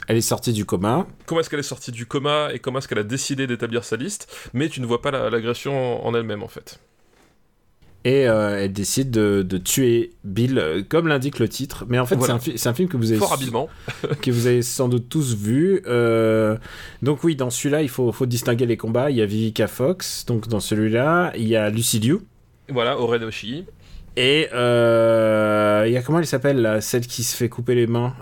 Elle est sortie du coma. comment est-ce qu'elle est sortie du coma et comment est-ce qu'elle a décidé d'établir sa liste, mais tu ne vois pas la- l'agression en elle-même en fait. Et euh, elle décide de, de tuer Bill, euh, comme l'indique le titre. Mais en fait, Voilà. c'est un, fi- c'est un film que vous avez Fort habilement. que vous avez sans doute tous vu. Euh, donc oui, dans celui-là, il faut, faut distinguer les combats. Il y a Vivica Fox, donc dans celui-là, il y a Lucy Liu. Voilà, Oren Oshii. Et euh, il y a comment elle s'appelle là, celle qui se fait couper les mains,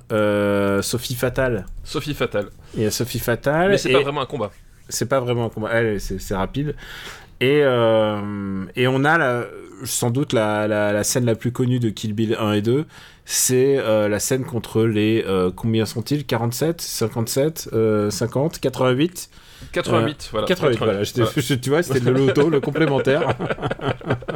Sophie Fatale. Sophie Fatale. Il y a Sophie Fatale. Mais c'est et pas vraiment un combat. c'est pas vraiment un combat. Elle, c'est rapide. Et, euh, et on a la- sans doute la, la, la scène la plus connue de Kill Bill 1 et 2. C'est euh, la scène contre les. euh, combien sont-ils? 47 57 euh, 50 88 88, voilà. 88, voilà. j'étais- je- tu vois, c'était le loto, le complémentaire.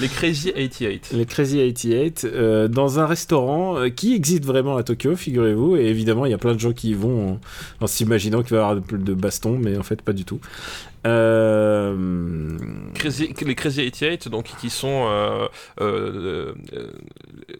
Les Crazy 88. les Crazy 88, euh, dans un restaurant euh, qui existe vraiment à Tokyo, figurez-vous. Et évidemment, il y a plein de gens qui y vont en, en s'imaginant qu'il va y avoir de, de baston, mais en fait, pas du tout. Euh, Crazy- les Crazy 88, donc qui sont euh, euh, euh,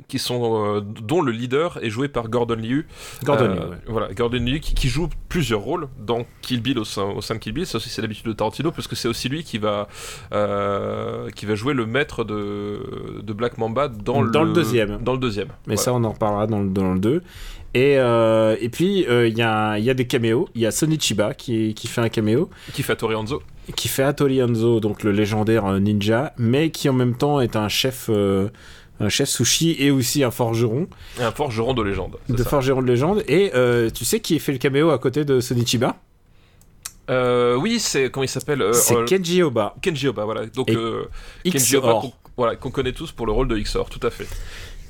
qui sont, dont le leader est joué par Gordon Liu. Gordon Liu, ouais. Voilà, Gordon Liu qui, qui joue plusieurs rôles dans Kill Bill au sein, au sein de Kill Bill. Ça aussi, c'est l'habitude de Tarantino parce que c'est aussi lui qui va, euh, qui va jouer le maître de, de Black Mamba dans, Dans le deuxième. Dans le deuxième. Mais Voilà. ça, on en reparlera dans le, dans le 2. Et, euh, et puis, euh, il y, a, y a des caméos. Il y a Sonny Chiba qui, qui fait un caméo, Qui fait Tori Hanzo. qui fait Hattori Hanzo, donc le légendaire euh, ninja, mais qui en même temps est un chef, euh, un chef sushi et aussi un forgeron, Un forgeron de légende. de ça. forgeron de légende. Et tu sais qui fait le caméo à côté de Sonny Chiba? Euh, oui, c'est comment il s'appelle C'est Kenji Oba. Kenji Oba, voilà. Donc Et Kenji Oba, XOR. qu'on voilà, qu'on connaît tous pour le rôle de XOR, tout à fait.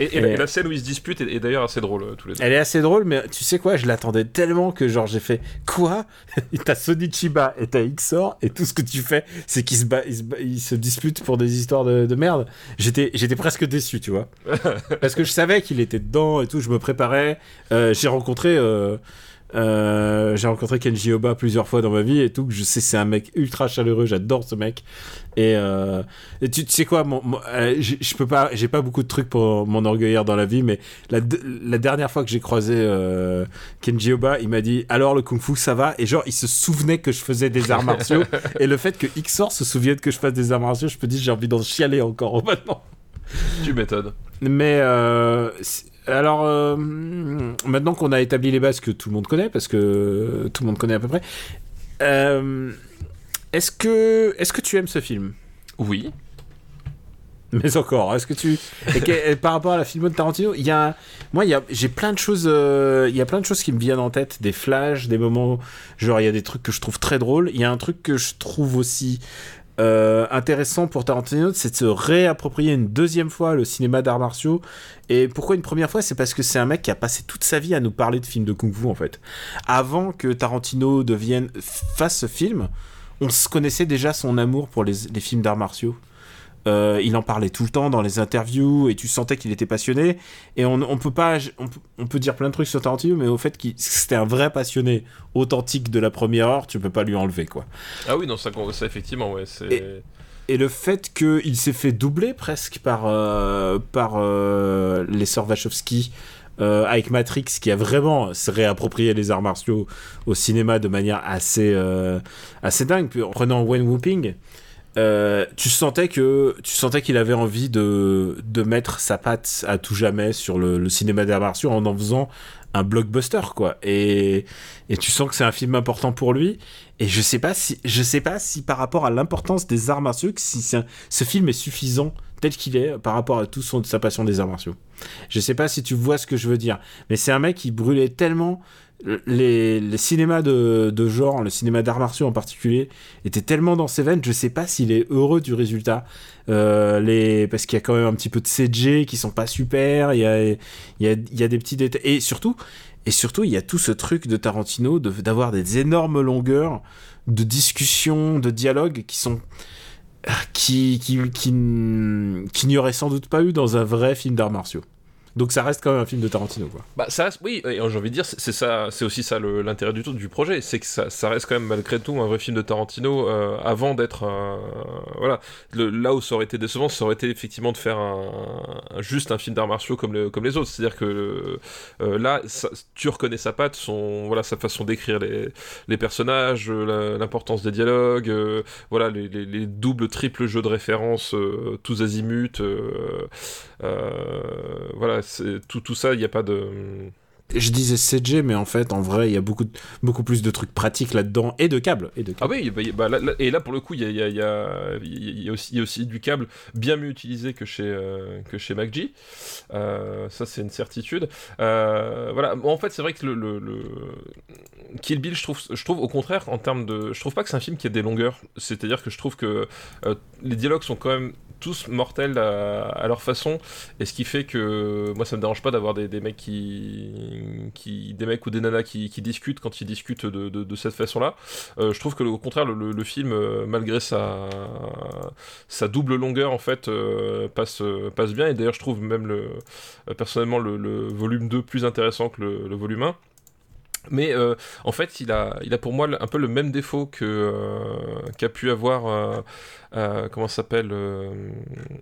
Et, et Et- la, scène où ils se disputent est, est d'ailleurs assez drôle euh, tous les deux. Elle est assez drôle, mais tu sais quoi, je l'attendais tellement que genre j'ai fait quoi? T'as Sonny Chiba et t'as XOR et tout ce que tu fais, c'est qu'ils se, se, disputent pour des histoires de, de merde. J'étais, j'étais presque déçu, tu vois, parce que je savais qu'il était dedans et tout. Je me préparais. Euh, j'ai rencontré, euh, euh, j'ai rencontré Kenji Oba plusieurs fois dans ma vie et tout. Je sais, c'est un mec ultra chaleureux. J'adore ce mec. Et, euh, et tu, tu sais quoi, mon, mon- euh, je peux pas, j'ai pas beaucoup de trucs pour m'enorgueillir dans la vie, mais la, la dernière fois que j'ai croisé Kenji Oba, il m'a dit alors le kung fu ça va? Et genre il se souvenait que je faisais des arts martiaux et le fait que Xor se souvienne que je fasse des arts martiaux, je me dis j'ai envie d'en chialer encore maintenant. Tu m'étonnes. Mais alors euh, maintenant qu'on a établi les bases que tout le monde connaît parce que tout le monde connaît à peu près, euh, est-ce que est-ce que tu aimes ce film? Oui. Mais encore, est-ce que tu et que- par rapport à la filmo de Tarantino, il y a moi il y a j'ai plein de choses euh, il y a plein de choses qui me viennent en tête, des flashs, des moments genre il y a des trucs que je trouve très drôles, il y a un truc que je trouve aussi euh, intéressant pour Tarantino, c'est de se réapproprier une deuxième fois le cinéma d'arts martiaux. Et pourquoi une première fois? C'est parce que c'est un mec qui a passé toute sa vie à nous parler de films de kung-fu en fait. Avant que Tarantino devienne fasse ce film, on se connaissait déjà son amour pour les, les films d'arts martiaux. Euh, il en parlait tout le temps dans les interviews et tu sentais qu'il était passionné. Et on, on peut pas, on, peut- on peut dire plein de trucs sur Tarantino, mais au fait qu'il c'était un vrai passionné authentique de la première heure, tu peux pas lui enlever quoi. Ah oui, non, ça, ça effectivement, ouais. C'est. Et le fait qu'il s'est fait doubler presque par, euh, par euh, les sœurs Wachowski euh, avec Matrix, qui a vraiment se réapproprié les arts martiaux au cinéma de manière assez, euh, assez dingue. Puis en prenant Wen Whooping, euh, tu sentais que tu sentais qu'il avait envie de, de mettre sa patte à tout jamais sur le, le cinéma des arts martiaux en en faisant un blockbuster quoi. Et, et tu sens que c'est un film important pour lui. Et je sais pas si je sais pas si par rapport à l'importance des arts martiaux si ce film est suffisant tel qu'il est par rapport à tout son sa passion des arts martiaux. Je sais pas si tu vois ce que je veux dire mais c'est un mec qui brûlait tellement les, les cinémas de, de genre, le cinéma d'arts martiaux en particulier, était tellement dans ses veines, je sais pas s'il est heureux du résultat. Euh, les, parce qu'il y a quand même un petit peu de CG qui sont pas super, il y a, il y a, il y a des petits détails. Et surtout, et surtout, il y a tout ce truc de Tarantino d'avoir des énormes longueurs de discussion, de dialogue qui sont qui qui qui, qui n'y aurait sans doute pas eu dans un vrai film d'arts martiaux. Donc ça reste quand même un film de Tarantino quoi. Bah ça, reste- oui, j'ai envie de dire, c'est ça, c'est aussi ça l'intérêt du tout du projet, c'est que ça, reste quand même malgré tout un vrai film de Tarantino euh, avant d'être un, voilà, là où ça aurait été décevant, ça aurait été effectivement de faire un, juste un film d'arts martiaux comme, le- comme les autres, c'est-à-dire que euh, là, tu reconnais sa patte, son, voilà, sa façon d'écrire les, les personnages, euh, l'importance des dialogues, euh, voilà, les, les- les doubles, triples jeux de référence, euh, tous azimuts, euh, euh, voilà, c'est tout, tout ça, il n'y a pas de Je disais CG, mais en fait, en vrai, il y a beaucoup, beaucoup plus de trucs pratiques là-dedans et de câbles. Et de Ah oui, bah, bah, là- là- et là pour le coup, il y a, il y a- il y a- il y a aussi, du câble bien mieux utilisé que chez, euh, que chez MacG. Euh, ça, c'est une certitude. Euh, voilà, en fait, c'est vrai que le, le- le- Kill Bill, je trouve, je trouve au contraire, en termes de. Je trouve pas que c'est un film qui a des longueurs. C'est-à-dire que je trouve que euh, les dialogues sont quand même tous mortels à, à leur façon et ce qui fait que moi ça me dérange pas d'avoir des, des mecs qui, des mecs ou des nanas qui, discutent quand ils discutent de, cette façon là euh, je trouve que au contraire le, film euh, malgré sa double longueur en fait euh, passe bien. Et d'ailleurs je trouve même le personnellement le, volume 2 plus intéressant que le, volume 1 Mais en fait, il a, pour moi un peu le même défaut qu'a pu avoir euh, comment s'appelle euh,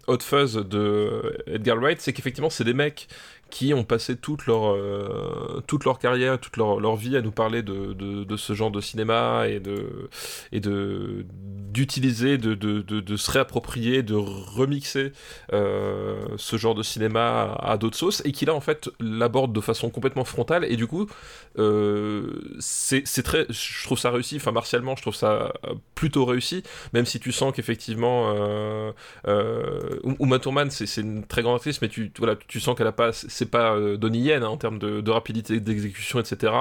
Hot Fuzz de Edgar Wright, c'est qu'effectivement c'est des mecs qui ont passé toute leur euh, toute leur carrière, toute leur, leur vie à nous parler de, de, ce genre de cinéma et de et de d'utiliser, de, de, se réapproprier, de remixer euh, ce genre de cinéma à, d'autres sauces et qui là en fait l'aborde de façon complètement frontale et du coup c'est très je trouve ça réussi enfin martialement je trouve ça plutôt réussi même si tu sens qu'effectivement euh, euh, Uma Thurman c'est une très grande actrice mais tu voilà tu sens qu'elle a pas c'est pas euh, Donnie Yen hein, en termes de, de rapidité d'exécution etc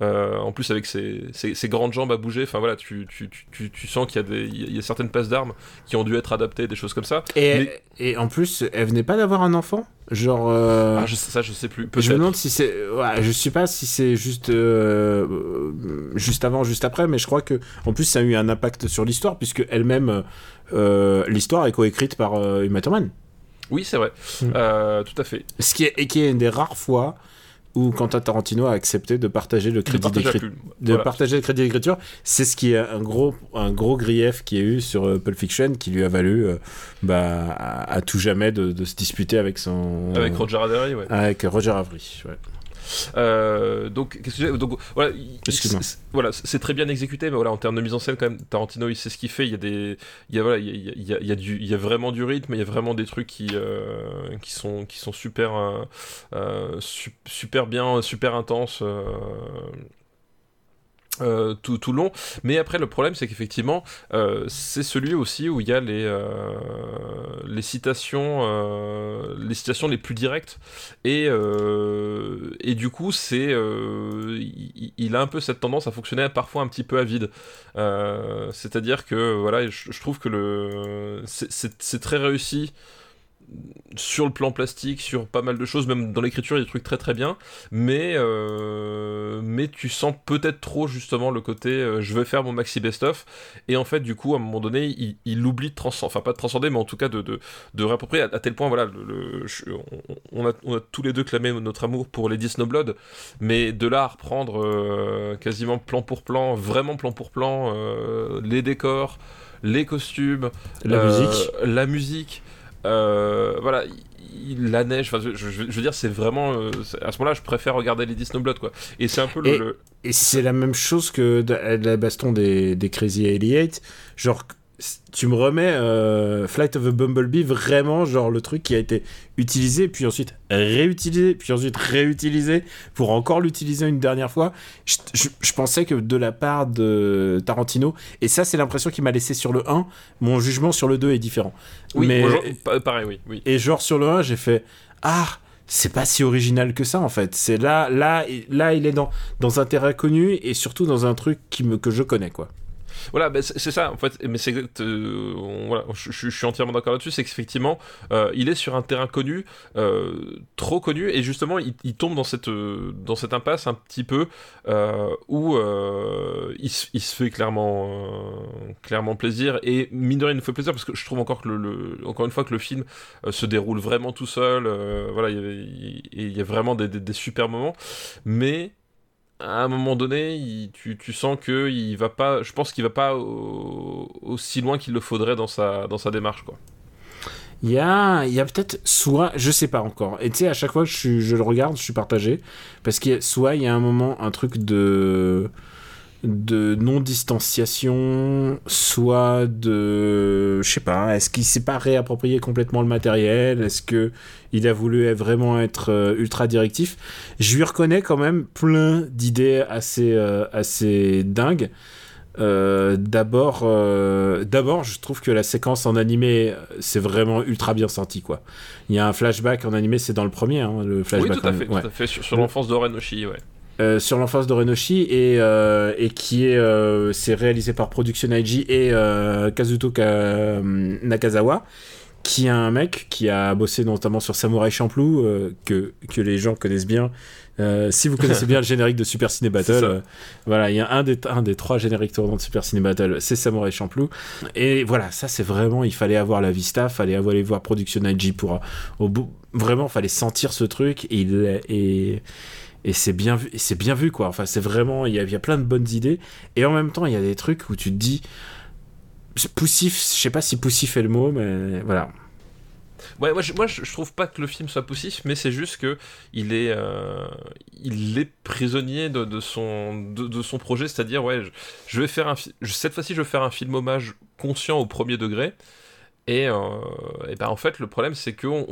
en plus avec ses, ses, ses grandes jambes à bouger enfin voilà tu, tu, tu, tu sens qu'il y a des il y a certaines passes d'armes qui ont dû être adaptées des choses comme ça. Et, Mais- et en plus, elle venait pas d'avoir un enfant? Genre. euh, ah, je, ça je sais plus Je me demande si c'est. Ouais, je sais pas si c'est juste. euh, juste avant, juste après, mais je crois que. En plus, ça a eu un impact sur l'histoire, puisque elle-même. euh, l'histoire est coécrite par Uma Thurman. oui c'est vrai Mm. Tout à fait Ce qui est, et qui est une des rares fois où Quentin Tarantino a accepté de partager le crédit d'écriture. De partager le crédit d'écriture, c'est ce qui est un gros, un gros grief qu'il y a eu sur euh, Pulp Fiction, qui lui a valu euh, bah, à, à tout jamais de, de se disputer avec son. avec Roger Avery ouais Avec Roger Avery. ouais. Euh, donc, qu'est-ce que donc voilà, c'est- voilà, très bien exécuté, mais voilà, en termes de mise en scène, quand même, Tarantino, il sait ce qu'il fait. Il y a des, il y a voilà, il y a, il y a- il y a du, il y a vraiment du rythme, il y a vraiment des trucs qui, euh, qui sont, qui sont super, euh, super bien, super intenses. Euh, tout, tout long. Mais après, le problème, c'est qu'effectivement, euh, c'est celui aussi où il y a les, euh, les citations, euh, les citations les plus directes. Et, euh, et du coup, c'est, euh, il, il a un peu cette tendance à fonctionner parfois un petit peu à vide. C'est-à-dire que, voilà, je, je trouve que le, c'est très réussi sur le plan plastique, sur pas mal de choses, même dans l'écriture, il y a des trucs très très bien, mais, euh, mais tu sens peut-être trop justement le côté euh, je vais faire mon maxi best-of, et en fait, du coup, à un moment donné, il, il oublie de transcender, enfin pas de transcender, mais en tout cas de, de, de réapproprier à, à tel point, voilà, le, le- je- on, a, on a tous les deux clamé notre amour pour Lady Snowblood, mais de là à reprendre euh, quasiment plan pour plan, vraiment plan pour plan, les décors, les costumes, La musique. la musique, euh, voilà, il- la neige, je, je- je veux dire, c'est vraiment. euh, à ce moment-là, je préfère regarder Lady Snowblood, quoi. Et c'est un peu le. Et- le- Et c'est la même chose que la baston des, des Crazy 88. Genre, tu me remets euh, Flight of a Bumblebee, vraiment, genre le truc qui a été utilisé, puis ensuite réutilisé, puis ensuite réutilisé pour encore l'utiliser une dernière fois. Je, je- je pensais que de la part de Tarantino, et ça, c'est l'impression qu'il m'a laissé sur le 1, mon jugement sur le 2 est différent. Oui, Mais- pareil, oui. oui. Et genre sur le 1, j'ai fait Ah, c'est pas si original que ça en fait. C'est là, là, là, il est dans, dans un terrain connu et surtout dans un truc qui me, que je connais quoi. Voilà, ben, c'est ça, en fait, mais c'est euh, voilà, je, suis entièrement d'accord là-dessus, c'est qu'effectivement, euh, il est sur un terrain connu, euh, trop connu, et justement, il, tombe dans cette, euh, dans cette impasse un petit peu où il, se- fait clairement, plaisir, et mine de rien, il nous fait plaisir parce que je trouve encore que le, une fois que le film se déroule vraiment tout seul. voilà, il y, a- vraiment des super moments, mais à un moment donné, tu, sens que il va pas. Je pense qu'il va pas au- aussi loin qu'il le faudrait dans sa, dans sa démarche, quoi. Il y a, y a peut-être soit, je sais pas encore. Et tu sais, à chaque fois que je, je le regarde, je suis partagé parce a soit il y a un moment un truc de de non distanciation, soit de, je sais pas, est-ce qu'il s'est pas réapproprié complètement le matériel, est-ce que il a voulu vraiment être euh, ultra directif? Je lui reconnais quand même plein d'idées assez euh, assez dingues. Euh, d'abord, euh, d'abord, je trouve que la séquence en animé, c'est vraiment ultra bien senti, quoi. Il y a un flashback en animé, c'est dans le premier, hein, le Oui, flashback. tout à en- fait, ouais. à fait. Sur, sur l'enfance d'Oren Oshi, ouais. Euh, sur l'enfance de Renoshi et, euh, et qui est, euh, c'est réalisé par Production IG et Kazuto Ka- Nakazawa, qui est un mec qui a bossé notamment sur Samurai Champloo, que, que les gens connaissent bien. Si vous connaissez bien le générique de Super Ciné Battle, voilà, il y a un des, un des trois génériques tournants de Super Ciné Battle, c'est Samurai Champloo. Et voilà, ça c'est vraiment, il fallait avoir la vista, fallait aller voir Production IG pour, au bout, vraiment, fallait sentir ce truc et, il- et, et c'est bien vu, c'est bien vu quoi. Enfin, c'est vraiment, il y, y a plein de bonnes idées, et en même temps, il y a des trucs où tu te dis, poussif, je sais pas si poussif est le mot, mais voilà. Ouais, moi, je, moi je, trouve pas que le film soit poussif, mais c'est juste que il est, euh, il est prisonnier de, son, de, son projet, c'est-à-dire ouais, je, je, vais faire un, cette fois-ci, je vais faire un film hommage conscient au premier degré, et, euh, et ben en fait, le problème, c'est qu'on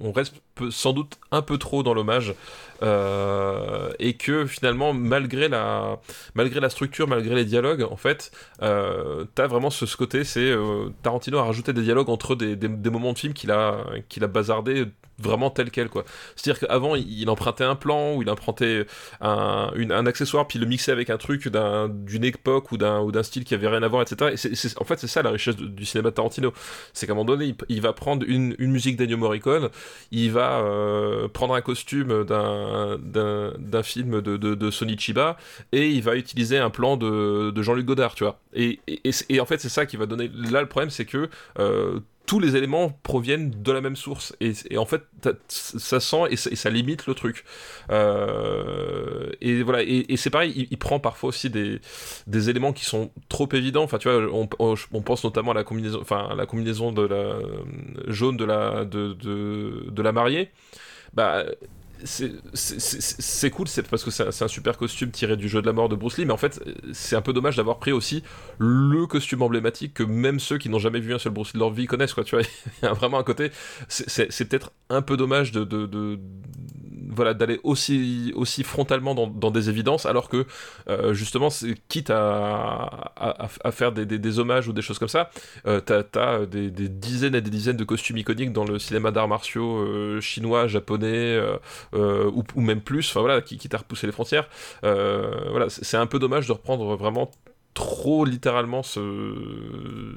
on, reste sans doute un peu trop dans l'hommage, euh, et que finalement, malgré la, malgré la structure, malgré les dialogues, en fait, euh, t'as vraiment ce, côté, c'est Tarantino a rajouté des dialogues entre des, des, des moments de film qu'il a, qu'il a bazardé vraiment tel quel quoi. C'est-à-dire qu'avant il, empruntait un plan ou il empruntait un, un accessoire puis le mixait avec un truc d'une époque ou d'un d'un style qui avait rien à voir etc. Et c est, c est, en fait c'est ça la richesse du, cinéma de Tarantino, c'est qu'à un moment donné il, va prendre une, une musique d'Ennio Morricone, il va euh, prendre un costume d'un d'un film de, de, de, Sonny Chiba et il va utiliser un plan de, de Jean-Luc Godard tu vois. Et, et, et en fait c'est ça qui va donner là le problème c'est que euh, tous les éléments proviennent de la même source. Et, en fait ça sent et ça, limite le truc. Euh, et voilà. Et, c'est pareil il, il, prend parfois aussi des, des éléments qui sont trop évidents. Enfin tu vois on, pense notamment à la combinaison enfin la combinaison de la jaune de la de, de la mariée. Bah c'est cool, c'est parce que c'est un super costume tiré du jeu de la mort de Bruce Lee, mais en fait, c'est un peu dommage d'avoir pris aussi le costume emblématique que même ceux qui n'ont jamais vu un seul Bruce Lee de leur vie connaissent, quoi. Tu vois, il y a vraiment un côté. C'est peut-être un peu dommage de, voilà d'aller aussi aussi frontalement dans, dans, des évidences alors que euh, justement quitte à, à, faire des, des, hommages ou des choses comme ça euh, t'as as des, des, dizaines et des dizaines de costumes iconiques dans le cinéma d'arts martiaux euh, chinois japonais euh, euh, ou, ou, même plus enfin voilà qui quitte à repousser les frontières. Voilà c'est un peu dommage de reprendre vraiment trop littéralement ce,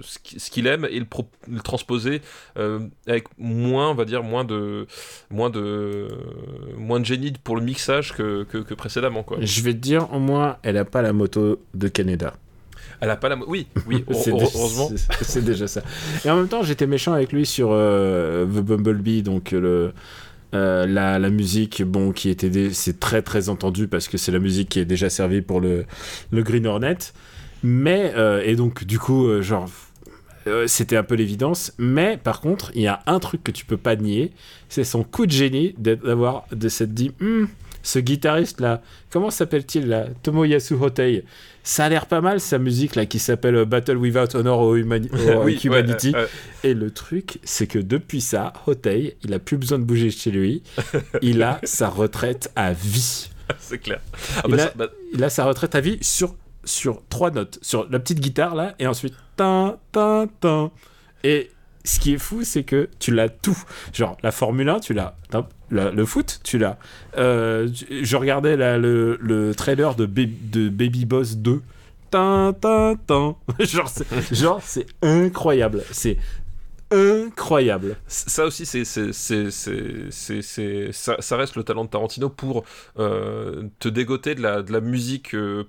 ce qu'il aime et le, pro, le transposer euh, avec moins on va dire moins de moins de moins de génie pour le mixage que, que, que précédemment quoi. Je vais te dire au moins elle a pas la moto de Canada. Elle a pas la oui oui heureusement c'est déjà ça. Et en même temps j'étais méchant avec lui sur euh, The Bumblebee donc le euh, la, la, musique, bon, qui était, c'est très très entendu parce que c'est la musique qui est déjà servie pour le, le Green Hornet. Mais, euh, et donc, du coup, euh, genre, euh, c'était un peu l'évidence. Mais par contre, il y a un truc que tu peux pas nier c'est son coup de génie d'avoir, de s'être dit, hm, ce guitariste là, comment s'appelle-t-il là? Tomoyasu Hotei. Ça a l'air pas mal sa musique là qui s'appelle Battle Without Honor or Humani oui, Humanity. Ouais, Et le truc, c'est que depuis ça, Hotei, il a plus besoin de bouger chez lui. il a sa retraite à vie. c'est clair. Ah, il, bah, a, bah... il a sa retraite à vie sur sur trois notes, sur la petite guitare là, et ensuite tin, tin, tin. Et ce qui est fou, c'est que tu l'as tout. Genre, la Formule 1, tu l'as. Le foot, tu l'as. Euh, je regardais là, le, le trailer de, Ba de Baby Boss 2. Tin, tin, tin. genre, c'est, incroyable. C'est incroyable. Ça aussi, c'est, ça, ça, reste le talent de Tarantino pour euh, te dégoter de la, de la musique euh,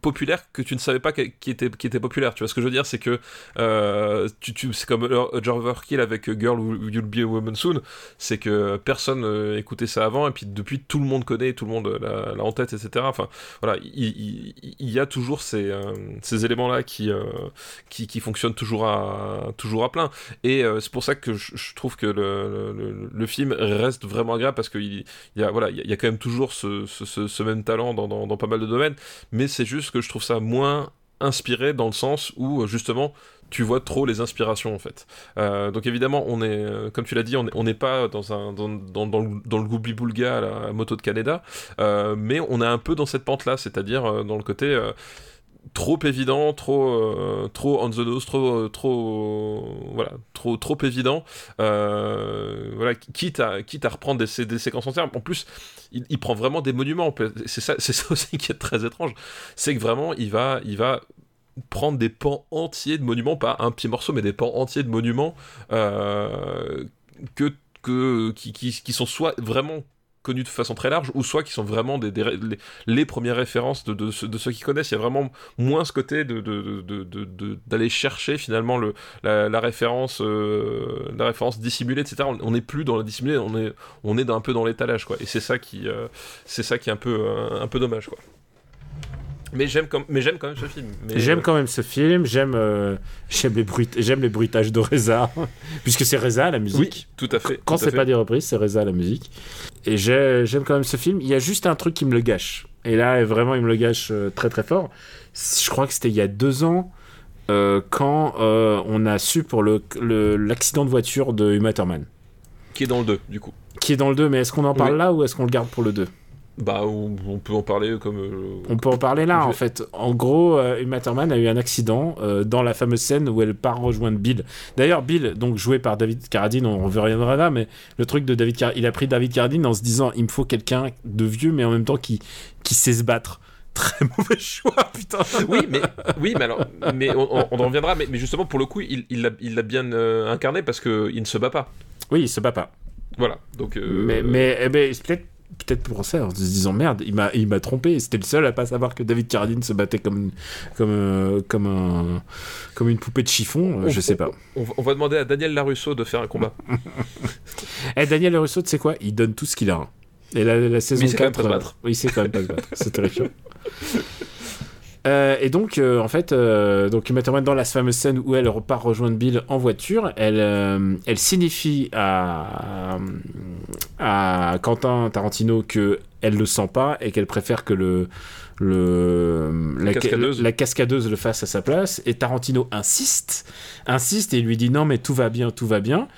populaire que tu ne savais pas qui était, qui était populaire. Tu vois ce que je veux dire? C'est que euh, tu, tu, c'est comme Overkill avec Girl You'll Be a Woman Soon, c'est que personne euh, écoutait ça avant et puis depuis tout le monde connaît, tout le monde l'a, en tête, etc. Enfin voilà, il, il, il y a toujours ces, euh, ces éléments-là qui, euh, qui, qui, fonctionnent toujours à, toujours à plein. Et c'est pour ça que je, trouve que le, le, film reste vraiment agréable parce qu'il y a, voilà, il y a quand même toujours ce, ce, ce même talent dans, dans, dans pas mal de domaines, mais c'est juste que je trouve ça moins inspiré dans le sens où justement tu vois trop les inspirations en fait. Euh, donc évidemment on est, comme tu l'as dit, on n'est pas dans un dans, dans, dans, le, dans le goubli boulga à la moto de Canada, euh, mais on est un peu dans cette pente là, c'est-à-dire euh, dans le côté euh, trop évident, trop, euh, trop on the nose, trop, trop, euh, voilà, trop, trop évident. Euh, voilà, quitte à, quitte à reprendre des, des séquences entières. En plus, il, il, prend vraiment des monuments. C'est ça, ça aussi qui est très étrange. C'est que vraiment, il va, il va prendre des pans entiers de monuments, pas un petit morceau, mais des pans entiers de monuments euh, que, que, qui, qui, qui sont soit vraiment connus de façon très large, ou soit qui sont vraiment des, les, premières références de, ceux- qui connaissent. Il y a vraiment moins ce côté d'aller chercher finalement le, la, référence, euh, la référence dissimulée, etc. On- n'est plus dans la dissimulée, on est, on est un peu dans l'étalage, quoi. Et c'est ça qui, euh, c'est ça qui est un peu, euh, un peu dommage, quoi. Mais j'aime, comme, mais j'aime quand même ce film. J'aime euh, quand même ce film, j'aime euh, j'aime les, bruit... j'aime les bruitages de Reza, puisque c'est Reza la musique. Oui, tout à fait. Quand c'est pas des reprises, c'est Reza la musique. Et j'ai- j'aime quand même ce film. Il y a juste un truc qui me le gâche. Et là, vraiment, il me le gâche euh, très très fort. Je crois que c'était il y a deux ans, euh, quand on a su pour le- le- l'accident de voiture de Uma Thurman. Qui est dans le 2, du coup. Qui est dans le 2, mais est-ce qu'on en parle Oui. là ou est-ce qu'on le garde pour le 2 Bah, on, on peut en parler comme. euh, On peut en parler là, en fait. En gros, euh, Uma Thurman a eu un accident euh, dans la fameuse scène où elle part rejoindre Bill. D'ailleurs, Bill, donc joué par David Carradine, on reviendra là, mais le truc de David Carradine, il a pris David Carradine en se disant, il me faut quelqu'un de vieux, mais en même temps qui, qui sait se battre. Très mauvais choix, putain. Oui, mais, oui, mais alors, mais on, on- on en reviendra, mais, mais justement, pour le coup, il il l'a il bien euh, incarné parce qu'il ne se bat pas. Oui, il se bat pas. Voilà, donc. euh, Mais, mais, eh ben, c'est peut-être peut-être pour ça en se disant merde il m'a il m'a trompé c'était le seul à pas savoir que David Carradine se battait comme une- comme euh, comme un comme une poupée de chiffon euh, on- je sais pas On, va- on va demander à Daniel Larusso de faire un combat. Eh, Daniel Russo, tu sais quoi? Il donne tout ce qu'il a. hein. Et la, la saison Mais il sait quand même 4, pas se euh, battre. il sait quand même pas se battre. C'est terrifiant. Euh, et donc, euh, en fait, euh, donc dans la fameuse scène où elle repart rejoindre Bill en voiture, elle, euh, elle signifie à, à Quentin Tarantino que elle le sent pas et qu'elle préfère que le, le La cascadeuse. la cascadeuse le fasse à sa place. Et Tarantino insiste, insiste et lui dit non mais tout va bien, tout va bien.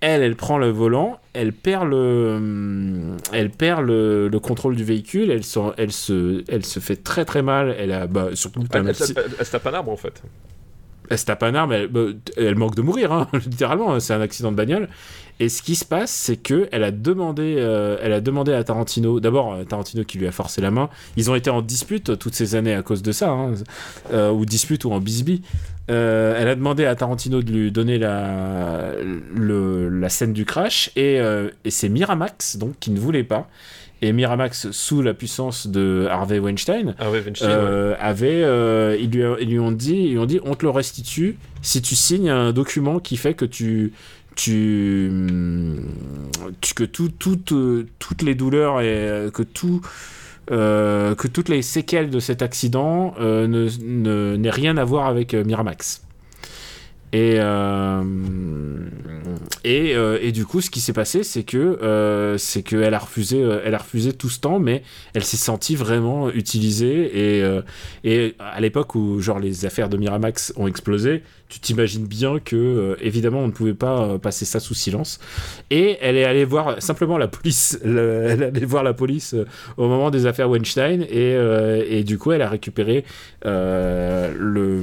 Elle, elle prend le volant, elle perd le, elle perd le, le contrôle du véhicule, elle se, elle se, elle se fait très très mal. Elle a, bah, surtout, elle se tape un arbre en fait. Elle se tape un elle, bah, elle manque de mourir, hein, littéralement, c'est un accident de bagnole. Et ce qui se passe, c'est que elle a demandé, euh, elle a demandé à Tarantino, d'abord euh, Tarantino qui lui a forcé la main. Ils ont été en dispute toutes ces années à cause de ça, hein, euh, ou dispute ou en bisbee. Euh, elle a demandé à Tarantino de lui donner la, la scène du crash, et, et c'est Miramax donc qui ne voulait pas. Et Miramax, sous la puissance de Harvey Weinstein, ouais. euh, avait, euh, ils, lui, ils lui ont dit, ils lui ont dit, on te le restitue si tu signes un document qui fait que tu, tu, tu- que tout, euh, toutes les douleurs et que tout, euh, que toutes les séquelles de cet accident ne, ne- n'aient rien à voir avec Miramax. Et, euh, et, euh, et du coup, ce qui s'est passé, c'est que euh, c'est qu'elle a refusé, elle a refusé tout ce temps, mais elle s'est sentie vraiment utilisée. Et, et à l'époque où genre les affaires de Miramax ont explosé, tu t'imagines bien que euh, évidemment on ne pouvait pas euh, passer ça sous silence. Et elle est allée voir simplement la police. le- elle est allée voir la police euh, au moment des affaires Weinstein et, et du coup elle a récupéré le,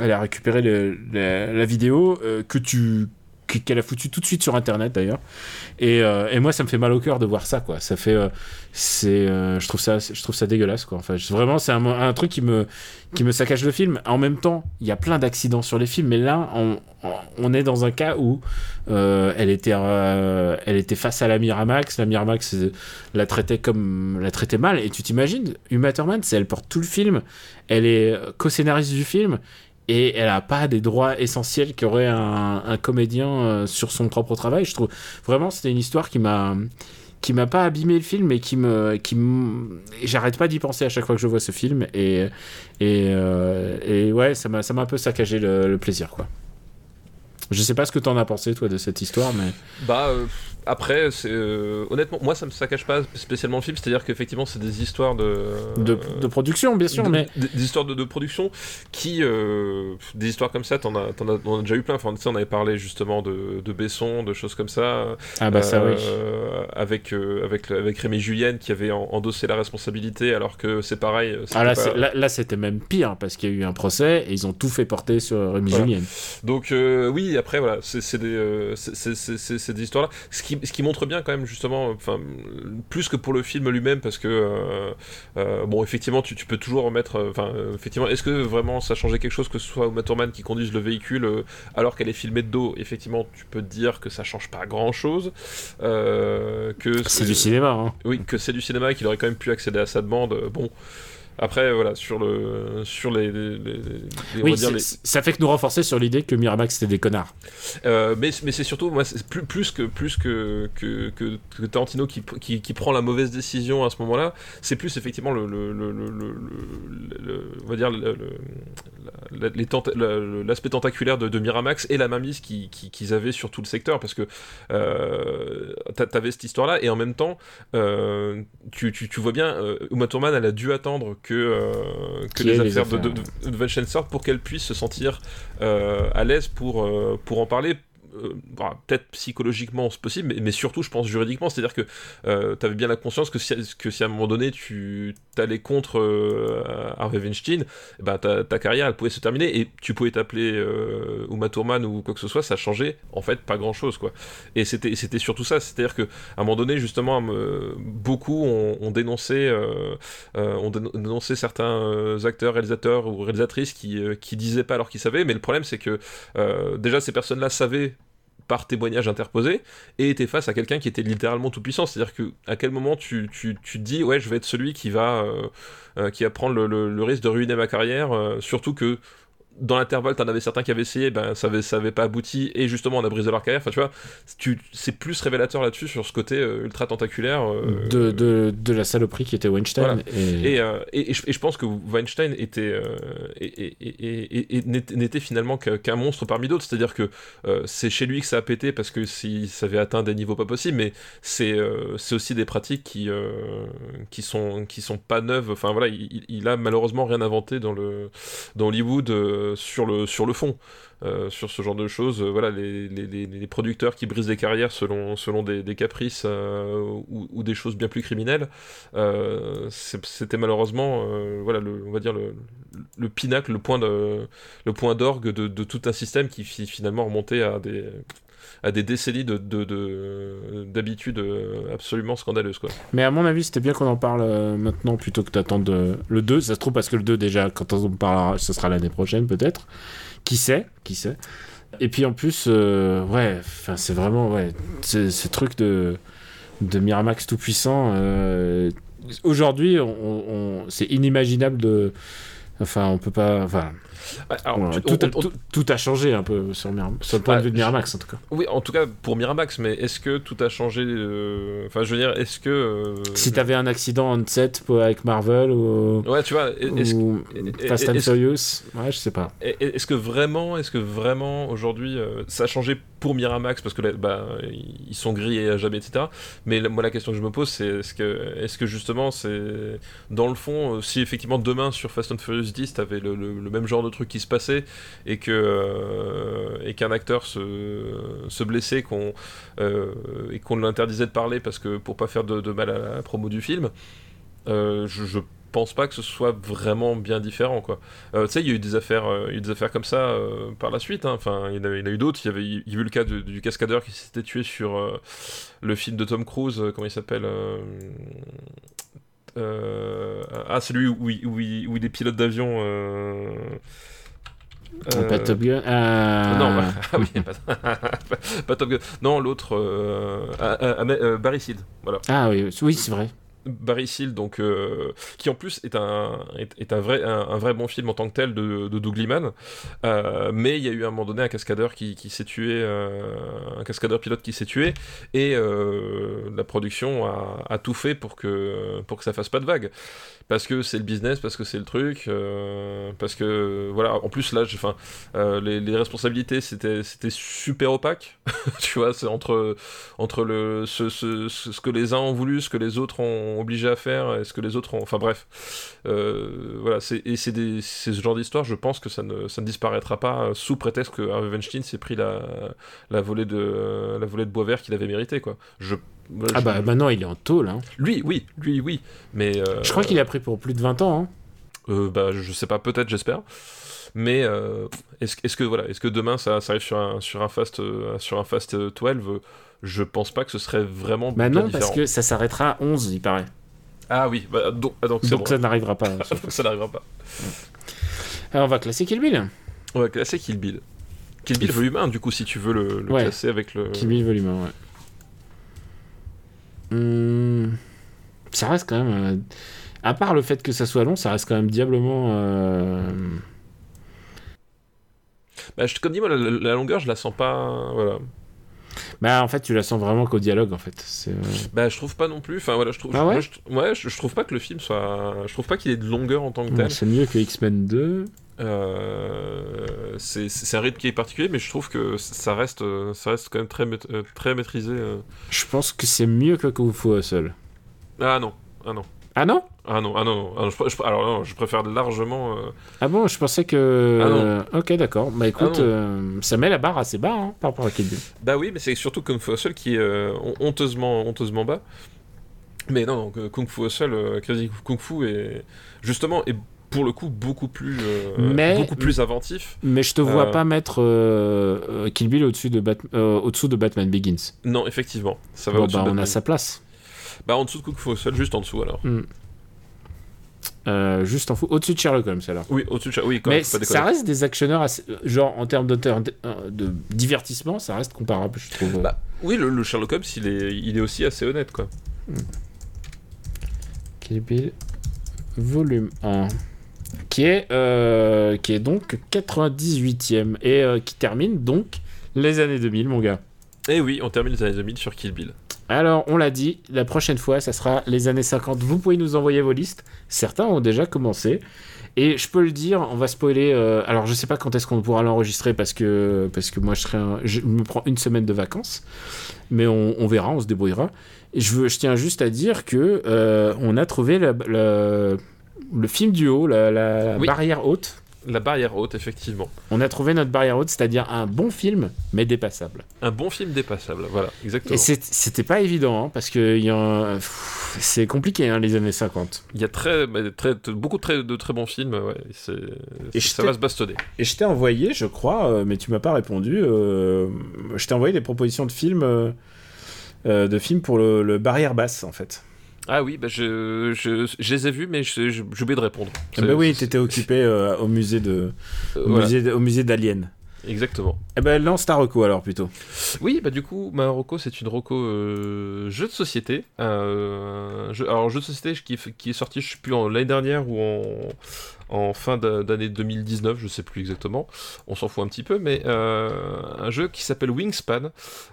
elle a récupéré la, vidéo que tu qu'elle a foutu tout de suite sur internet d'ailleurs. Et, euh, et moi ça me fait mal au cœur de voir ça quoi. Ça fait euh, c'est euh, je trouve ça je trouve ça dégueulasse quoi. Enfin vraiment c'est un, truc qui me qui me saccage le film. En même temps il y a plein d'accidents sur les films mais là on, on est dans un cas où elle était elle était face à la Miramax. La Miramax la traitait comme la traitait mal. Et tu t'imagines Uma Thurman c'est elle porte tout le film. Elle est co-scénariste du film et elle a pas des droits essentiels qu'aurait un, comédien euh, sur son propre travail. Je trouve vraiment c'était une histoire qui m'a qui m'a pas abîmé le film mais qui me qui et j'arrête pas d'y penser à chaque fois que je vois ce film et et, euh, et ouais ça m'a ça m'a un peu saccagé le, le plaisir quoi. Je sais pas ce que t'en as pensé toi de cette histoire mais Bah, euh, après, c'est, euh, honnêtement, moi ça me saccage pas spécialement le film, c'est-à-dire qu'effectivement c'est des histoires de. de, de production bien sûr de- mais des, des histoires de, de production qui euh, des histoires comme ça t'en as, t'en as, on a déjà eu plein enfin tu sais, on avait parlé justement de, de Besson de choses comme ça ah bah ça oui. euh, avec avec avec Rémi Julienne qui avait en- endossé la responsabilité alors que c'est pareil Ah là, pas- c'est- là, là, c'était même pire parce qu'il y a eu un procès et ils ont tout fait porter sur Rémi Voilà. Julien. donc oui après voilà c'est c'est des c'est- c'est- c'est- c'est- c'est des histoires là ce qui ce qui montre bien quand même justement, enfin plus que pour le film lui-même, parce que euh, euh, bon, effectivement, tu, tu peux toujours remettre, euh, enfin, effectivement, est-ce que vraiment ça changeait quelque chose que ce soit Uma Thurman qui conduise le véhicule alors qu'elle est filmée de dos? Effectivement, tu peux te dire que ça change pas grand-chose, que C'est du cinéma, hein. oui, que c'est du cinéma et qu'il aurait quand même pu accéder à sa demande. Bon, après, voilà, sur le, sur les, les- les- les- on Oui, dire ça fait que nous renforcer sur l'idée que Miramax c'était des connards. Euh, mais mais c'est surtout moi plus plus que plus que que, que, que Tarantino qui, qui, qui prend la mauvaise décision à ce moment-là c'est plus effectivement le, on va dire tenta- l'aspect tentaculaire de, de Miramax et la mainmise qui- qui- qu'ils avaient sur tout le secteur parce que euh, t'a- t'avais cette histoire là et en même temps euh, tu, tu, tu vois bien euh, Uma Thurman elle a dû attendre que euh, que y les affaires, de, de, de pour qu'elle puisse se sentir euh, à l'aise pour, euh, pour en parler. Euh, bah, peut-être psychologiquement c'est possible, mais, surtout je pense juridiquement, c'est-à-dire que tu avais bien la conscience que si, à un moment donné tu t'allais contre euh, Harvey Weinstein, ben, ta, carrière elle pouvait se terminer et tu pouvais t'appeler euh, Uma Thurman ou quoi que ce soit, ça changeait en fait pas grand-chose quoi. Et c'était surtout ça, c'est-à-dire que à un moment donné justement euh, beaucoup ont, dénoncé euh, euh, ont déno- dénoncé certains euh, acteurs, réalisateurs ou réalisatrices qui euh, disaient pas alors qu'ils savaient, mais le problème c'est que euh, déjà ces personnes-là savaient par témoignage interposé et étaient face à quelqu'un qui était littéralement tout puissant. C'est-à-dire que à quel moment tu, te dis ouais je vais être celui qui va euh, euh, qui prendre le risque de ruiner ma carrière, euh, surtout que dans l'intervalle, t'en avais certains qui avaient essayé, ben ça avait, ça avait pas abouti, et justement on a brisé leur carrière. Enfin, tu vois, tu, c'est plus révélateur là-dessus sur ce côté euh, ultra tentaculaire. euh, de, de, de la saloperie qui était Weinstein. Et... et, euh, et, je, et je pense que Weinstein était et, n'était finalement qu'un monstre parmi d'autres. C'est-à-dire que c'est chez lui que ça a pété parce que si ça avait atteint des niveaux pas possibles, mais c'est c'est aussi des pratiques qui qui sont qui sont pas neuves. Enfin voilà, il, il- il a malheureusement rien inventé dans le dans Hollywood euh, sur le sur le fond. euh, sur ce genre de choses, Euh, voilà, les, les, producteurs qui brisent des carrières selon, selon des, caprices ou, des choses bien plus criminelles, c'était malheureusement voilà le, on va dire le, le pinacle le point de le point d'orgue de, tout un système qui fi- finalement remontait à des à des décennies de de- de- d'habitudes euh, absolument scandaleuses quoi Mais à mon avis, c'était bien qu'on en parle euh, maintenant plutôt que d'attendre euh, le 2. Ça se trouve parce que le 2, déjà, quand on en parlera, ce sera l'année prochaine peut-être. Qui sait Qui sait Et puis en plus, euh, ouais, c'est vraiment, ouais, ce truc de, de Miramax tout puissant. euh, Aujourd'hui, c'est inimaginable de. Enfin, on peut pas. Enfin, alors tout, on- a, on- tout, tout a changé un peu sur, le point Ah, de vue de Miramax en tout cas. oui en tout cas pour Miramax mais est-ce que tout a changé euh, enfin je veux dire est-ce que euh, Si t'avais un accident on set avec Marvel ou, ouais tu vois est-ce ou est- Fast and Furious, ouais, je sais pas. Est-ce que vraiment, est-ce que vraiment aujourd'hui, euh, ça a changé pour Miramax parce que là, bah, ils sont grillés à jamais, etc. Mais la- moi, la question que je me pose, c'est est-ce que, est-ce que justement, c'est dans le fond, si effectivement demain sur Fast and Furious 10, t'avais le, le, le même genre de truc qui se passait et que euh, et qu'un acteur se, se blessait, qu'on euh, et qu'on l'interdisait de parler parce que pour pas faire de, de mal à la promo du film, euh, je, je pense pas que ce soit vraiment bien différent quoi. Euh, tu sais, il y a eu des affaires, il y a eu des affaires comme ça par la suite. hein. Enfin, il y en a, eu d'autres. Il y avait, il y a eu le cas de- du cascadeur qui s'était tué sur le film de Tom Cruise. comment il s'appelle Ah, celui où, il- où, où il est pilote d'avion. Euh, euh, Pas Top Gun. euh, non, bah, ah oui, pas, pas Top Gun. Non, l'autre, euh, ah, euh, Barry Seed, voilà. Ah oui, oui c'est vrai. Barry Seal, donc, euh, qui en plus est un, est, un, vrai, un, vrai bon film en tant que tel de, de Doug Liman. Euh, mais il y a eu à un moment donné un cascadeur qui, qui s'est tué, euh, un cascadeur pilote qui s'est tué, et la production a, tout fait pour que, pour que ça fasse pas de vagues. Parce que c'est le business, parce que c'est le truc, parce que voilà. En plus là, enfin, les, les responsabilités c'était c'était super opaque. tu vois, c'est entre entre le ce, ce, ce, ce que les uns ont voulu, ce que les autres ont obligé à faire, et ce que les autres ont. Enfin bref, euh, voilà. C'est et c'est des c'est ce genre d'histoire. Je pense que ça ne ça ne disparaîtra pas sous prétexte que Harvey Weinstein s'est pris la la volée de la volée de bois vert qu'il avait mérité quoi. Je Ah je- bah maintenant il est en tôle. Hein. lui oui lui oui mais euh, Je crois qu'il a pris pour plus de 20 ans. Hein. euh, bah, je sais pas, peut-être, j'espère. Mais euh, est-ce est-ce que voilà, est-ce que demain ça, ça arrive sur un sur un fast sur un fast euh, 12 euh, je pense pas que ce serait vraiment Bah non, parce que ça s'arrêtera à 11, il paraît. Ah oui, bah, donc, ah, donc c'est Donc bon. ça n'arrivera pas. ça n'arrivera pas. Alors on va classer Kill Bill. On va classer Kill Bill. Kill Bill volume 1, du coup, si tu veux le, le Ouais. classer avec le. Kill Bill volume 1, ouais. Hum, ça reste quand même... euh, À part le fait que ça soit long, ça reste quand même diablement... euh, Bah, je, comme dit, moi, la longueur, je la sens pas. Voilà. Bah en fait tu la sens vraiment qu'au dialogue en fait. Euh, Bah, je trouve pas non plus. Enfin, voilà, je trouve. Ah ouais moi, je, ouais, je, je trouve pas que le film soit. Je trouve pas qu'il ait de longueur en tant que tel. c'est mieux que X-Men 2. Euh, c'est un rythme qui est particulier, mais je trouve que ça reste, ça reste quand même très, euh, très maîtrisé. Je pense que c'est mieux que Kung Fu Hustle. Ah non, ah non. Ah non? Ah non, ah non. Ah non, je, alors non, je préfère largement. euh, Ah bon, je pensais que... Ah non. euh, ok d'accord. Bah écoute, Ah non. euh, ça met la barre assez bas hein, par rapport à Kill Bill. Bah oui, mais c'est surtout Kung Fu Hustle qui est euh, hon- honteusement, honteusement bas. Mais non, donc Kung Fu Hustle, Crazy Kung Fu est justement est pour le coup beaucoup plus, euh, Mais- beaucoup plus inventif. Mais je te vois Euh. pas mettre euh, Kill Bill au-dessus de, Bat- euh, au-dessous de Batman Begins. Non, effectivement, ça va Bon bah de on a Batman. sa place. Bah en dessous de Kung Fu Hustle, juste en dessous alors. Euh, juste en fou. Au-dessus de Sherlock Holmes alors. Oui, au-dessus de cha- oui, quand Mais pas ça reste des actionneurs assez... Genre en termes d'auteur de, euh, de divertissement, ça reste comparable je trouve. Bah, oui, le, le Sherlock Holmes, il est, il est aussi assez honnête, quoi. Kill Bill volume 1 qui est, euh, qui est donc 98e et euh, qui termine donc les années 2000 mon gars. Et oui, on termine les années 2000 sur Kill Bill. Alors on l'a dit, la prochaine fois ça sera les années 50. Vous pouvez nous envoyer vos listes. Certains ont déjà commencé. Et je peux le dire, on va spoiler. euh, alors je sais pas quand est-ce qu'on pourra l'enregistrer parce que, parce que moi je, serai un- je me prends une semaine de vacances. Mais on, on verra, on se débrouillera. Et je, veux, je tiens juste à dire que euh, on a trouvé la- la- le film du haut, la, la Oui. barrière haute. La barrière haute, effectivement. On a trouvé notre barrière haute, c'est-à-dire un bon film, mais dépassable. Un bon film dépassable, voilà, exactement. Et c'était pas évident, hein, parce que il y a- pff, c'est compliqué, hein, les années 50. Il y a très, bah, très, beaucoup de très, de très bons films, ouais, c'est, Et ça je va se bastonner. Et je t'ai envoyé, je crois, euh, mais tu m'as pas répondu, euh, je t'ai envoyé des propositions de films, euh, euh, de films pour le, le barrière basse, en fait. Ah oui, bah je, je, je les ai vus, mais j'ai oublié de répondre. Ah bah oui, t'étais occupé euh, au musée de, euh, au voilà, musée, de- au musée d'Alien. Exactement. Eh ben lance ta reco alors plutôt. Oui, bah du coup, ma Rocco, c'est une Rocco euh, jeu de société. Euh, jeu- alors, jeu de société qui, qui est sorti, je sais plus, en- l'année dernière ou en, en fin d'a- d'année 2019, je sais plus exactement. On s'en fout un petit peu, mais euh, un jeu qui s'appelle Wingspan,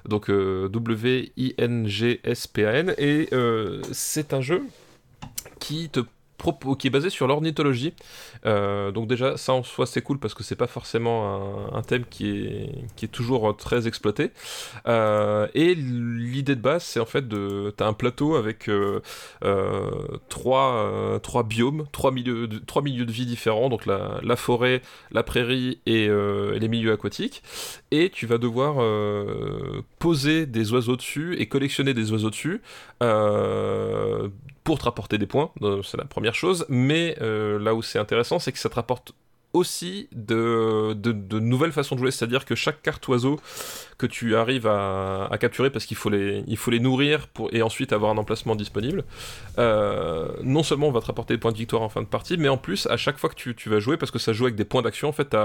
donc euh, W-I-N-G-S-P-A-N, et euh, c'est un jeu qui te propo- qui est basé sur l'ornithologie. Euh, donc déjà, ça en soi c'est cool parce que c'est pas forcément un, thème qui est, toujours très exploité. Euh, et l'idée de base, c'est en fait de, t'as un plateau avec euh, trois, biomes, trois milieux, de, vie différents, donc la, forêt, la prairie et, et les milieux aquatiques. Et tu vas devoir poser des oiseaux dessus et collectionner des oiseaux dessus. Pour te rapporter des points, euh, c'est la première chose, mais euh, là où c'est intéressant, c'est que ça te rapporte aussi de, de, nouvelles façons de jouer, c'est-à-dire que chaque carte oiseau que tu arrives à, capturer, parce qu'il faut les, il faut les nourrir pour, et ensuite avoir un emplacement disponible, euh, non seulement on va te rapporter des points de victoire en fin de partie, mais en plus, à chaque fois que tu, tu vas jouer, parce que ça joue avec des points d'action, en fait,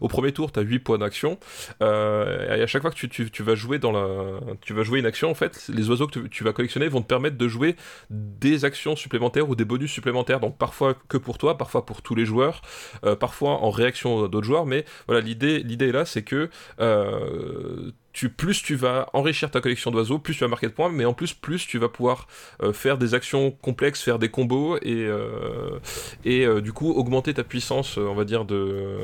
au premier tour, tu as 8 points d'action, euh, et à chaque fois que tu, tu, vas jouer dans la, tu vas jouer une action, en fait, les oiseaux que tu, tu vas collectionner vont te permettre de jouer des actions supplémentaires ou des bonus supplémentaires, donc parfois que pour toi, parfois pour tous les joueurs, euh, parfois en réaction d'autres joueurs, mais voilà, l'idée, l'idée là, c'est que euh, tu, plus tu vas enrichir ta collection d'oiseaux, plus tu vas marquer de points, mais en plus, plus tu vas pouvoir euh, faire des actions complexes, faire des combos et, euh, euh, du coup augmenter ta puissance, on va dire, de,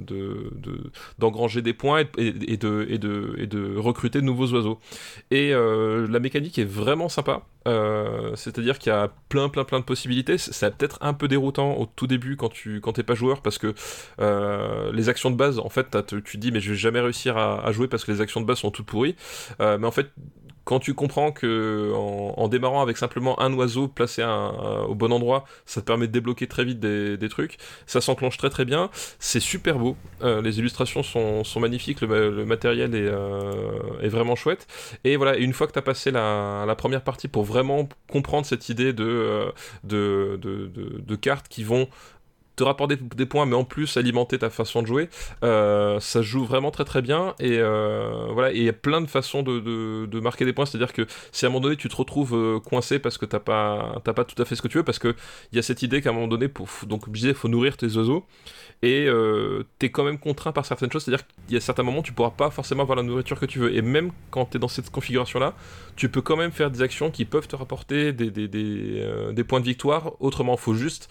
de, de- d'engranger des points et, de, recruter de nouveaux oiseaux. Et la mécanique est vraiment sympa. C'est-à-dire qu'il y a plein plein plein de possibilités. C'est peut-être un peu déroutant au tout début quand tu quand pas joueur parce que les actions de base, en fait, tu te dis mais je vais jamais réussir à jouer parce que les actions de base sont toutes pourries. Euh, mais en fait, quand tu comprends que en, démarrant avec simplement un oiseau placé au bon endroit, ça te permet de débloquer très vite des, trucs. Ça s'enclenche très très bien. C'est super beau. Euh, les illustrations sont, magnifiques. Le, ma- le matériel est, euh, est vraiment chouette. Et voilà, une fois que tu as passé la, première partie pour vraiment comprendre cette idée de cartes qui vont te rapporter des points, mais en plus alimenter ta façon de jouer, euh, ça joue vraiment très très bien. Et euh, voilà, il y a plein de façons de, de, de marquer des points. C'est-à-dire que si à un moment donné tu te retrouves euh, coincé parce que t'as pas, pas tout à fait ce que tu veux, parce que il y a cette idée qu'à un moment donné, pour, donc disais, faut nourrir tes oiseaux. Et euh, t'es quand même contraint par certaines choses, c'est-à-dire qu'il y a certains moments tu pourras pas forcément avoir la nourriture que tu veux. Et même quand t'es dans cette configuration-là, tu peux quand même faire des actions qui peuvent te rapporter des, des, des, des points de victoire. Autrement, faut juste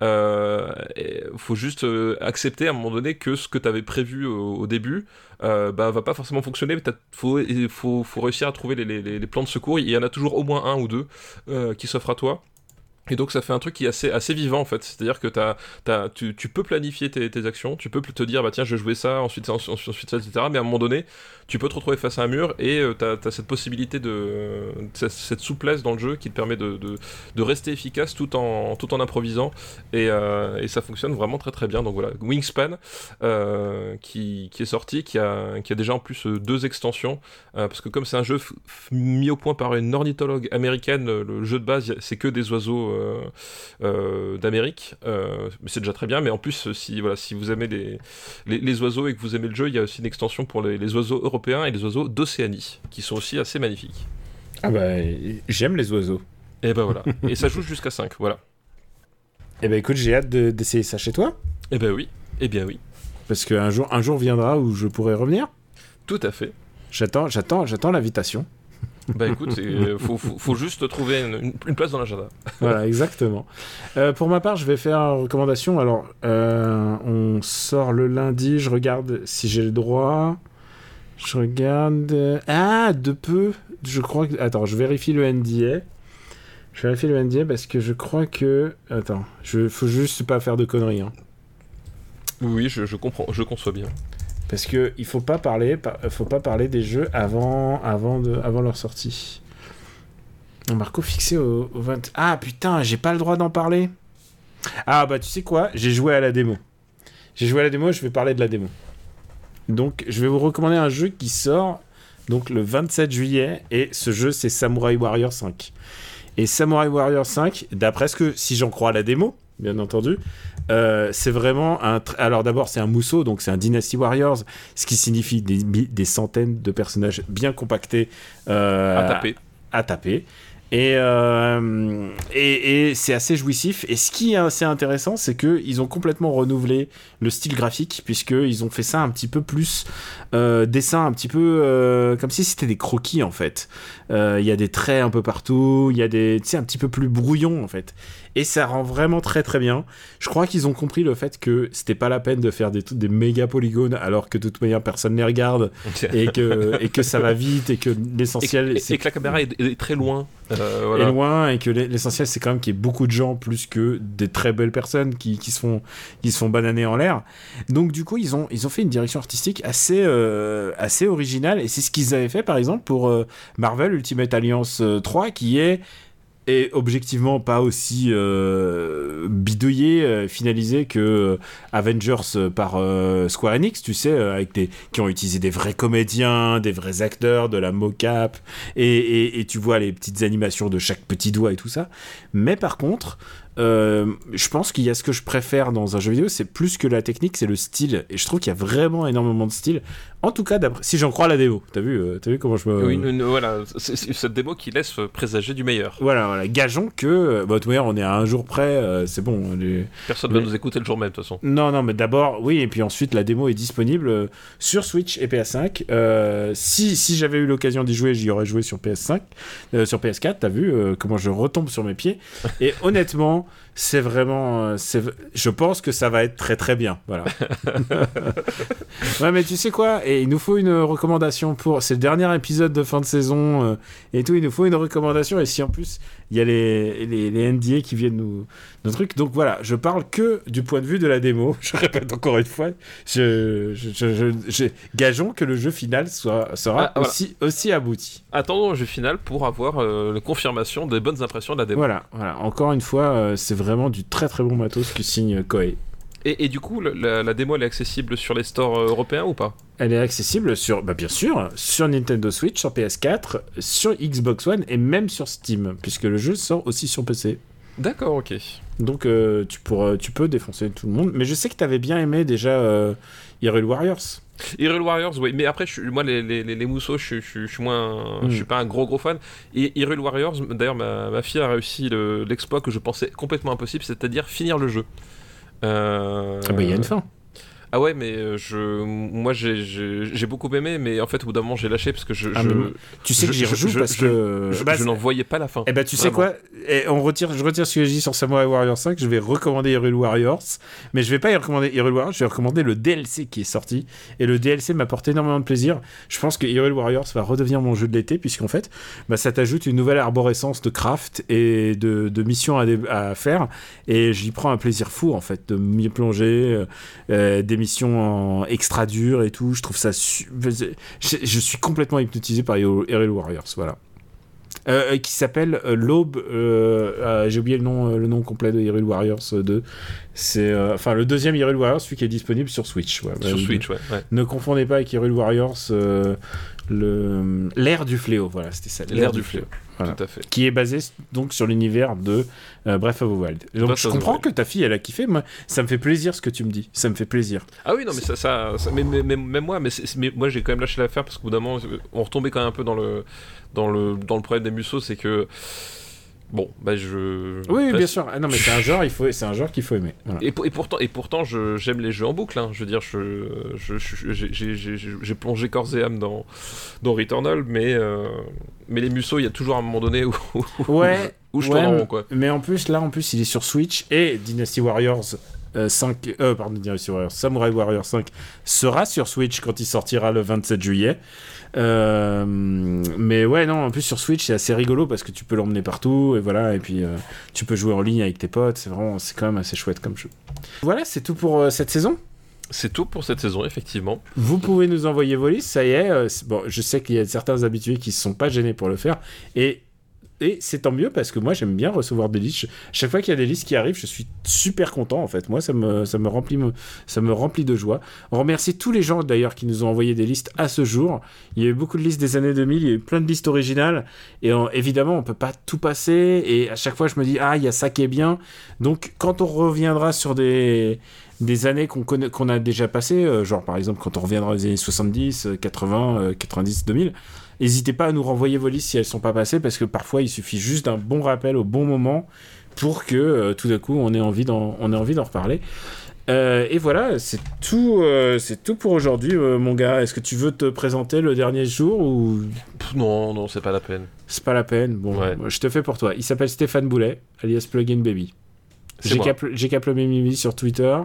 faut juste euh, accepter à un moment donné que ce que tu avais prévu au, début euh, bah, va pas forcément fonctionner. il faut, réussir à trouver les, plans de secours. Il y en a toujours au moins un ou deux euh, qui s'offrent à toi. Et donc ça fait un truc qui est assez, vivant en fait, c'est-à-dire que tu, peux planifier tes, tes actions, tu peux te dire bah tiens je vais jouer ça, ensuite ça, ensuite, ensuite ça, etc. Mais à un moment donné, tu peux te retrouver face à un mur et euh, t'as, t'as cette possibilité de, cette, souplesse dans le jeu qui te permet de, de, de rester efficace tout en, tout en improvisant et, euh, et ça fonctionne vraiment très très bien. Donc voilà, Wingspan euh, qui, qui est sorti, qui a, qui a déjà en plus deux extensions parce que comme c'est un jeu mis au point par une ornithologue américaine, le jeu de base c'est que des oiseaux d'Amérique, c'est déjà très bien. Mais en plus, si voilà, si vous aimez les, les, les oiseaux et que vous aimez le jeu, il y a aussi une extension pour les, les oiseaux européens et les oiseaux d'Océanie, qui sont aussi assez magnifiques. Ah bah, j'aime les oiseaux. Et ben voilà. et ça joue jusqu'à 5, voilà. Eh ben écoute, j'ai hâte de- d'essayer ça chez toi. Et ben oui. Eh bien oui. Parce qu'un jour, un jour viendra où je pourrai revenir. Tout à fait. J'attends, j'attends, j'attends l'invitation. Bah écoute, c'est- faut, faut, faut juste trouver une, une- une place dans l'agenda. voilà, exactement. Euh, pour ma part, je vais faire une recommandation. Alors, euh, on sort le lundi. Je regarde si j'ai le droit. Je regarde. euh, Ah, de peu. Je crois que. Attends, je vérifie le NDA. Je vérifie le NDA parce que je crois que. Attends, je faut juste pas faire de conneries. hein. Oui, je, je comprends, je conçois bien. Parce que il faut pas parler, par- faut pas parler des jeux avant, avant, de, avant leur sortie. Marco fixé au, au 20. Ah putain, j'ai pas le droit d'en parler. Ah bah tu sais quoi, j'ai joué à la démo. J'ai joué à la démo, je vais parler de la démo. Donc je vais vous recommander un jeu qui sort donc le 27 juillet et ce jeu c'est Samurai Warrior 5. Et Samurai Warrior 5, d'après ce que si j'en crois la démo, bien entendu, euh, c'est vraiment un. Alors d'abord, c'est un mousseau, donc c'est un Dynasty Warriors, ce qui signifie des, centaines de personnages bien compactés euh, À taper. à taper. Et, euh, et, et c'est assez jouissif. Et ce qui est assez intéressant, c'est qu'ils ont complètement renouvelé le style graphique, puisqu'ils ont fait ça un petit peu plus euh, dessin, un petit peu euh, comme si c'était des croquis en fait. Il y a des traits un peu partout, il y a des. Tu sais, un petit peu plus brouillon en fait. Et ça rend vraiment très très bien. Je crois qu'ils ont compris le fait que c'était pas la peine de faire des, des méga polygones alors que de toute manière personne les regarde et que, et que ça va vite et que l'essentiel et, que la caméra est, est très loin. Euh, loin et que l'essentiel c'est quand même qu'il y ait beaucoup de gens plus que des très belles personnes qui, qui se font qui se font bananer en l'air donc du coup ils ont ils ont fait une direction artistique assez euh, assez originale et c'est ce qu'ils avaient fait par exemple pour euh, Marvel Ultimate Alliance euh, 3 qui est est objectivement pas aussi euh, bidouillé, euh, finalisé que euh, Avengers euh, par Square Enix, tu sais, avec des qui ont utilisé des vrais comédiens, des vrais acteurs, de la mocap, et, tu vois les petites animations de chaque petit doigt et tout ça. Mais par contre, je pense qu'il y a ce que je préfère dans un jeu vidéo, c'est plus que la technique, c'est le style. Et je trouve qu'il y a vraiment énormément de style. En tout cas, si j'en crois la démo, t'as vu, euh, vu comment je me. Oui, voilà, c'est cette démo qui laisse présager du meilleur. Voilà, voilà, gageons que, euh, bah, de toute manière, on est à un jour près, euh, c'est bon. les- Personne Mais- va nous écouter le jour même, de toute façon. Non, non, mais d'abord, oui, et puis ensuite, la démo est disponible euh, sur Switch et PS5. Euh, si si j'avais eu l'occasion d'y jouer, j'y aurais joué sur PS5, euh, sur PS4, t'as vu euh, comment je retombe sur mes pieds. Et honnêtement, c'est vraiment. euh, c'est, je pense que ça va être très très bien. Voilà. ouais, mais tu sais quoi? Et il nous faut une recommandation pour. C'est le dernier épisode de fin de saison euh, et tout. Il nous faut une recommandation. Et si en plus il y a les, les, les NDA qui viennent nous, nos trucs. Donc voilà, je parle que du point de vue de la démo. Je répète encore une fois, je, je, je- je- gageons que le jeu final soit, sera Ah, voilà. aussi, aussi abouti. Attendons le jeu final pour avoir euh, la confirmation des bonnes impressions de la démo. Voilà, voilà. Encore une fois, euh, c'est vraiment du très très bon matos que signe Koei. Et, et du coup, la, la démo elle est accessible sur les stores euh, européens ou pas? Elle est accessible sur, bah bien sûr, sur Nintendo Switch, sur PS4, sur Xbox One et même sur Steam, puisque le jeu sort aussi sur PC. D'accord, ok. Donc euh, tu, pourras, tu peux défoncer tout le monde. Mais je sais que tu avais bien aimé déjà euh, Hyrule Warriors. Hyrule Warriors, oui, mais après, je, moi, les, les, mousseaux, je, je- je suis moins. Mm. Je suis pas un gros gros fan. Et Hyrule Warriors, d'ailleurs, ma, ma fille a réussi le- l'exploit que je pensais complètement impossible, c'est-à-dire finir le jeu. Euh, Ah bah il y a une fin. Ah ouais, mais euh, je, moi j'ai- beaucoup aimé, mais en fait au bout d'un moment j'ai lâché parce que je, Ah, je, Tu sais je- que j'y rejoue je- parce que... je- Bah, je n'en voyais pas la fin. Eh ben tu sais Vraiment. quoi? Eh, on retire, Je retire ce que j'ai dit sur Samurai Warriors 5, je vais recommander Hyrule Warriors, mais je vais pas y recommander Hyrule Warriors, je vais recommander le DLC qui est sorti, et le DLC m'a apporté énormément de plaisir. Je pense que Hyrule Warriors va redevenir mon jeu de l'été, puisqu'en fait, bah, ça t'ajoute une nouvelle arborescence de craft et de, de missions à, faire, et j'y prends un plaisir fou en fait, de m'y plonger, euh, euh, des missions en extra dures et tout, je trouve ça... su- Je, je suis complètement hypnotisé par Hyrule Warriors, voilà. Euh, qui s'appelle euh, l'Aube. euh, euh, J'ai oublié le nom, euh, le nom complet de Hyrule Warriors euh, 2. C'est euh, enfin le deuxième Hyrule Warriors, celui qui est disponible sur Switch. ouais. Sur Euh, Switch, ouais. ouais. Ne confondez pas avec Hyrule Warriors, euh, l'ère du fléau. Voilà, c'était ça. L'ère du fléau. Voilà. Tout à fait. Qui est basé donc sur l'univers de euh, Breath of the Wild. Et donc Breath je comprends que ta fille elle a kiffé. Moi, ça me fait plaisir ce que tu me dis. Ça me fait plaisir. Ah oui, non, mais ça, ça, ça- mais, mais- mais- même moi, mais, moi j'ai quand même lâché l'affaire parce qu'au bout d'un moment, on retombait quand même un peu dans le, dans le, dans le problème des musos, c'est que bon, bah je. Oui, bien sûr. Ah non, mais c'est un genre, il faut, c'est un genre qu'il faut aimer. Voilà. Et, pour- et pourtant, et pourtant je- j'aime les jeux en boucle. hein. Je veux dire, je, j'ai- plongé corps et âme dans, dans Returnal, mais, euh, mais les musos, il y a toujours un moment donné où, où, Ouais. où je Ouais, tourne en rond, quoi. Mais en plus, là, en plus, il est sur Switch et Dynasty Warriors euh, 5, euh, pardon, Dynasty Warriors, Samurai Warriors 5 sera sur Switch quand il sortira le 27 juillet. Euh, mais ouais, non, en plus sur Switch, c'est assez rigolo parce que tu peux l'emmener partout et voilà, et puis euh, tu peux jouer en ligne avec tes potes. C'est vraiment, c'est quand même assez chouette comme jeu. Voilà, c'est tout pour euh, cette saison. C'est tout pour cette saison, effectivement. Vous pouvez nous envoyer vos listes, ça y est. bon, je sais qu'il y a certains habitués qui ne se sont pas gênés pour le faire. Et, et c'est tant mieux parce que moi, j'aime bien recevoir des listes. Chaque fois qu'il y a des listes qui arrivent, je suis super content en fait. Moi, ça me, ça me, remplit, ça me remplit de joie. On remercie tous les gens d'ailleurs qui nous ont envoyé des listes à ce jour. Il y a eu beaucoup de listes des années 2000, il y a eu plein de listes originales. Et évidemment, on peut pas tout passer. Et à chaque fois, je me dis, ah, il y a ça qui est bien. Donc, quand on reviendra sur des des années qu'on a déjà passées, euh, genre par exemple quand on reviendra aux années 70, euh, 80, euh, 90, 2000, n'hésitez pas à nous renvoyer vos listes si elles sont pas passées parce que parfois il suffit juste d'un bon rappel au bon moment pour que euh, tout d'un coup on ait envie d'en on ait envie d'en reparler. Euh, et voilà, c'est tout, euh, c'est tout pour aujourd'hui, mon gars. Est-ce que tu veux te présenter le dernier jour ou? Non, non, c'est pas la peine. c'est pas la peine Bon, Ouais. je te fais pour toi. Il s'appelle Stéphane Boulet, alias Plugin Baby. J'ai cap, j'ai cap le sur Twitter.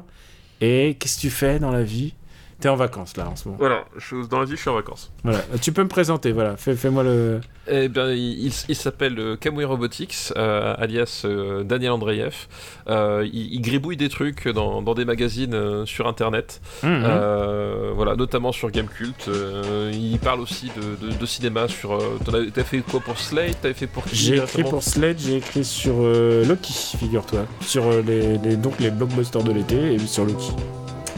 Et qu'est-ce que tu fais dans la vie? T'es en vacances là en ce moment. Voilà, je- dans la vie, je suis en vacances. Voilà. Tu peux me présenter, voilà. Fais, fais-moi le. Eh bien, il, il- il s'appelle euh, Kamui Robotics, euh, alias euh, Daniel Andreev. Euh, il, il gribouille des trucs dans, dans des magazines euh, sur Internet, Mhm. Euh, voilà, notamment sur Gamecult. Euh, il parle aussi de, de- de cinéma. Sur, euh, t'as fait quoi pour Slate? T'avais fait pour J'ai écrit pour Sled, j'ai écrit sur euh, Loki, figure-toi. Sur euh, les, les- donc les blockbusters de l'été et sur Loki.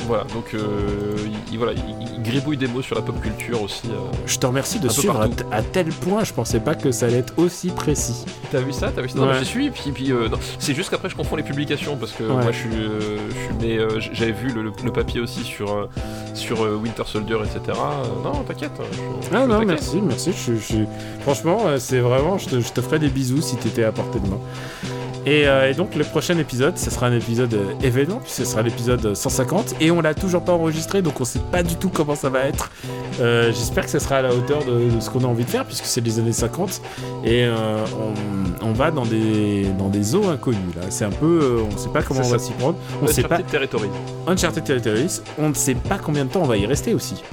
Voilà, donc euh, il, il- voilà, il, il gribouille des mots sur la pop culture aussi. euh. Je te remercie de suivre à, à tel point, je pensais pas que ça allait être aussi précis. T'as vu ça T'as vu ça? Non, Ouais. j'ai suivi. Puis, puis euh, c'est juste qu'après je confonds les publications parce que Ouais. moi je suis, euh, je suis, mais j- j'avais vu le, le papier aussi sur sur Winter Soldier, etc. Non, t'inquiète. je Ah non, merci, merci. Je, je- Franchement, c'est vraiment, je te, je te ferai des bisous si t'étais à portée de main. Et, euh, et donc le prochain épisode, ce sera un épisode euh, événement, puisque ce sera l'épisode 150, et on l'a toujours pas enregistré, donc on sait pas du tout comment ça va être. Euh, J'espère que ça sera à la hauteur de, de ce qu'on a envie de faire, puisque c'est les années 50, et euh, on, on va dans des, dans des eaux inconnues là. C'est un peu, on sait pas comment on va s'y prendre. On sait pas. Uncharted Territory. Uncharted Territories, on ne sait pas combien de temps on va y rester aussi.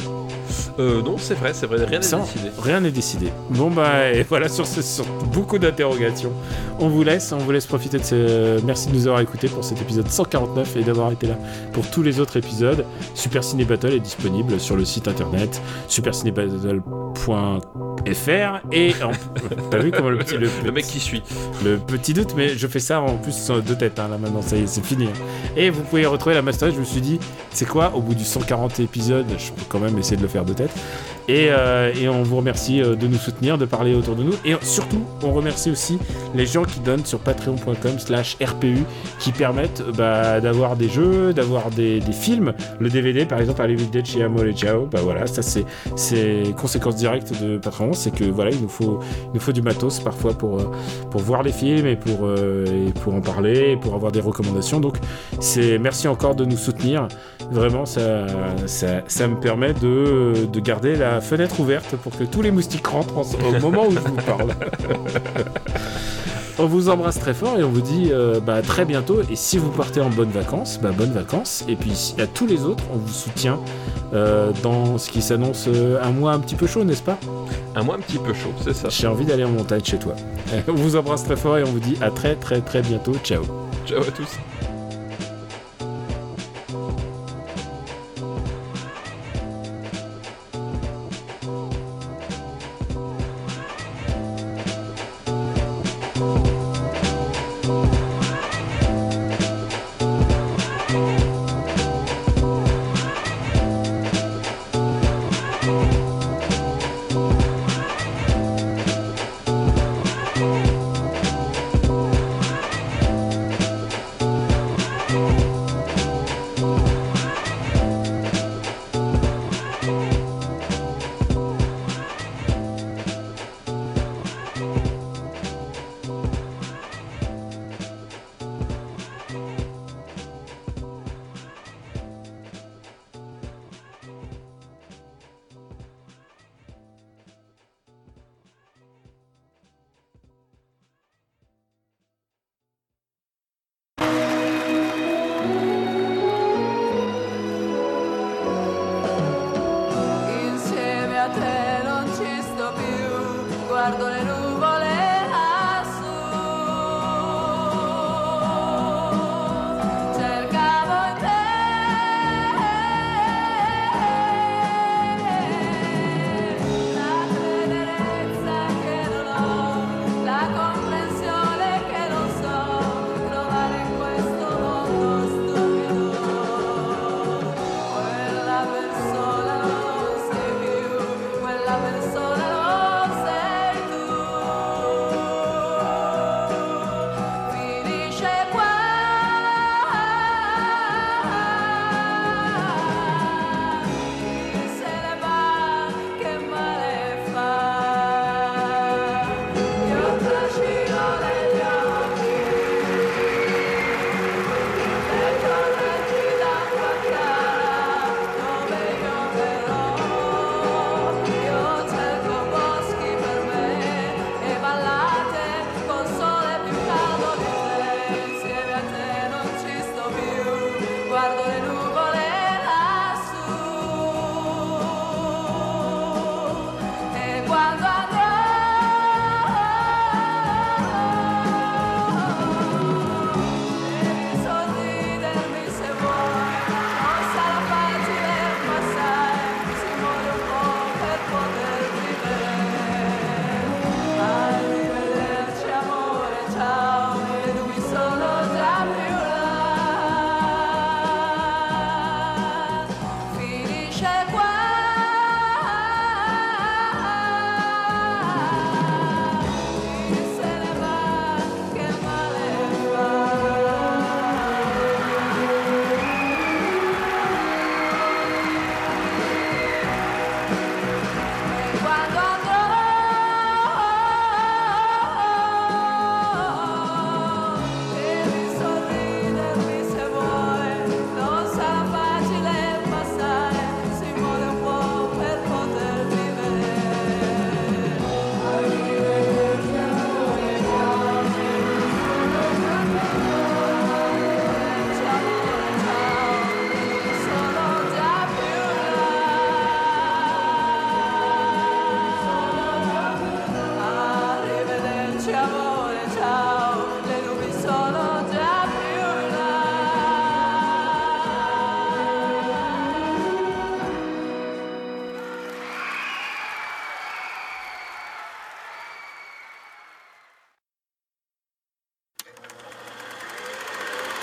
Euh, non, c'est vrai, c'est vrai, rien n'est décidé. Rien n'est décidé. Bon bah et voilà sur, ce, sur beaucoup d'interrogations. On vous laisse, on vous laisse profiter de ce. Merci de nous avoir écoutés pour cet épisode 149 et d'avoir été là pour tous les autres épisodes. Super Ciné Battle est disponible sur le site internet supercinébattle.fr et en... t'as vu comment le petit le, Le mec qui suit. le petit doute, mais je fais ça en plus sur deux têtes hein, là maintenant, ça y est, c'est fini. hein. Et vous pouvez retrouver la masterclass. Je me suis dit, c'est quoi, au bout du 140 épisodes, je peux quand même essayer de le faire de tête. Et, euh, et on vous remercie euh, de nous soutenir, de parler autour de nous. Et surtout, on remercie aussi les gens qui donnent sur patreon.com/slash RPU, qui permettent euh, bah, d'avoir des jeux, d'avoir des, films. Le DVD, par exemple, Evil Dead chez Amol et Ciao, bah voilà, ça c'est c'est conséquence directe de Patreon, c'est que voilà, il nous faut il du matos parfois pour pour voir les films et pour pour en parler, pour avoir des recommandations. Donc c'est merci encore de nous soutenir. Vraiment, ça, ça, ça me permet de, de garder la fenêtre ouverte pour que tous les moustiques rentrent en- au moment où je vous parle. On vous embrasse très fort et on vous dit euh, bah, à très bientôt. Et si vous partez en bonnes vacances, bah, bonnes vacances. Et puis à tous les autres, on vous soutient euh, dans ce qui s'annonce euh, un mois un petit peu chaud, n'est-ce pas? Un mois un petit peu chaud, c'est ça. J'ai envie d'aller en montagne chez toi. On vous embrasse très fort et on vous dit à très très très bientôt. Ciao. Ciao à tous.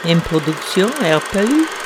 Une production RPU.